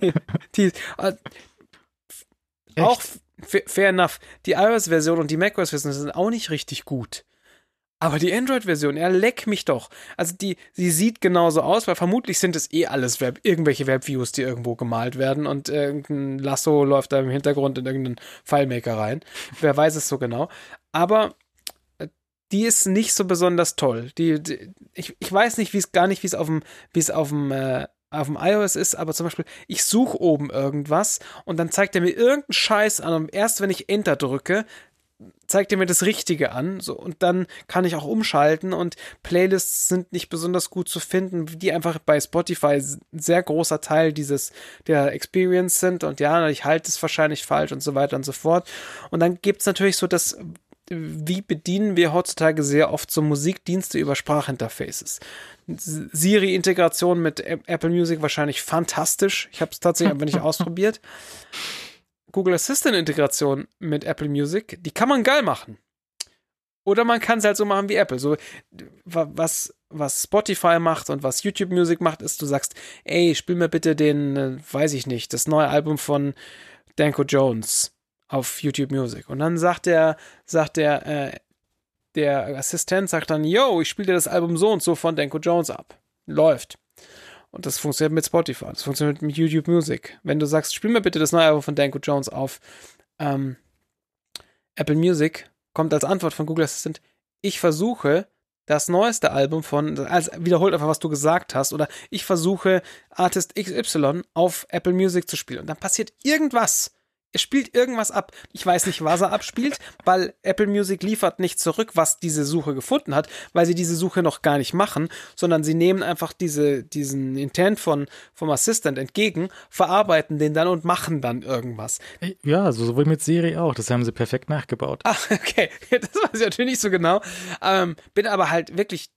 die, äh, auch fair enough. Die iOS-Version und die macOS-Version sind auch nicht richtig gut. Aber die Android-Version, er leck mich doch. Also die, sie sieht genauso aus, weil vermutlich sind es eh alles Web, irgendwelche Webviews, die irgendwo gemalt werden und irgendein Lasso läuft da im Hintergrund in irgendeinen FileMaker rein. Wer weiß es so genau. Aber äh, die ist nicht so besonders toll. Die, die ich, ich weiß nicht, wie es gar nicht, wie es auf dem, wie es auf dem äh, auf dem iOS ist, aber zum Beispiel, ich suche oben irgendwas und dann zeigt er mir irgendeinen Scheiß an und erst wenn ich Enter drücke, zeigt er mir das Richtige an so, und dann kann ich auch umschalten und Playlists sind nicht besonders gut zu finden, die einfach bei Spotify ein sehr großer Teil dieses der Experience sind und ja, ich halte es wahrscheinlich falsch und so weiter und so fort. Und dann gibt es natürlich so das wie bedienen wir heutzutage sehr oft so Musikdienste über Sprachinterfaces. Siri-Integration mit Apple Music wahrscheinlich fantastisch. Ich habe es tatsächlich einfach nicht ausprobiert. Google Assistant-Integration mit Apple Music, die kann man geil machen. Oder man kann es halt so machen wie Apple. So, was, was Spotify macht und was YouTube Music macht, ist, du sagst, ey, spiel mir bitte den, äh, weiß ich nicht, das neue Album von Danko Jones auf YouTube Music. Und dann sagt der, sagt der, äh, der Assistent sagt dann, yo, ich spiele dir das Album so und so von Danko Jones ab. Läuft. Und das funktioniert mit Spotify, das funktioniert mit YouTube Music. Wenn du sagst, spiel mir bitte das neue Album von Danko Jones auf, ähm, Apple Music kommt als Antwort von Google Assistant, ich versuche das neueste Album von, also wiederholt einfach, was du gesagt hast, oder ich versuche Artist XY auf Apple Music zu spielen. Und dann passiert irgendwas er spielt irgendwas ab. Ich weiß nicht, was er abspielt, weil Apple Music liefert nicht zurück, was diese Suche gefunden hat, weil sie diese Suche noch gar nicht machen, sondern sie nehmen einfach diese, diesen Intent von, vom Assistant entgegen, verarbeiten den dann und machen dann irgendwas. Ja, also sowohl mit Siri auch. Das haben sie perfekt nachgebaut. Ach, okay. Das weiß ich natürlich nicht so genau. Ähm, bin aber halt wirklich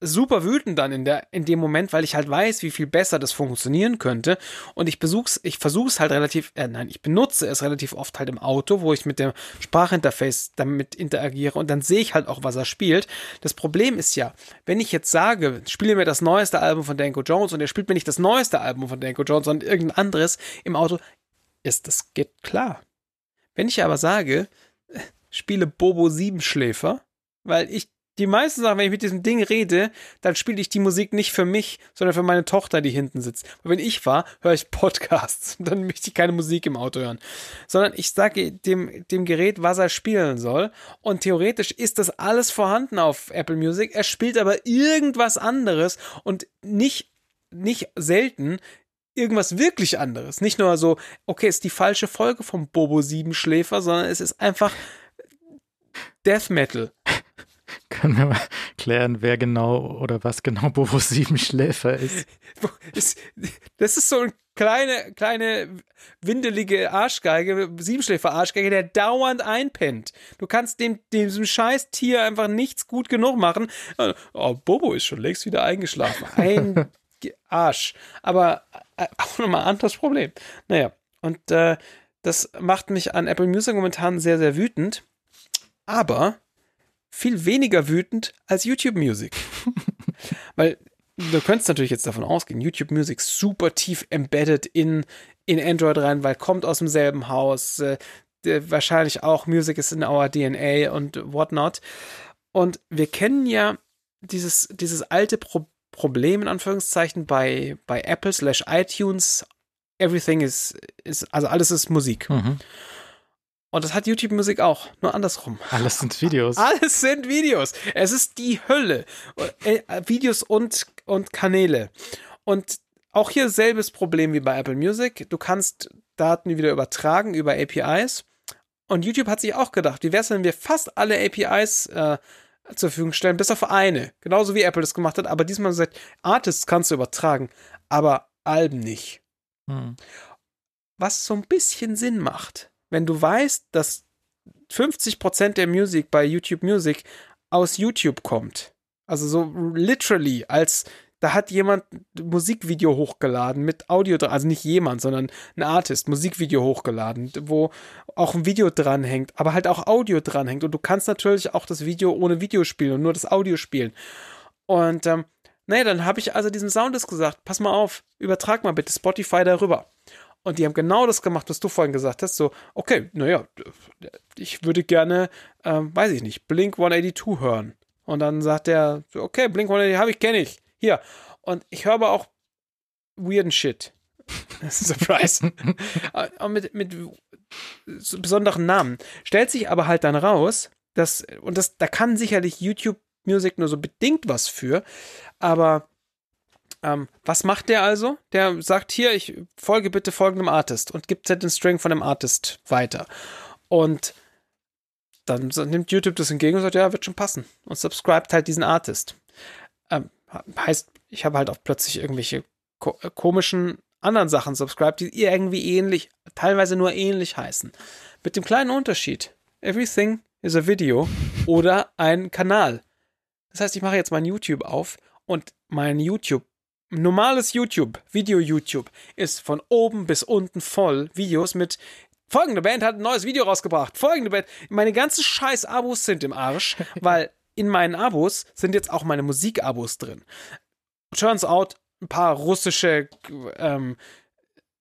super wütend dann in der in dem Moment, weil ich halt weiß, wie viel besser das funktionieren könnte und ich besuch's, ich versuche es halt relativ, äh, nein, ich benutze es relativ oft halt im Auto, wo ich mit dem Sprachinterface damit interagiere und dann sehe ich halt auch, was er spielt. Das Problem ist ja, wenn ich jetzt sage, spiele mir das neueste Album von Danko Jones und er spielt mir nicht das neueste Album von Danko Jones, sondern irgendein anderes im Auto, ist das geht klar. Wenn ich aber sage, äh, spiele Bobo Siebenschläfer, weil ich die meisten Sachen, wenn ich mit diesem Ding rede, dann spiele ich die Musik nicht für mich, sondern für meine Tochter, die hinten sitzt. Und wenn ich war, höre ich Podcasts. Dann möchte ich keine Musik im Auto hören. Sondern ich sage dem, dem Gerät, was er spielen soll. Und theoretisch ist das alles vorhanden auf Apple Music. Er spielt aber irgendwas anderes und nicht, nicht selten irgendwas wirklich anderes. Nicht nur so, okay, ist die falsche Folge vom Bobo Siebenschläfer, sondern es ist einfach Death Metal. Können wir mal klären, wer genau oder was genau Bobo Siebenschläfer ist? Das ist so eine kleine, kleine, windelige Arschgeige, Siebenschläfer-Arschgeige, der dauernd einpennt. Du kannst dem, diesem scheiß Tier einfach nichts gut genug machen. Oh, Bobo ist schon längst wieder eingeschlafen. Ein Arsch. Aber äh, auch nochmal ein anderes Problem. Naja, und äh, das macht mich an Apple Music momentan sehr, sehr wütend. Aber viel weniger wütend als YouTube Music. Weil du könntest natürlich jetzt davon ausgehen, YouTube Music super tief embedded in, in Android rein, weil kommt aus demselben Haus, äh, wahrscheinlich auch Music ist in our DNA und whatnot. Und wir kennen ja dieses, dieses alte Pro Problem in Anführungszeichen bei, bei Apple slash iTunes. Everything is, is, also alles ist Musik. Mhm. Und das hat YouTube-Musik auch, nur andersrum. Alles sind Videos. Alles sind Videos. Es ist die Hölle. Äh, Videos und, und Kanäle. Und auch hier selbes Problem wie bei Apple Music. Du kannst Daten wieder übertragen über APIs. Und YouTube hat sich auch gedacht, wie wäre es, wenn wir fast alle APIs äh, zur Verfügung stellen, bis auf eine. Genauso wie Apple das gemacht hat. Aber diesmal gesagt, Artists kannst du übertragen, aber Alben nicht. Hm. Was so ein bisschen Sinn macht wenn du weißt, dass 50% der Musik bei YouTube Music aus YouTube kommt. Also so literally, als da hat jemand Musikvideo hochgeladen mit Audio dran, also nicht jemand, sondern ein Artist, Musikvideo hochgeladen, wo auch ein Video dranhängt, aber halt auch Audio dranhängt. Und du kannst natürlich auch das Video ohne Video spielen und nur das Audio spielen. Und ähm, naja, dann habe ich also diesem Soundist gesagt, pass mal auf, übertrag mal bitte Spotify darüber. Und die haben genau das gemacht, was du vorhin gesagt hast. So, okay, naja, ich würde gerne, ähm, weiß ich nicht, Blink 182 hören. Und dann sagt er, okay, Blink 182 habe ich, kenne ich. Hier. Und ich höre aber auch weirden Shit. Surprise. Äh, mit, mit besonderen Namen. Stellt sich aber halt dann raus, dass, und das, da kann sicherlich YouTube Music nur so bedingt was für, aber ähm, was macht der also? Der sagt hier, ich folge bitte folgendem Artist und gibt den String von dem Artist weiter. Und dann nimmt YouTube das entgegen und sagt, ja, wird schon passen. Und subscribt halt diesen Artist. Ähm, heißt, ich habe halt auch plötzlich irgendwelche ko äh, komischen anderen Sachen subscribed, die irgendwie ähnlich, teilweise nur ähnlich heißen. Mit dem kleinen Unterschied. Everything is a Video oder ein Kanal. Das heißt, ich mache jetzt mein YouTube auf und mein YouTube normales YouTube, Video-YouTube, ist von oben bis unten voll Videos mit folgende Band hat ein neues Video rausgebracht. Folgende Band. Meine ganzen scheiß Abos sind im Arsch, weil in meinen Abos sind jetzt auch meine Musik-Abos drin. Turns out, ein paar russische ähm,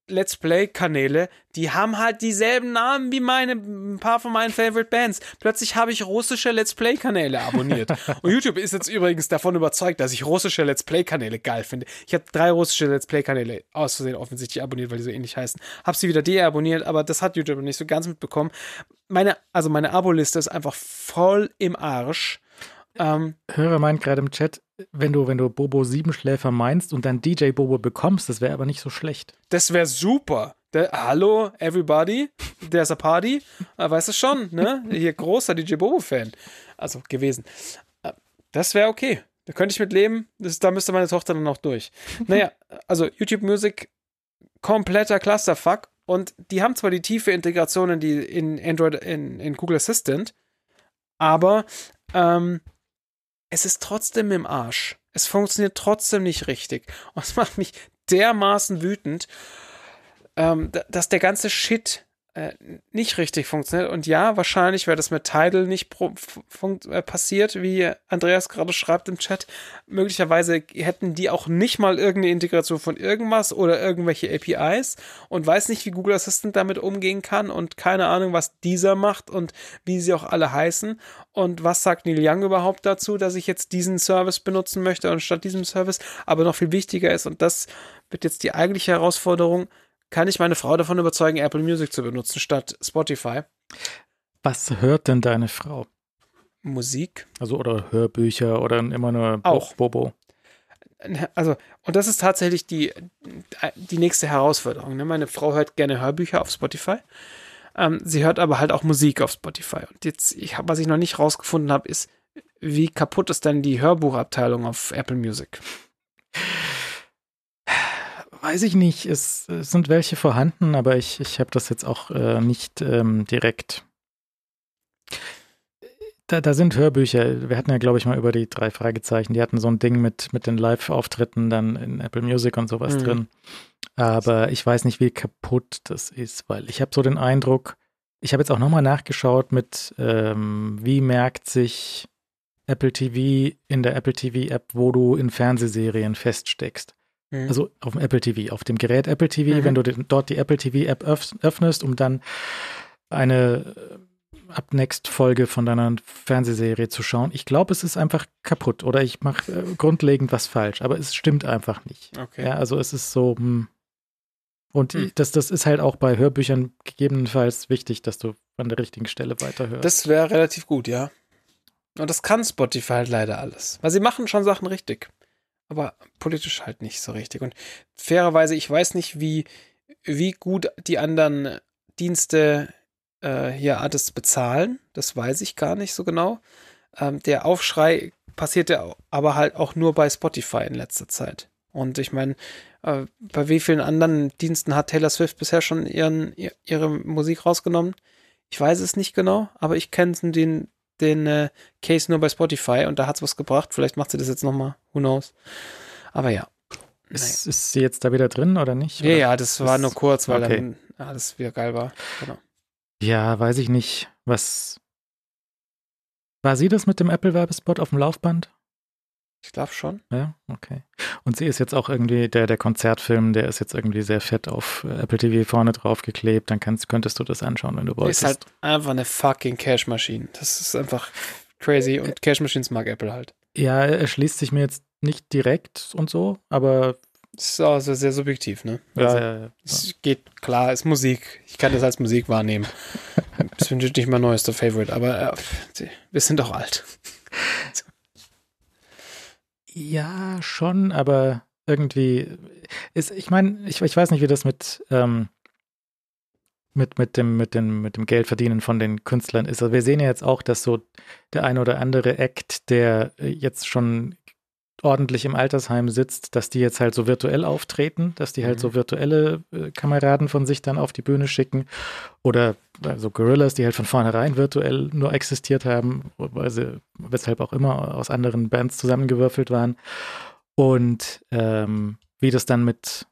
Let's Play-Kanäle, die haben halt dieselben Namen wie meine, ein paar von meinen Favorite Bands. Plötzlich habe ich russische Let's Play-Kanäle abonniert. Und YouTube ist jetzt übrigens davon überzeugt, dass ich russische Let's Play-Kanäle geil finde. Ich habe drei russische Let's Play-Kanäle aus Versehen offensichtlich abonniert, weil die so ähnlich heißen. Hab sie wieder deabonniert, aber das hat YouTube nicht so ganz mitbekommen. Meine, also meine Abo-Liste ist einfach voll im Arsch. Ähm, Hörer meint gerade im Chat, wenn du, wenn du Bobo Siebenschläfer meinst und dann DJ Bobo bekommst, das wäre aber nicht so schlecht. Das wäre super. Der, hallo, everybody, there's a party. Äh, weißt du schon, ne? Hier großer DJ Bobo-Fan. Also gewesen. Äh, das wäre okay. Da könnte ich mit leben. Das, da müsste meine Tochter dann noch durch. Naja, also YouTube Music, kompletter Clusterfuck. Und die haben zwar die tiefe Integration in, die, in Android, in, in Google Assistant, aber ähm, es ist trotzdem im Arsch. Es funktioniert trotzdem nicht richtig. Und es macht mich dermaßen wütend, ähm, dass der ganze Shit äh, nicht richtig funktioniert. Und ja, wahrscheinlich wäre das mit Tidal nicht äh, passiert, wie Andreas gerade schreibt im Chat. Möglicherweise hätten die auch nicht mal irgendeine Integration von irgendwas oder irgendwelche APIs und weiß nicht, wie Google Assistant damit umgehen kann und keine Ahnung, was dieser macht und wie sie auch alle heißen. Und was sagt Neil Young überhaupt dazu, dass ich jetzt diesen Service benutzen möchte anstatt diesem Service? Aber noch viel wichtiger ist, und das wird jetzt die eigentliche Herausforderung, kann ich meine Frau davon überzeugen, Apple Music zu benutzen statt Spotify. Was hört denn deine Frau? Musik. Also oder Hörbücher oder immer nur Auch. Bobo. Also, und das ist tatsächlich die, die nächste Herausforderung. Ne? Meine Frau hört gerne Hörbücher auf Spotify. Ähm, sie hört aber halt auch Musik auf Spotify. Und jetzt, ich, was ich noch nicht rausgefunden habe, ist, wie kaputt ist denn die Hörbuchabteilung auf Apple Music? Weiß ich nicht. Es, es sind welche vorhanden, aber ich, ich habe das jetzt auch äh, nicht ähm, direkt. Da, da sind Hörbücher. Wir hatten ja, glaube ich, mal über die drei Fragezeichen. Die hatten so ein Ding mit, mit den Live-Auftritten dann in Apple Music und sowas mhm. drin. Aber ich weiß nicht, wie kaputt das ist, weil ich habe so den Eindruck, ich habe jetzt auch nochmal nachgeschaut mit, ähm, wie merkt sich Apple TV in der Apple TV App, wo du in Fernsehserien feststeckst. Mhm. Also auf dem Apple TV, auf dem Gerät Apple TV, mhm. wenn du den, dort die Apple TV App öffnest, um dann eine ab äh, Next Folge von deiner Fernsehserie zu schauen. Ich glaube, es ist einfach kaputt oder ich mache äh, grundlegend was falsch, aber es stimmt einfach nicht. Okay. Ja, also es ist so, hm. und hm. das, das ist halt auch bei Hörbüchern gegebenenfalls wichtig, dass du an der richtigen Stelle weiterhörst. Das wäre relativ gut, ja. Und das kann Spotify halt leider alles. Weil sie machen schon Sachen richtig aber politisch halt nicht so richtig. Und fairerweise, ich weiß nicht, wie, wie gut die anderen Dienste äh, hier Artists bezahlen. Das weiß ich gar nicht so genau. Ähm, der Aufschrei passierte aber halt auch nur bei Spotify in letzter Zeit. Und ich meine, äh, bei wie vielen anderen Diensten hat Taylor Swift bisher schon ihren, ihre Musik rausgenommen? Ich weiß es nicht genau, aber ich kenne den, den äh, Case nur bei Spotify und da hat es was gebracht. Vielleicht macht sie das jetzt nochmal. Who knows? Aber ja. Ist, naja. ist, sie jetzt da wieder drin oder nicht? Ja, ja, das war nur kurz, weil okay. dann alles wieder geil war. Genau. Ja, weiß ich nicht. Was. War sie das mit dem Apple-Werbespot auf dem Laufband? Ich glaube schon. Ja, okay. Und sie ist jetzt auch irgendwie, der, der Konzertfilm, der ist jetzt irgendwie sehr fett auf Apple TV vorne drauf geklebt. Dann kannst, könntest du das anschauen, wenn du wolltest. Ist halt einfach eine fucking Cash Machine. Das ist einfach crazy und Cash Machines mag Apple halt. Ja, er schließt sich mir jetzt nicht direkt und so, aber. Das ist also sehr subjektiv, ne? Ja, also, ja, ja, Es geht klar, ist Musik. Ich kann das als Musik wahrnehmen. das finde ich nicht mein neuester Favorite, aber äh, wir sind doch alt. Ja, schon, aber irgendwie ist, ich meine, ich, ich weiß nicht, wie das mit, ähm, mit, mit, dem, mit, dem, mit dem Geldverdienen von den Künstlern ist. Also wir sehen ja jetzt auch, dass so der ein oder andere Act, der äh, jetzt schon ordentlich im Altersheim sitzt, dass die jetzt halt so virtuell auftreten, dass die halt mhm. so virtuelle äh, Kameraden von sich dann auf die Bühne schicken oder also Gorillas, die halt von vornherein virtuell nur existiert haben, weil sie, weshalb auch immer aus anderen Bands zusammengewürfelt waren und ähm, wie das dann mit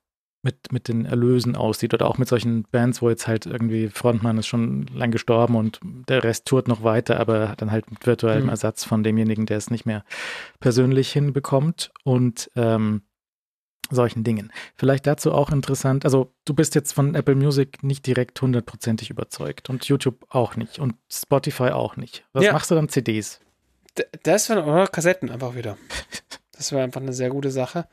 mit, mit den Erlösen aussieht oder auch mit solchen Bands, wo jetzt halt irgendwie Frontmann ist schon lang gestorben und der Rest tourt noch weiter, aber hat dann halt mit virtuellem mhm. Ersatz von demjenigen, der es nicht mehr persönlich hinbekommt. Und ähm, solchen Dingen. Vielleicht dazu auch interessant, also du bist jetzt von Apple Music nicht direkt hundertprozentig überzeugt und YouTube auch nicht und Spotify auch nicht. Was Ja. machst du dann CDs? D- Das wäre oder Kassetten einfach wieder. Das wäre einfach eine sehr gute Sache.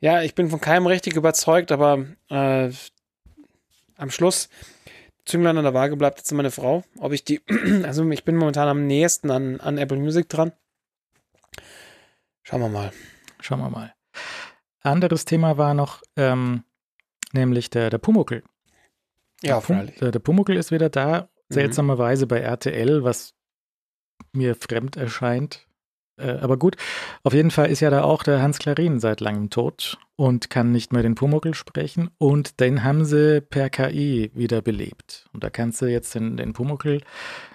Ja, ich bin von keinem richtig überzeugt, aber äh, am Schluss Zünglein an der Waage bleibt jetzt meine Frau. Ob ich die, also ich bin momentan am nächsten an, an Apple Music dran. Schauen wir mal. Schauen wir mal. Anderes Thema war noch, ähm, nämlich der, der Pumuckel. Ja, der, Pum freilich. der, der Pumuckel ist wieder da, Mhm. seltsamerweise bei RTL, was mir fremd erscheint. Äh, aber gut, auf jeden Fall ist ja da auch der Hans Klarin seit langem tot und kann nicht mehr den Pumuckel sprechen. Und den haben sie per KI wiederbelebt. Und da kannst du jetzt den, den Pumuckel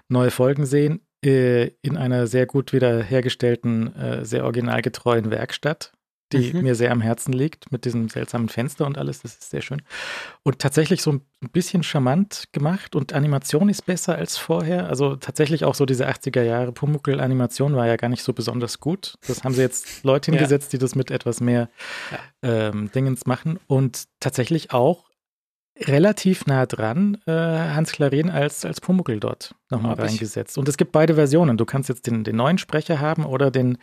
neue Folgen sehen äh, in einer sehr gut wiederhergestellten, äh, sehr originalgetreuen Werkstatt, die Mhm. mir sehr am Herzen liegt, mit diesem seltsamen Fenster und alles. Das ist sehr schön. Und tatsächlich so ein bisschen charmant gemacht und Animation ist besser als vorher. Also tatsächlich auch so diese 80er Jahre Pumuckl-Animation war ja gar nicht so besonders gut. Das haben sie jetzt Leute Ja. hingesetzt, die das mit etwas mehr ähm, Dingens machen und tatsächlich auch relativ nah dran äh, Hans Klarin als, als Pumuckl dort nochmal Hab ich. reingesetzt. Und es gibt beide Versionen. Du kannst jetzt den, den neuen Sprecher haben oder den,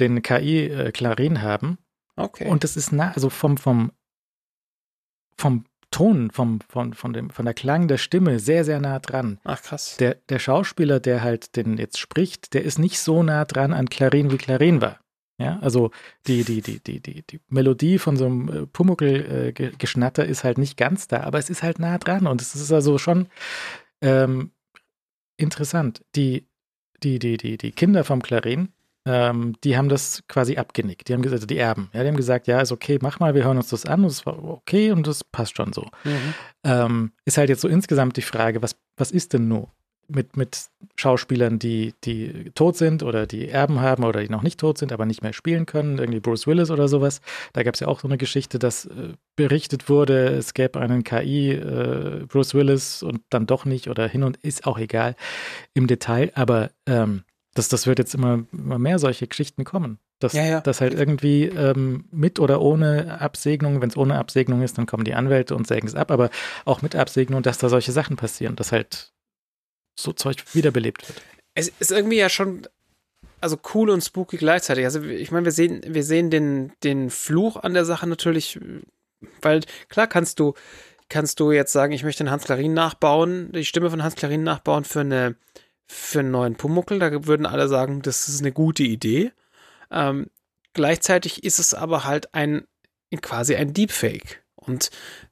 den KI äh, Klarin haben. Okay. Und das ist nah, also vom, vom, vom Ton, vom, von, von, dem, von der Klang der Stimme sehr, sehr nah dran. Ach krass. Der, der Schauspieler, der halt den jetzt spricht, der ist nicht so nah dran an Clarin, wie Clarin war. Ja, also die, die, die, die, die, die Melodie von so einem äh, Pumuckel-Geschnatter ist halt nicht ganz da, aber es ist halt nah dran und es ist also schon ähm, interessant. Die, die, die, die, die Kinder vom Clarin, ähm, die haben das quasi abgenickt. Die haben gesagt, also die Erben, ja, die haben gesagt, ja, ist okay, mach mal, wir hören uns das an und es war okay und das passt schon so. Mhm. Ähm, ist halt jetzt so insgesamt die Frage, was, was ist denn nur mit, mit Schauspielern, die, die tot sind oder die Erben haben oder die noch nicht tot sind, aber nicht mehr spielen können, irgendwie Bruce Willis oder sowas. Da gab es ja auch so eine Geschichte, dass äh, berichtet wurde, es gäbe einen KI äh, Bruce Willis und dann doch nicht oder hin und ist auch egal im Detail, aber ähm, das, das wird jetzt immer, immer mehr solche Geschichten kommen. Dass, Ja, ja. dass halt irgendwie ähm, mit oder ohne Absegnung, wenn es ohne Absegnung ist, dann kommen die Anwälte und sägen es ab, aber auch mit Absegnung, dass da solche Sachen passieren, dass halt so Zeug wiederbelebt wird. Es ist irgendwie ja schon, also cool und spooky gleichzeitig. Also ich meine, wir sehen, wir sehen den, den Fluch an der Sache natürlich, weil klar kannst du, kannst du jetzt sagen, ich möchte den Hans Klarin nachbauen, die Stimme von Hans Klarin nachbauen für eine, für einen neuen Pumuckel. Da würden alle sagen, das ist eine gute Idee. Ähm, gleichzeitig ist es aber halt ein, quasi ein Deepfake. Und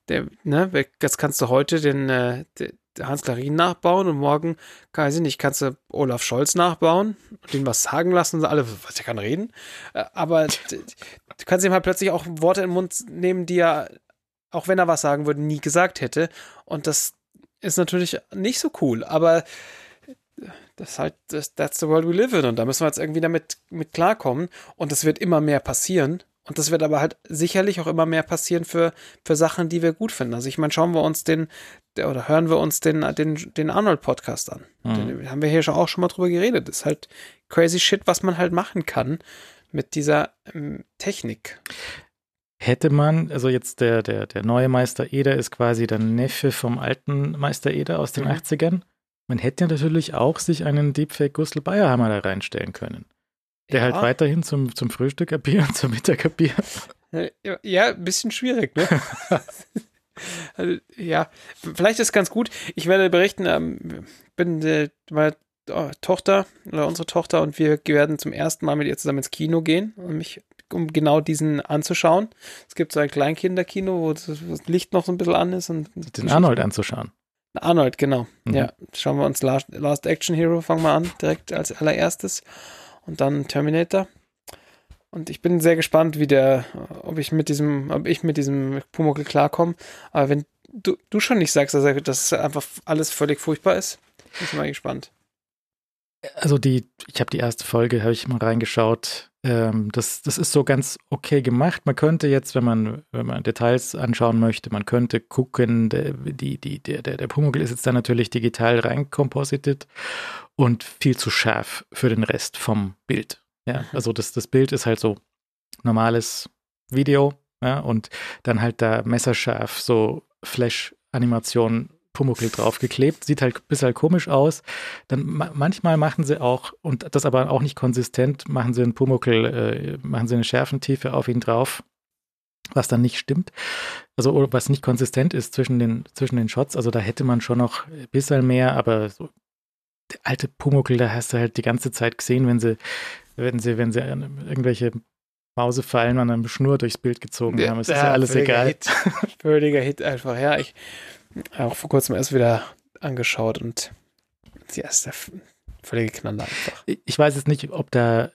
der, ne, jetzt kannst du heute den, äh, den Hans Klarin nachbauen und morgen, weiß ich nicht, kannst du Olaf Scholz nachbauen, den was sagen lassen, und alle, was, der kann reden. Äh, Aber du kannst ihm halt plötzlich auch Worte in den Mund nehmen, die er, auch wenn er was sagen würde, nie gesagt hätte. Und das ist natürlich nicht so cool, aber das ist halt, das, that's the world we live in und da müssen wir jetzt irgendwie damit mit klarkommen und das wird immer mehr passieren und das wird aber halt sicherlich auch immer mehr passieren für, für Sachen, die wir gut finden. Also ich meine, schauen wir uns den, der, oder hören wir uns den, den, den Arnold-Podcast an. Mhm. Den haben wir hier schon auch schon mal drüber geredet. Das ist halt crazy shit, was man halt machen kann mit dieser ähm, Technik. Hätte man, also jetzt der, der, der neue Meister Eder ist quasi der Neffe vom alten Meister Eder aus den Mhm. 80ern. Man hätte ja natürlich auch sich einen Deepfake Gustl Bayerhammer da reinstellen können. Der halt Ja. weiterhin zum, zum Frühstück abiert, zum Mittag abiert. Ja, Ja, ein bisschen schwierig, ne? Also, ja, vielleicht ist ganz gut. Ich werde berichten, ähm, bin äh, meine äh, Tochter oder unsere Tochter und wir werden zum ersten Mal mit ihr zusammen ins Kino gehen, um mich um genau diesen anzuschauen. Es gibt so ein Kleinkinderkino, wo das wo das Licht noch so ein bisschen an ist und Den Arnold anzuschauen. Arnold, genau. Mhm. Ja, schauen wir uns Last, Last Action Hero, fangen wir an, direkt als allererstes. Und dann Terminator. Und ich bin sehr gespannt, wie der, ob ich mit diesem, ob ich mit diesem Pumuckl klarkomme. Aber wenn du, du schon nicht sagst, dass, er, dass einfach alles völlig furchtbar ist, bin ich mal gespannt. Also die, ich habe die erste Folge, habe ich mal reingeschaut. Ähm, das, das ist so ganz okay gemacht. Man könnte jetzt, wenn man, wenn man Details anschauen möchte, man könnte gucken, der, die, die, der, der, der Pumuckl ist jetzt da natürlich digital reinkompositet und viel zu scharf für den Rest vom Bild. Ja, Mhm. also das, das Bild ist halt so normales Video Ja, und dann halt da messerscharf so Flash-Animationen Pumuckl draufgeklebt. Sieht halt ein bisschen komisch aus. Dann ma manchmal machen sie auch, und das aber auch nicht konsistent, machen sie einen Pumuckl, äh, machen sie eine Schärfentiefe auf ihn drauf, was dann nicht stimmt. Also was nicht konsistent ist zwischen den, zwischen den Shots. Also da hätte man schon noch ein bisschen mehr, aber so der alte Pumuckl, da hast du halt die ganze Zeit gesehen, wenn sie, wenn sie, wenn sie irgendwelche Mausefallen an einem Schnur durchs Bild gezogen haben. Es ist ja alles egal. Hit. Völliger Hit einfach. Ja, ich auch vor kurzem erst wieder angeschaut und ja, ist der völlige Knaller einfach. Ich weiß jetzt nicht, ob da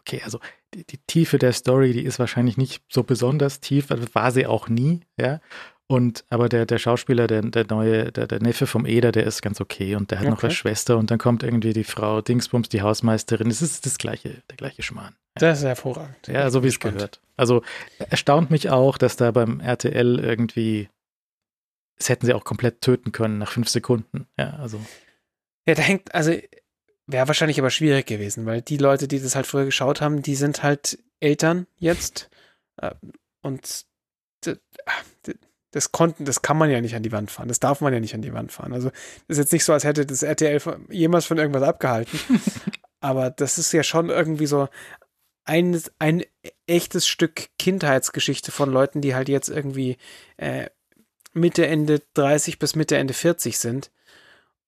okay, also die, die, Tiefe der Story, die ist wahrscheinlich nicht so besonders tief, also war sie auch nie, ja. Und aber der, der Schauspieler, der, der neue, der, der Neffe vom Eder, der ist ganz okay und der hat okay. noch eine Schwester und dann kommt irgendwie die Frau Dingsbums, die Hausmeisterin. Es ist das gleiche, der gleiche Schmarrn. Das ist hervorragend. Ja, so wie es gehört. Also erstaunt mich auch, dass da beim RTL irgendwie, das hätten sie auch komplett töten können nach fünf Sekunden. Ja, also. Ja, da hängt, also wäre wahrscheinlich aber schwierig gewesen, weil die Leute, die das halt früher geschaut haben, die sind halt Eltern jetzt äh, und das konnten, das kann man ja nicht an die Wand fahren. Das darf man ja nicht an die Wand fahren. Also das ist jetzt nicht so, als hätte das RTL jemals von irgendwas abgehalten. Aber das ist ja schon irgendwie so ein, ein echtes Stück Kindheitsgeschichte von Leuten, die halt jetzt irgendwie äh, Mitte, Ende 30 bis Mitte, Ende 40 sind.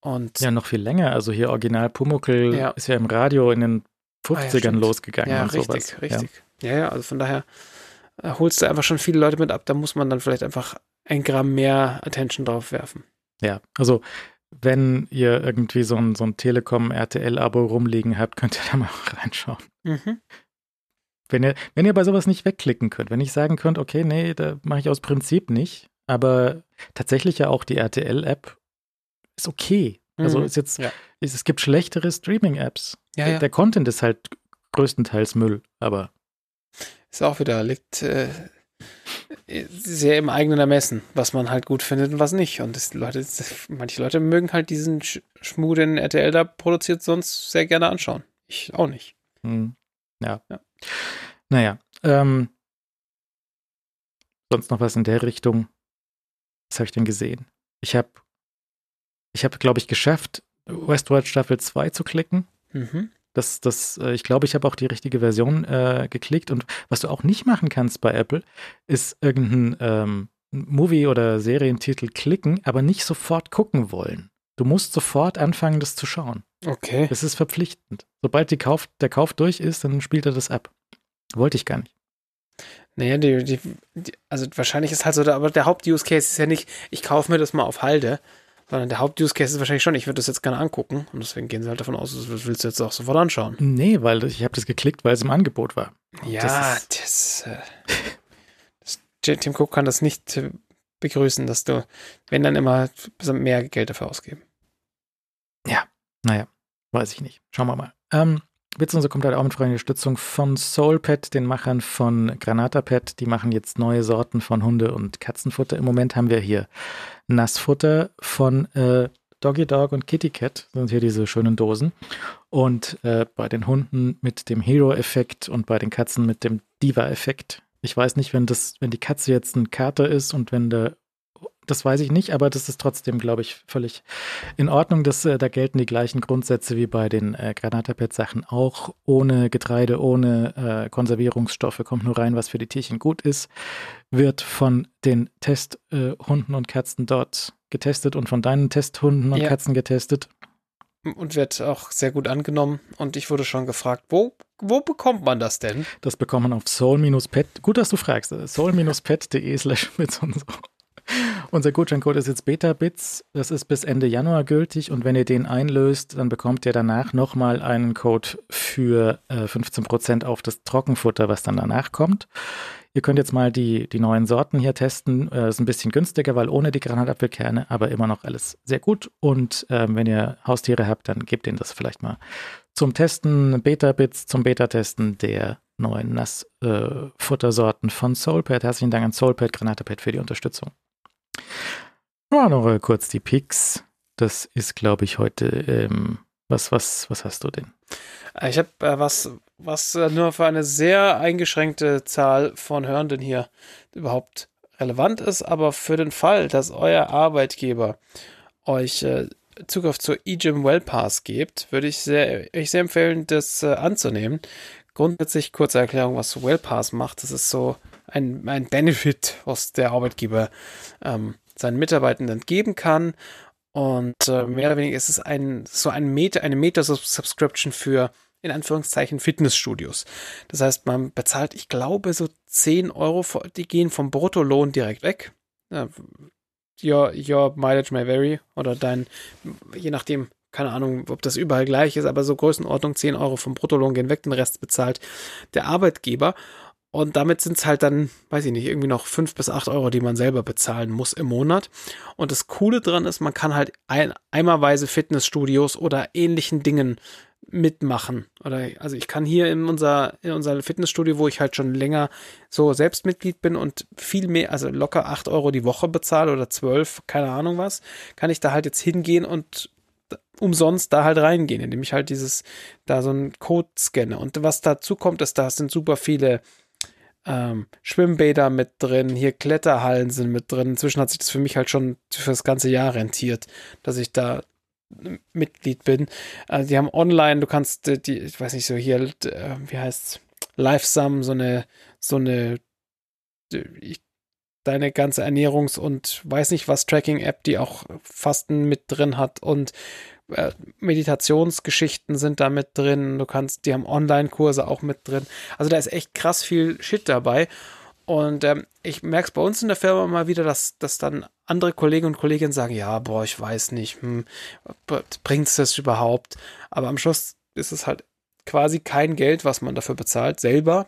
Und ja, noch viel länger. Also hier Original Pumuckel ja. ist ja im Radio in den 50ern ah, ja, losgegangen ja, richtig, sowas. Richtig, ja. ja, ja, also von daher äh, holst du einfach schon viele Leute mit ab. Da muss man dann vielleicht einfach ein Gramm mehr Attention drauf werfen. Ja, also wenn ihr irgendwie so ein, so ein Telekom-RTL-Abo rumliegen habt, könnt ihr da mal reinschauen. Mhm. Wenn ihr, wenn ihr bei sowas nicht wegklicken könnt, wenn ich sagen könnt, okay, nee, da mache ich aus Prinzip nicht, aber tatsächlich ja auch die RTL-App ist okay. Also mhm. ist jetzt, ja. ist, es gibt schlechtere Streaming-Apps. Ja, ja. Der Content ist halt größtenteils Müll, aber. Ist auch wieder, liegt äh, sehr im eigenen Ermessen, was man halt gut findet und was nicht. Und das Leute, das, manche Leute mögen halt diesen Sch Schmuh, den RTL da produziert, sonst sehr gerne anschauen. Ich auch nicht. Hm. Ja. ja. Naja. Ähm, sonst noch was in der Richtung? Was habe ich denn gesehen? Ich habe, ich habe, glaube ich, geschafft, Westworld Staffel 2 zu klicken. Mhm. Das, das, äh, ich glaube, ich habe auch die richtige Version äh, geklickt. Und was du auch nicht machen kannst bei Apple, ist irgendeinen ähm, Movie- oder Serientitel klicken, aber nicht sofort gucken wollen. Du musst sofort anfangen, das zu schauen. Okay. Das ist verpflichtend. Sobald Kauf, der Kauf durch ist, dann spielt er das ab. Wollte ich gar nicht. Naja, die, die, die, also wahrscheinlich ist halt so, aber der Haupt-Use-Case ist ja nicht, ich kaufe mir das mal auf Halde, sondern der Haupt-Use-Case ist wahrscheinlich schon, ich würde das jetzt gerne angucken. Und deswegen gehen sie halt davon aus, das willst du jetzt auch sofort anschauen. Nee, weil ich habe das geklickt, weil es im Angebot war. Ja, das, das, äh, das, Tim Cook kann das nicht äh, begrüßen, dass du, wenn dann immer mehr Geld dafür ausgeben. Ja, naja, weiß ich nicht. Schauen wir mal. Ähm, Witzense kommt halt auch mit freundlicher Unterstützung von Soulpet, den Machern von Granatapet. Die machen jetzt neue Sorten von Hunde- und Katzenfutter. Im Moment haben wir hier Nassfutter von äh, Doggy Dog und Kitty Cat, sind hier diese schönen Dosen. Und äh, bei den Hunden mit dem Hero-Effekt und bei den Katzen mit dem Diva-Effekt. Ich weiß nicht, wenn das, wenn die Katze jetzt ein Kater ist und wenn der das weiß ich nicht, aber das ist trotzdem, glaube ich, völlig in Ordnung. Das, äh, da gelten die gleichen Grundsätze wie bei den äh, Granatapet-Sachen auch. Ohne Getreide, ohne äh, Konservierungsstoffe kommt nur rein, was für die Tierchen gut ist. Wird von den Testhunden äh, und Katzen dort getestet und von deinen Testhunden und ja. Katzen getestet. Und wird auch sehr gut angenommen. Und ich wurde schon gefragt, wo, wo bekommt man das denn? Das bekommt man auf soul-pet. Gut, dass du fragst. soul-pet.de slash mit und so. Unser Gutscheincode ist jetzt Beta-Bits. Das ist bis Ende Januar gültig und wenn ihr den einlöst, dann bekommt ihr danach nochmal einen Code für äh, 15% auf das Trockenfutter, was dann danach kommt. Ihr könnt jetzt mal die, die neuen Sorten hier testen. Äh, ist ein bisschen günstiger, weil ohne die Granatapfelkerne, aber immer noch alles sehr gut. Und äh, wenn ihr Haustiere habt, dann gebt ihnen das vielleicht mal zum Testen. Beta-Bits zum Beta-Testen der neuen Nassfuttersorten äh, von Soulpad. Herzlichen Dank an Soulpad, Granatapad für die Unterstützung. Ja, noch kurz die Picks. Das ist, glaube ich, heute, ähm, Was, was, was hast du denn? Äh, ich habe äh, was, was äh, nur für eine sehr eingeschränkte Zahl von Hörenden hier überhaupt relevant ist, aber für den Fall, dass euer Arbeitgeber euch äh, Zugriff zur eGym Well Pass gibt, würde ich sehr, ich sehr empfehlen, das äh, anzunehmen. Grundsätzlich kurze Erklärung, was Well Pass macht. Das ist so ein, ein Benefit, was der Arbeitgeber ähm, seinen Mitarbeitenden geben kann. Und äh, mehr oder weniger ist es ein, so ein Meta, eine Meta-Subscription für in Anführungszeichen Fitnessstudios. Das heißt, man bezahlt, ich glaube, so 10 Euro, die gehen vom Bruttolohn direkt weg. your, your mileage may vary oder dein, je nachdem, keine Ahnung, ob das überall gleich ist, aber so Größenordnung 10 Euro vom Bruttolohn gehen weg, den Rest bezahlt der Arbeitgeber. Und damit sind es halt dann, weiß ich nicht, irgendwie noch 5 bis 8 Euro, die man selber bezahlen muss im Monat. Und das Coole dran ist, man kann halt ein, eimerweise Fitnessstudios oder ähnlichen Dingen mitmachen. Oder also ich kann hier in unser, in unser Fitnessstudio, wo ich halt schon länger so selbst Mitglied bin und viel mehr, also locker 8 Euro die Woche bezahle oder 12, keine Ahnung was, kann ich da halt jetzt hingehen und umsonst da halt reingehen, indem ich halt dieses, da so einen Code scanne. Und was dazu kommt, ist, da sind super viele ähm, Schwimmbäder mit drin, hier Kletterhallen sind mit drin. Inzwischen hat sich das für mich halt schon für das ganze Jahr rentiert, dass ich da Mitglied bin. Also die haben online, du kannst äh, die, ich weiß nicht so hier, äh, wie heißt's, Livesum, so eine, so eine, ich, deine ganze Ernährungs- und weiß nicht was Tracking-App, die auch Fasten mit drin hat und äh, Meditationsgeschichten sind da mit drin. Du kannst, die haben Online-Kurse auch mit drin. Also da ist echt krass viel Shit dabei. Und ähm, ich merke es bei uns in der Firma mal wieder, dass, dass dann andere Kollegen und Kolleginnen sagen, ja, boah, ich weiß nicht, hm, bringt es das überhaupt? Aber am Schluss ist es halt quasi kein Geld, was man dafür bezahlt, selber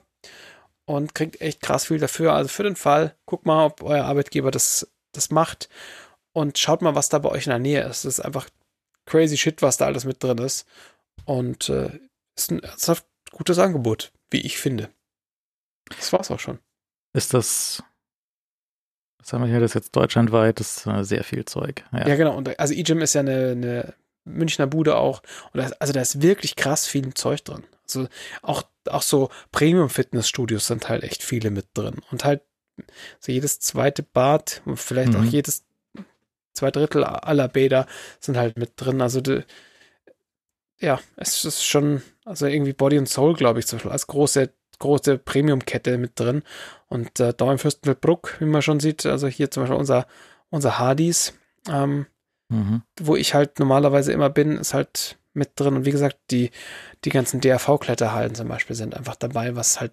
und kriegt echt krass viel dafür. Also für den Fall, guck mal, ob euer Arbeitgeber das, das macht und schaut mal, was da bei euch in der Nähe ist. Das ist einfach crazy shit, was da alles mit drin ist. Und äh, ist ein ernsthaft gutes Angebot, wie ich finde. Das war's auch schon. Ist das, was haben wir hier, das ist jetzt deutschlandweit, das ist äh, sehr viel Zeug. Ja, ja genau. Und also eGym ist ja eine, eine Münchner Bude auch. Und das, also da ist wirklich krass viel Zeug drin. Also auch, auch so Premium-Fitnessstudios sind halt echt viele mit drin. Und halt so jedes zweite Bad, vielleicht mhm. auch jedes zwei Drittel aller Bäder sind halt mit drin. Also de, ja, es ist schon, also irgendwie Body and Soul, glaube ich, zum Beispiel als große große Premium-Kette mit drin. Und äh, da im Fürstenfeldbruck, wie man schon sieht, also hier zum Beispiel unser, unser Hardys, ähm, mhm. wo ich halt normalerweise immer bin, ist halt mit drin. Und wie gesagt, die, die ganzen DRV-Kletterhallen zum Beispiel sind einfach dabei, was halt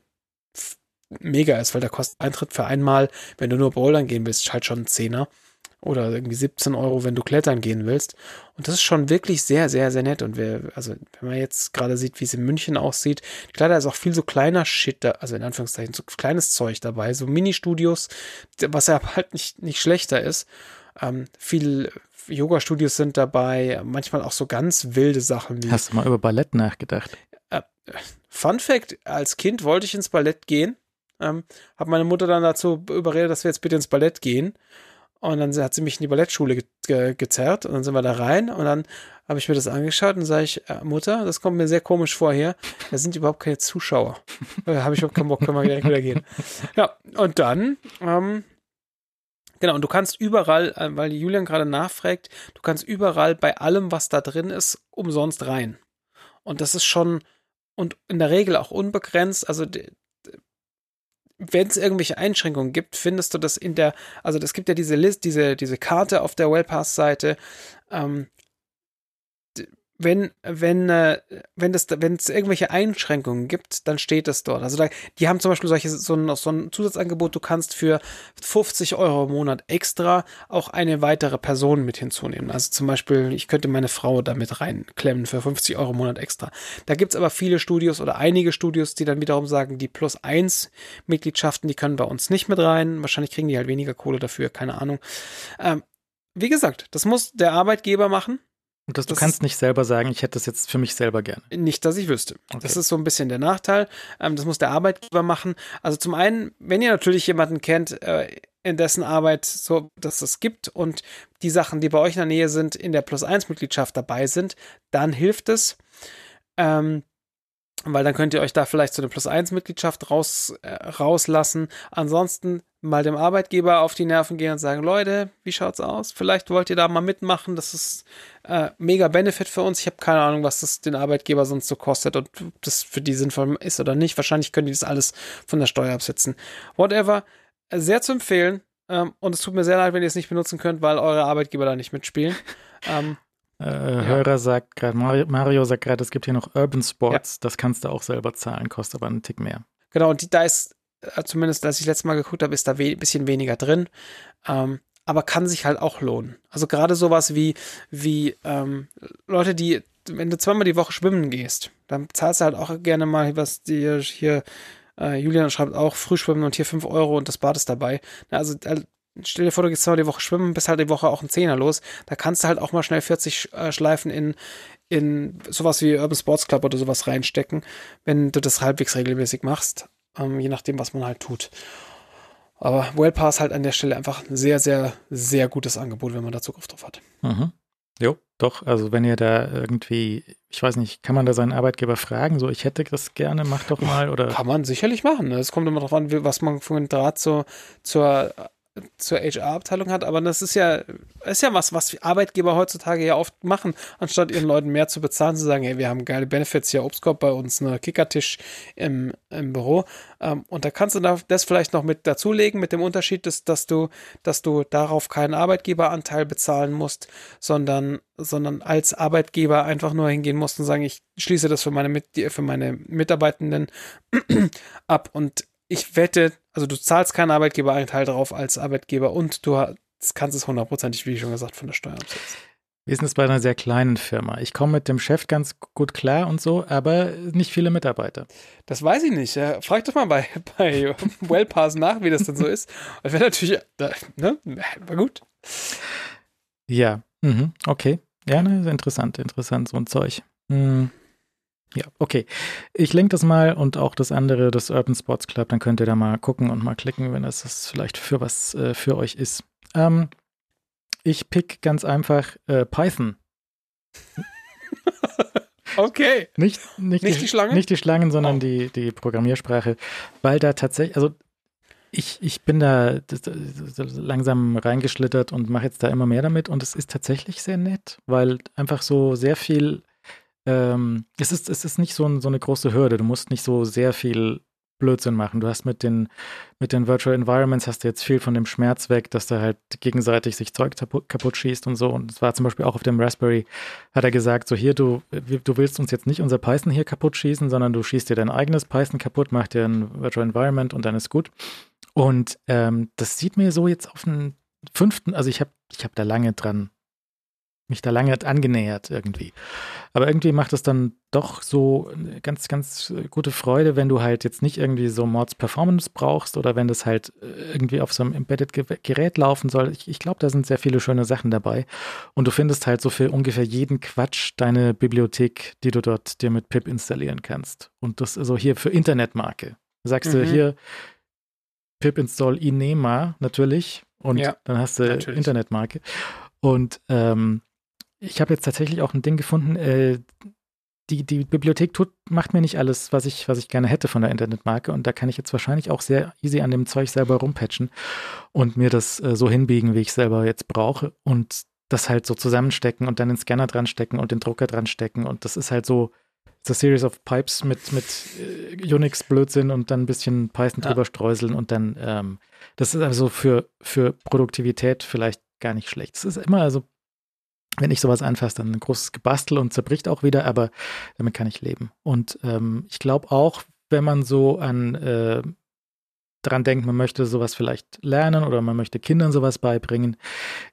mega ist, weil der kostet Eintritt für einmal, wenn du nur bouldern gehen willst, halt schon ein Zehner oder irgendwie 17 Euro, wenn du klettern gehen willst. Und das ist schon wirklich sehr, sehr, sehr nett. Und wer, also wenn man jetzt gerade sieht, wie es in München aussieht, klar, ist auch viel so kleiner Shit da, also in Anführungszeichen, so kleines Zeug dabei, so Mini-Studios, was ja halt nicht, nicht schlechter ist. Ähm, viel Yoga-Studios sind dabei, manchmal auch so ganz wilde Sachen wie. Hast du mal über Ballett nachgedacht? Äh, Fun Fact: Als Kind wollte ich ins Ballett gehen. Ähm, habe meine Mutter dann dazu überredet, dass wir jetzt bitte ins Ballett gehen. Und dann hat sie mich in die Ballettschule ge ge gezerrt und dann sind wir da rein und dann habe ich mir das angeschaut und sage ich, äh, Mutter, das kommt mir sehr komisch vor hier. Da sind überhaupt keine Zuschauer. Da habe ich überhaupt keinen Bock, können wir direkt wieder gehen. Ja, und dann, ähm, genau, und du kannst überall, äh, weil Julian gerade nachfragt, du kannst überall bei allem, was da drin ist, umsonst rein. Und das ist schon, und in der Regel auch unbegrenzt. Also wenn es irgendwelche Einschränkungen gibt, findest du das in der, also es gibt ja diese List, diese, diese Karte auf der Wellpass-Seite, ähm, wenn, wenn, äh, wenn das, wenn es irgendwelche Einschränkungen gibt, dann steht es dort. Also da, die haben zum Beispiel solche, so ein, so ein Zusatzangebot, du kannst für 50 Euro im Monat extra auch eine weitere Person mit hinzunehmen. Also zum Beispiel, ich könnte meine Frau damit reinklemmen für 50 Euro im Monat extra. Da gibt es aber viele Studios oder einige Studios, die dann wiederum sagen, die plus eins Mitgliedschaften, die können bei uns nicht mit rein. Wahrscheinlich kriegen die halt weniger Kohle dafür, keine Ahnung. Ähm, wie gesagt, das muss der Arbeitgeber machen. Und das, du kannst nicht selber sagen, ich hätte das jetzt für mich selber gerne. Nicht, dass ich wüsste. Okay. Das ist so ein bisschen der Nachteil. Ähm, das muss der Arbeitgeber machen. Also zum einen, wenn ihr natürlich jemanden kennt, äh, in dessen Arbeit so, dass es gibt und die Sachen, die bei euch in der Nähe sind, in der Plus 1 Mitgliedschaft dabei sind, dann hilft es. Ähm, weil dann könnt ihr euch da vielleicht zu einer Plus 1 Mitgliedschaft raus, äh, rauslassen. Ansonsten mal dem Arbeitgeber auf die Nerven gehen und sagen, Leute, wie schaut's aus? Vielleicht wollt ihr da mal mitmachen. Das ist äh, mega Benefit für uns. Ich habe keine Ahnung, was das den Arbeitgeber sonst so kostet und ob das für die sinnvoll ist oder nicht. Wahrscheinlich können die das alles von der Steuer absetzen. Whatever. Sehr zu empfehlen. Ähm, und es tut mir sehr leid, wenn ihr es nicht benutzen könnt, weil eure Arbeitgeber da nicht mitspielen. Ähm, äh, ja. Hörer sagt gerade, Mario, Mario, sagt gerade, es gibt hier noch Urban Sports, ja. das kannst du auch selber zahlen, kostet aber einen Tick mehr. Genau, und die, da ist, äh, zumindest als ich letztes Mal geguckt habe, ist da ein bisschen weniger drin. Ähm, aber kann sich halt auch lohnen. Also gerade sowas wie, wie ähm, Leute, die, wenn du zweimal die Woche schwimmen gehst, dann zahlst du halt auch gerne mal, was dir hier, äh, Julian schreibt auch, Frühschwimmen und hier 5 Euro und das Bad ist dabei. Also äh, stell dir vor, du gehst zweimal die Woche schwimmen, bist halt die Woche auch ein Zehner los. Da kannst du halt auch mal schnell 40 äh, Schleifen in, in sowas wie Urban Sports Club oder sowas reinstecken, wenn du das halbwegs regelmäßig machst, ähm, je nachdem, was man halt tut. Aber Wellpass halt an der Stelle einfach ein sehr, sehr, sehr gutes Angebot, wenn man da Zugriff drauf hat. Mhm. Jo, doch. Also wenn ihr da irgendwie, ich weiß nicht, kann man da seinen Arbeitgeber fragen, so ich hätte das gerne, mach doch mal oder. Kann man sicherlich machen. Ne? Es kommt immer darauf an, was man für einen Draht zur, zur zur HR-Abteilung hat, aber das ist ja, ist ja was, was Arbeitgeber heutzutage ja oft machen, anstatt ihren Leuten mehr zu bezahlen, zu sagen, hey, wir haben geile Benefits hier, Obstkorb bei uns, ne Kickertisch im, im Büro. Ähm, und da kannst du das vielleicht noch mit dazulegen, mit dem Unterschied, dass, dass du, dass du darauf keinen Arbeitgeberanteil bezahlen musst, sondern, sondern als Arbeitgeber einfach nur hingehen musst und sagen, ich schließe das für meine, für meine Mitarbeitenden ab und ich wette, also du zahlst keinen Arbeitgeberanteil drauf als Arbeitgeber und du kannst es hundertprozentig, wie schon gesagt, von der Steuer absetzen. Wie ist es bei einer sehr kleinen Firma? Ich komme mit dem Chef ganz gut klar und so, aber nicht viele Mitarbeiter. Das weiß ich nicht. Frag doch mal bei, bei Wellpass nach, wie das denn so ist. Das wäre natürlich, ne, war gut. Ja, mhm, okay. Ja, ne, interessant, interessant, so ein Zeug. Mhm. Ja, okay. Ich lenke das mal und auch das andere, das Urban Sports Club, dann könnt ihr da mal gucken und mal klicken, wenn das, das vielleicht für was äh, für euch ist. Ähm, ich pick ganz einfach äh, Python. okay. Nicht, nicht, nicht die, die, Schlangen? Nicht die Schlangen, sondern oh. die, die Programmiersprache, weil da tatsächlich, also ich, ich bin da langsam reingeschlittert und mache jetzt da immer mehr damit und es ist tatsächlich sehr nett, weil einfach so sehr viel ähm, es, ist, es ist nicht so, ein, so eine große Hürde. Du musst nicht so sehr viel Blödsinn machen. Du hast mit den, mit den Virtual Environments hast du jetzt viel von dem Schmerz weg, dass da halt gegenseitig sich Zeug kaputt, schießt und so. Und es war zum Beispiel auch auf dem Raspberry, hat er gesagt, so hier, du, du willst uns jetzt nicht unser Python hier kaputt schießen, sondern du schießt dir dein eigenes Python kaputt, mach dir ein Virtual Environment und dann ist gut. Und ähm, das sieht mir so jetzt auf den fünften, also ich habe ich hab da lange dran mich da lange angenähert irgendwie. Aber irgendwie macht es dann doch so eine ganz, ganz gute Freude, wenn du halt jetzt nicht irgendwie so Mods Performance brauchst oder wenn das halt irgendwie auf so einem Embedded-Gerät laufen soll. Ich, ich glaube, da sind sehr viele schöne Sachen dabei. Und du findest halt so für ungefähr jeden Quatsch deine Bibliothek, die du dort dir mit Pip installieren kannst. Und das also hier für Internetmarke. Sagst mhm. du hier Pip install Inema natürlich und ja, dann hast du natürlich. Internetmarke. Und ähm, ich habe jetzt tatsächlich auch ein Ding gefunden, äh, die, die Bibliothek tut, macht mir nicht alles, was ich, was ich gerne hätte von der Internetmarke. Und da kann ich jetzt wahrscheinlich auch sehr easy an dem Zeug selber rumpatchen und mir das äh, so hinbiegen, wie ich selber jetzt brauche. Und das halt so zusammenstecken und dann den Scanner dran stecken und den Drucker dran stecken. Und das ist halt so, a series of pipes mit, mit äh, Unix-Blödsinn und dann ein bisschen Python ja. drüber streuseln und dann, ähm, das ist also für, für Produktivität vielleicht gar nicht schlecht. Es ist immer also wenn ich sowas anfasse, dann ein großes Gebastel und zerbricht auch wieder, aber damit kann ich leben. Und ähm, ich glaube auch, wenn man so an äh, dran denkt, man möchte sowas vielleicht lernen oder man möchte Kindern sowas beibringen,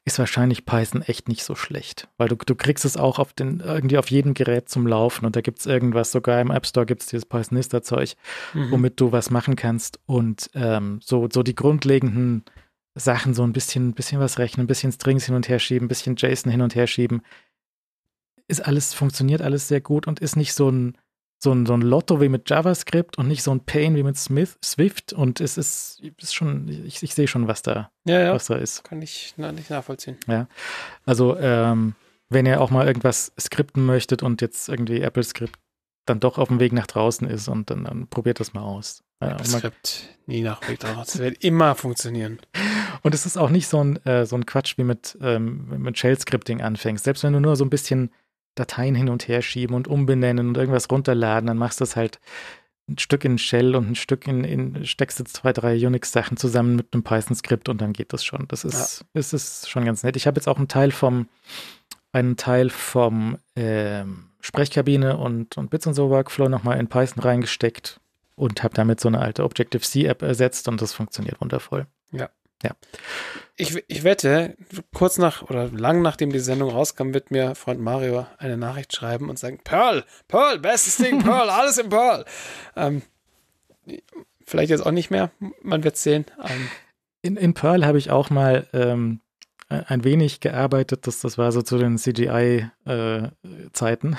ist wahrscheinlich Python echt nicht so schlecht. Weil du, du kriegst es auch auf den, irgendwie auf jedem Gerät zum Laufen und da gibt es irgendwas, sogar im App Store gibt es dieses Pythonista-Zeug, mhm. womit du was machen kannst. Und ähm, so, so die grundlegenden Sachen so ein bisschen, bisschen was rechnen, ein bisschen Strings hin und her schieben, ein bisschen JSON hin und her schieben. Ist alles, funktioniert alles sehr gut und ist nicht so ein, so ein, so ein Lotto wie mit JavaScript und nicht so ein Pain wie mit Smith, Swift. Und es ist, ist schon, ich, ich sehe schon, was da, Ja, ja. was da ist. Kann ich na, nicht nachvollziehen. Also, ähm, wenn ihr auch mal irgendwas skripten möchtet und jetzt irgendwie Apple Script dann doch auf dem Weg nach draußen ist und dann, dann probiert das mal aus. Äh, Das Skript nie nach daraus. Das wird immer funktionieren. und es ist auch nicht so ein, äh, so ein Quatsch wie mit, ähm, mit Shell-Scripting anfängst. Selbst wenn du nur so ein bisschen Dateien hin und her schieben und umbenennen und irgendwas runterladen, dann machst du es halt ein Stück in Shell und ein Stück in, in steckst du zwei, drei Unix-Sachen zusammen mit einem Python-Skript und dann geht das schon. Das ist, das ist schon ganz nett. Ich habe jetzt auch einen Teil vom, einen Teil vom ähm, Sprechkabine und, und Bits und so Workflow nochmal in Python reingesteckt und habe damit so eine alte Objective-C-App ersetzt und das funktioniert wundervoll. Ich, ich wette, kurz nach oder lang nachdem die Sendung rauskam, wird mir Freund Mario eine Nachricht schreiben und sagen: Perl, Perl, bestes Ding, Perl, alles im Perl. Ähm, vielleicht jetzt auch nicht mehr, man wird sehen. Ähm, In, in Perl habe ich auch mal ähm, ein wenig gearbeitet. Das, das war so zu den CGI-Zeiten.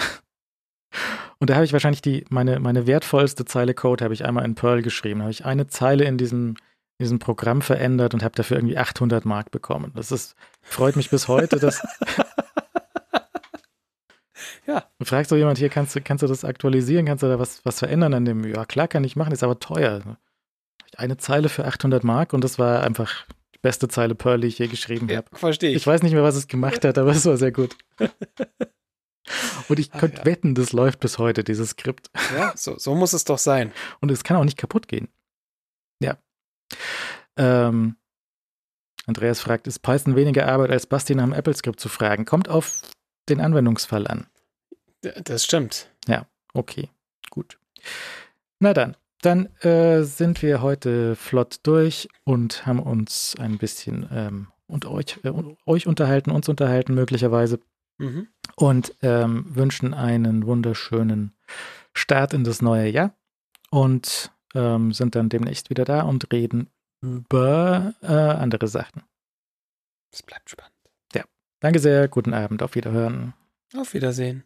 Und da habe ich wahrscheinlich die, meine, meine wertvollste Zeile Code habe ich einmal in Perl geschrieben. Da habe ich eine Zeile in diesem, in diesem Programm verändert und habe dafür irgendwie 800 Mark bekommen. Das ist, freut mich bis heute, dass. Ja. Du fragst doch jemand hier, kannst du, kannst du das aktualisieren? Kannst du da was, was verändern an dem? Ja, klar kann ich machen, ist aber teuer. Eine Zeile für 800 Mark und das war einfach die beste Zeile Perl, die ich je geschrieben ja, habe. verstehe Ich ich. weiß nicht mehr, was es gemacht hat, aber es war sehr gut. Und ich könnte ja. wetten, das läuft bis heute, dieses Skript. Ja, so, so muss es doch sein. Und es kann auch nicht kaputt gehen. Ja. Ähm, Andreas fragt, ist Python weniger Arbeit als Basti nach dem Apple-Skript zu fragen? Kommt auf den Anwendungsfall an. Das stimmt. Okay, gut. Na dann, dann äh, sind wir heute flott durch und haben uns ein bisschen ähm, und euch, äh, euch unterhalten, uns unterhalten möglicherweise Mhm. und ähm, wünschen einen wunderschönen Start in das neue Jahr und ähm, sind dann demnächst wieder da und reden über äh, andere Sachen. Es bleibt spannend. Danke sehr, guten Abend, auf Wiederhören. Auf Wiedersehen.